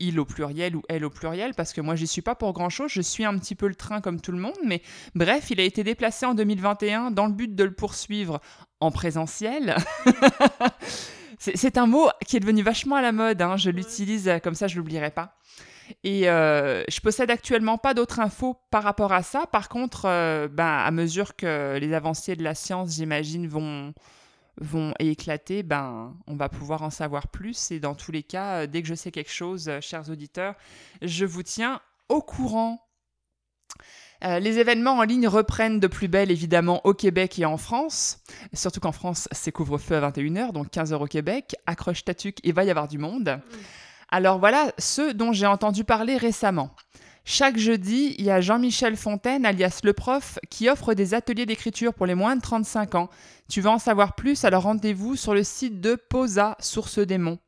il au pluriel ou elle au pluriel, parce que moi, j'y suis pas pour grand-chose. Je suis un petit peu le train comme tout le monde, mais bref, il a été déplacé en 2021 dans le but de le poursuivre en présentiel. [LAUGHS] C'est un mot qui est devenu vachement à la mode, hein, je l'utilise comme ça, je l'oublierai pas. Et euh, je possède actuellement pas d'autres infos par rapport à ça. Par contre, euh, ben, à mesure que les avancées de la science, j'imagine, vont, vont éclater, ben, on va pouvoir en savoir plus. Et dans tous les cas, euh, dès que je sais quelque chose, euh, chers auditeurs, je vous tiens au courant. Euh, les événements en ligne reprennent de plus belle, évidemment, au Québec et en France. Surtout qu'en France, c'est couvre-feu à 21h, donc 15h au Québec. Accroche ta tuque, il va y avoir du monde. Alors voilà ceux dont j'ai entendu parler récemment. Chaque jeudi, il y a Jean-Michel Fontaine, alias le prof, qui offre des ateliers d'écriture pour les moins de 35 ans. Tu veux en savoir plus, alors rendez-vous sur le site de Posa, Source des Monts.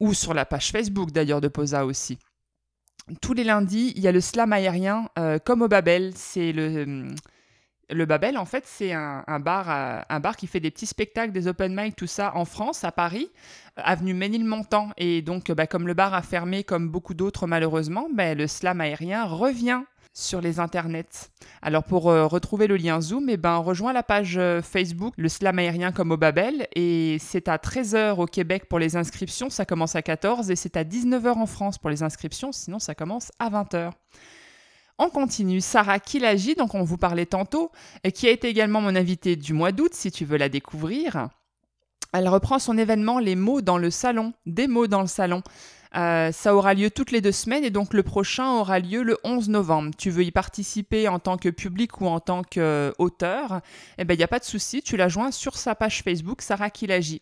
Ou sur la page Facebook d'ailleurs de Posa aussi. Tous les lundis, il y a le slam aérien, euh, comme au Babel. C'est le, le Babel, en fait, c'est un, bar, un bar qui fait des petits spectacles, des open mic, tout ça en France, à Paris, euh, avenue Ménilmontant. Et donc, euh, bah, comme le bar a fermé, comme beaucoup d'autres malheureusement, bah, le slam aérien revient sur les internets. Alors pour euh, retrouver le lien Zoom, eh ben, rejoins la page Facebook, le slam aérien comme au Babel, et c'est à 13h au Québec pour les inscriptions, ça commence à 14 et c'est à 19h en France pour les inscriptions, sinon ça commence à 20h. On continue, Sarah Kilagi, donc on vous parlait tantôt, et qui a été également mon invitée du mois d'août, si tu veux la découvrir. Elle reprend son événement Les mots dans le salon, des mots dans le salon. Euh, ça aura lieu toutes les deux semaines et donc le prochain aura lieu le 11 novembre. Tu veux y participer en tant que public ou en tant qu'auteur? Eh bien, il n'y a pas de souci, tu la joins sur sa page Facebook, Sarah Kilagi.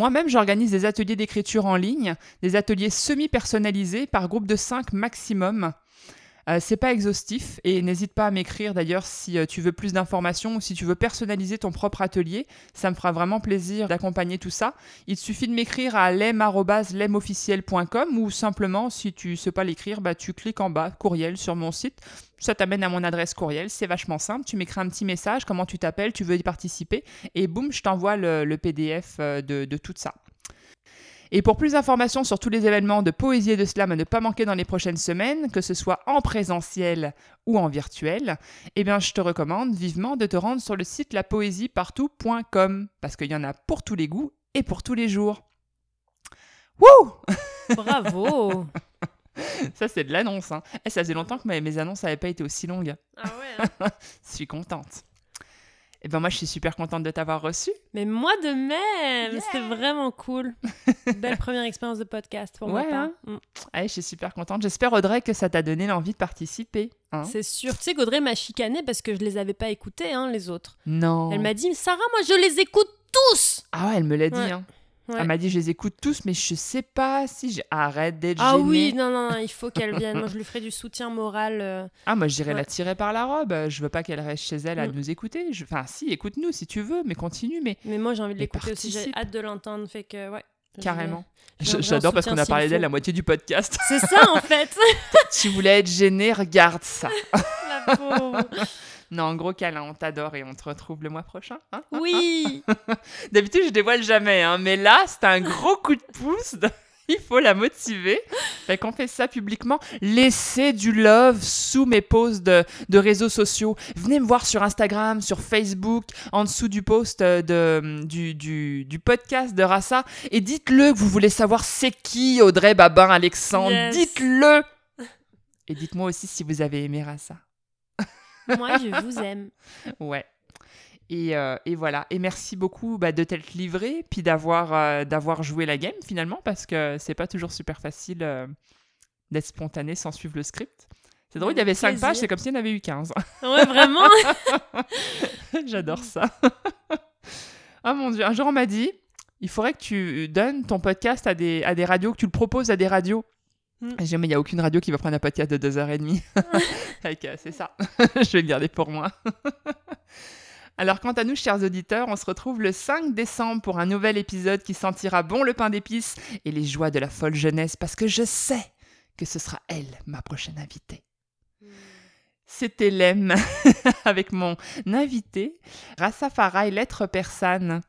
Moi-même, j'organise des ateliers d'écriture en ligne, des ateliers semi-personnalisés par groupe de 5 maximum. Euh, c'est pas exhaustif et n'hésite pas à m'écrire d'ailleurs si euh, tu veux plus d'informations ou si tu veux personnaliser ton propre atelier. Ça me fera vraiment plaisir d'accompagner tout ça. Il suffit de m'écrire à lem.lemofficiel.com ou simplement, si tu sais pas l'écrire, bah, tu cliques en bas, courriel sur mon site. Ça t'amène à mon adresse courriel, c'est vachement simple. Tu m'écris un petit message, comment tu t'appelles, tu veux y participer? Et boum, je t'envoie le, le PDF euh, de, de tout ça. Et pour plus d'informations sur tous les événements de poésie et de slam à ne pas manquer dans les prochaines semaines, que ce soit en présentiel ou en virtuel, eh bien je te recommande vivement de te rendre sur le site lapoésiepartout.com parce qu'il y en a pour tous les goûts et pour tous les jours. Wouh Bravo [LAUGHS] Ça c'est de l'annonce. Hein. Eh, ça faisait longtemps que mes, mes annonces n'avaient pas été aussi longues. Ah ouais [LAUGHS] Je suis contente. Eh ben moi je suis super contente de t'avoir reçu. Mais moi de même Yeah. C'était vraiment cool. [LAUGHS] Belle première expérience de podcast pour Ouais, moi. hein. Mm. Allez, je suis super contente. J'espère Audrey que ça t'a donné l'envie de participer. hein. C'est sûr. Tu sais qu'Audrey m'a chicané parce que je les avais pas écoutés, hein, les autres. Non. Elle m'a dit Sarah, moi je les écoute tous Ah ouais, elle me l'a dit. Ouais. hein. Ouais. Elle m'a dit je les écoute tous, mais je sais pas si j'ai... Arrête d'être Ah gênée. oui, non, non, non, il faut qu'elle vienne. Moi je lui ferai du soutien moral. euh. Ah moi j'irai Ouais. la tirer par la robe. Je veux pas qu'elle reste chez elle à Mm. nous écouter. Je- Enfin si, écoute-nous si tu veux, mais continue, mais Mais moi j'ai envie de l'écouter aussi. J'ai hâte de l'entendre. Fait que ouais. carrément. en J'adore parce qu'on a parlé d'elle la moitié du podcast. C'est ça en fait [LAUGHS] tu voulais être gênée, regarde ça. [LAUGHS] La pauvre. Non, gros câlin, on t'adore et on te retrouve le mois prochain. hein Oui [LAUGHS] D'habitude, je dévoile jamais, hein, mais là, c'est un gros coup de pouce. de- [LAUGHS] il faut la motiver. Fait qu'on fait ça publiquement. Laissez du love sous mes posts de, de réseaux sociaux. Venez me voir sur Instagram, sur Facebook, en dessous du post euh, de, du, du, du podcast de Rassa. Et dites-le que vous voulez savoir c'est qui Audrey Babin Alexandre. Yes. Dites-le. Et dites-moi aussi si vous avez aimé Rassa. Moi, je vous aime. [LAUGHS] Ouais. Et, euh, et voilà. Et merci beaucoup bah, de t'être livré, puis d'avoir euh, d'avoir joué la game finalement, parce que c'est pas toujours super facile euh, d'être spontané sans suivre le script. C'est drôle, il y avait 5 Plaisir. pages, c'est comme s'il y en avait eu 15. Ouais, vraiment. [LAUGHS] J'adore ça. Ah [LAUGHS] mon dieu, un jour on m'a dit, il faudrait que tu donnes ton podcast à des, à des radios, que tu le proposes à des radios. Mm. J'ai mais il n'y a aucune radio qui va prendre un podcast de 2h30. [LAUGHS] Fait que, c'est ça, [LAUGHS] je vais le garder pour moi. [LAUGHS] Alors quant à nous, chers auditeurs, on se retrouve le 5 décembre pour un nouvel épisode qui sentira bon le pain d'épices et les joies de la folle jeunesse, parce que je sais que ce sera elle, ma prochaine invitée. C'était Lem avec mon invité, et Lettre Persane.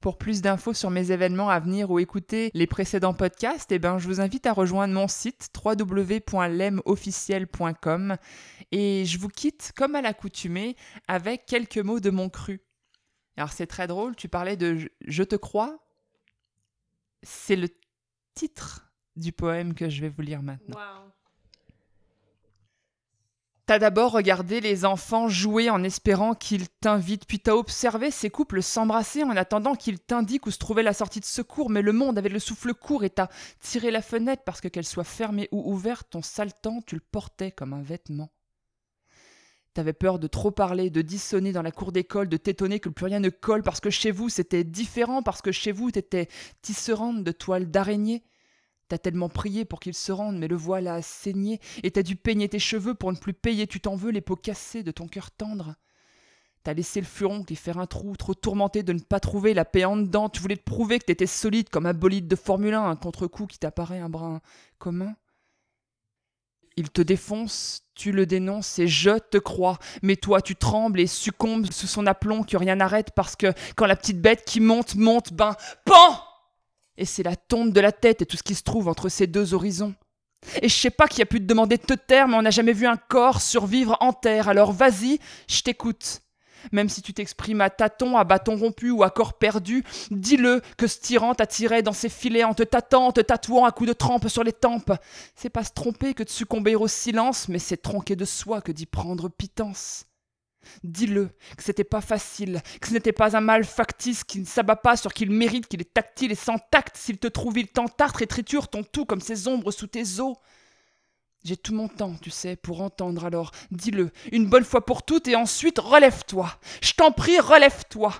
Pour plus d'infos sur mes événements à venir ou écouter les précédents podcasts, eh ben, je vous invite à rejoindre mon site www.lemofficiel.com et je vous quitte comme à l'accoutumée avec quelques mots de mon cru. Alors c'est très drôle, tu parlais de Je- Je te crois. C'est le titre du poème que je vais vous lire maintenant. T'as d'abord regardé les enfants jouer en espérant qu'ils t'invitent, puis t'as observé ces couples s'embrasser en attendant qu'ils t'indiquent où se trouvait la sortie de secours, mais le monde avait le souffle court et t'as tiré la fenêtre parce que qu'elle soit fermée ou ouverte, ton sale temps, tu le portais comme un vêtement. T'avais peur de trop parler, de dissonner dans la cour d'école, de t'étonner que plus rien ne colle parce que chez vous c'était différent, parce que chez vous t'étais tisserande de toiles d'araignée. T'as tellement prié pour qu'il se rende, mais le voile a saigné, et t'as dû peigner tes cheveux pour ne plus payer, tu t'en veux les peaux cassées de ton cœur tendre. T'as laissé le furon y faire un trou, trop tourmenté de ne pas trouver la paix en dedans, tu voulais te prouver que t'étais solide comme un bolide de Formule 1, un contre-coup qui t'apparaît un brin commun. Il te défonce, tu le dénonces et je te crois. Mais toi, tu trembles et succombes sous son aplomb que rien n'arrête parce que quand la petite bête qui monte, monte, ben, pan Et c'est la tombe de la tête et tout ce qui se trouve entre ces deux horizons. Et je sais pas qui a pu te demander de te taire, mais on n'a jamais vu un corps survivre en terre. Alors vas-y, je t'écoute. Même si tu t'exprimes à tâtons, à bâton rompu ou à corps perdu, dis-le que ce tyran t'attirait dans ses filets en te tâtant, te tatouant à coups de trempe sur les tempes. C'est pas se tromper que de succomber au silence, mais c'est tronquer de soi que d'y prendre pitance. Dis-le que c'était pas facile, que ce n'était pas un mal factice qui ne s'abat pas sur qu'il mérite, qu'il est tactile et sans tact. S'il te trouve, il t'entartre et triture ton tout comme ces ombres sous tes os. J'ai tout mon temps, tu sais, pour entendre alors. Dis-le, une bonne fois pour toutes, et ensuite relève-toi. Je t'en prie, relève-toi.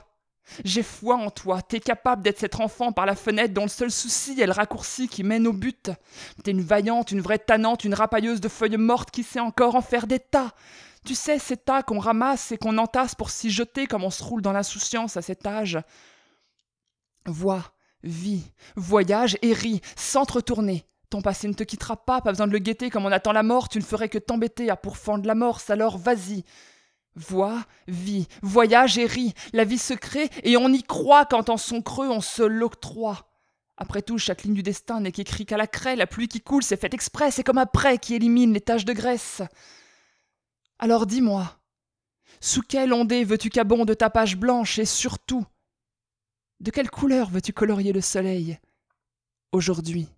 J'ai foi en toi, t'es capable d'être cet enfant par la fenêtre dont le seul souci est le raccourci qui mène au but. T'es une vaillante, une vraie tannante, une rapailleuse de feuilles mortes qui sait encore en faire des tas. Tu sais, ces tas qu'on ramasse et qu'on entasse pour s'y jeter comme on se roule dans l'insouciance à cet âge. Vois, vis, voyage et ris, sans te retourner. Ton passé ne te quittera pas, pas besoin de le guetter comme on attend la mort, tu ne ferais que t'embêter à pourfendre la morse, alors vas-y. Vois, vis, voyage et ris, la vie se crée et on y croit quand en son creux on se l'octroie. Après tout, chaque ligne du destin n'est qu'écrit qu'à la craie, la pluie qui coule, c'est fait exprès, c'est comme un prêt qui élimine les taches de graisse. Alors dis-moi, sous quelle ondée veux-tu qu'abonde ta page blanche et surtout, de quelle couleur veux-tu colorier le soleil aujourd'hui?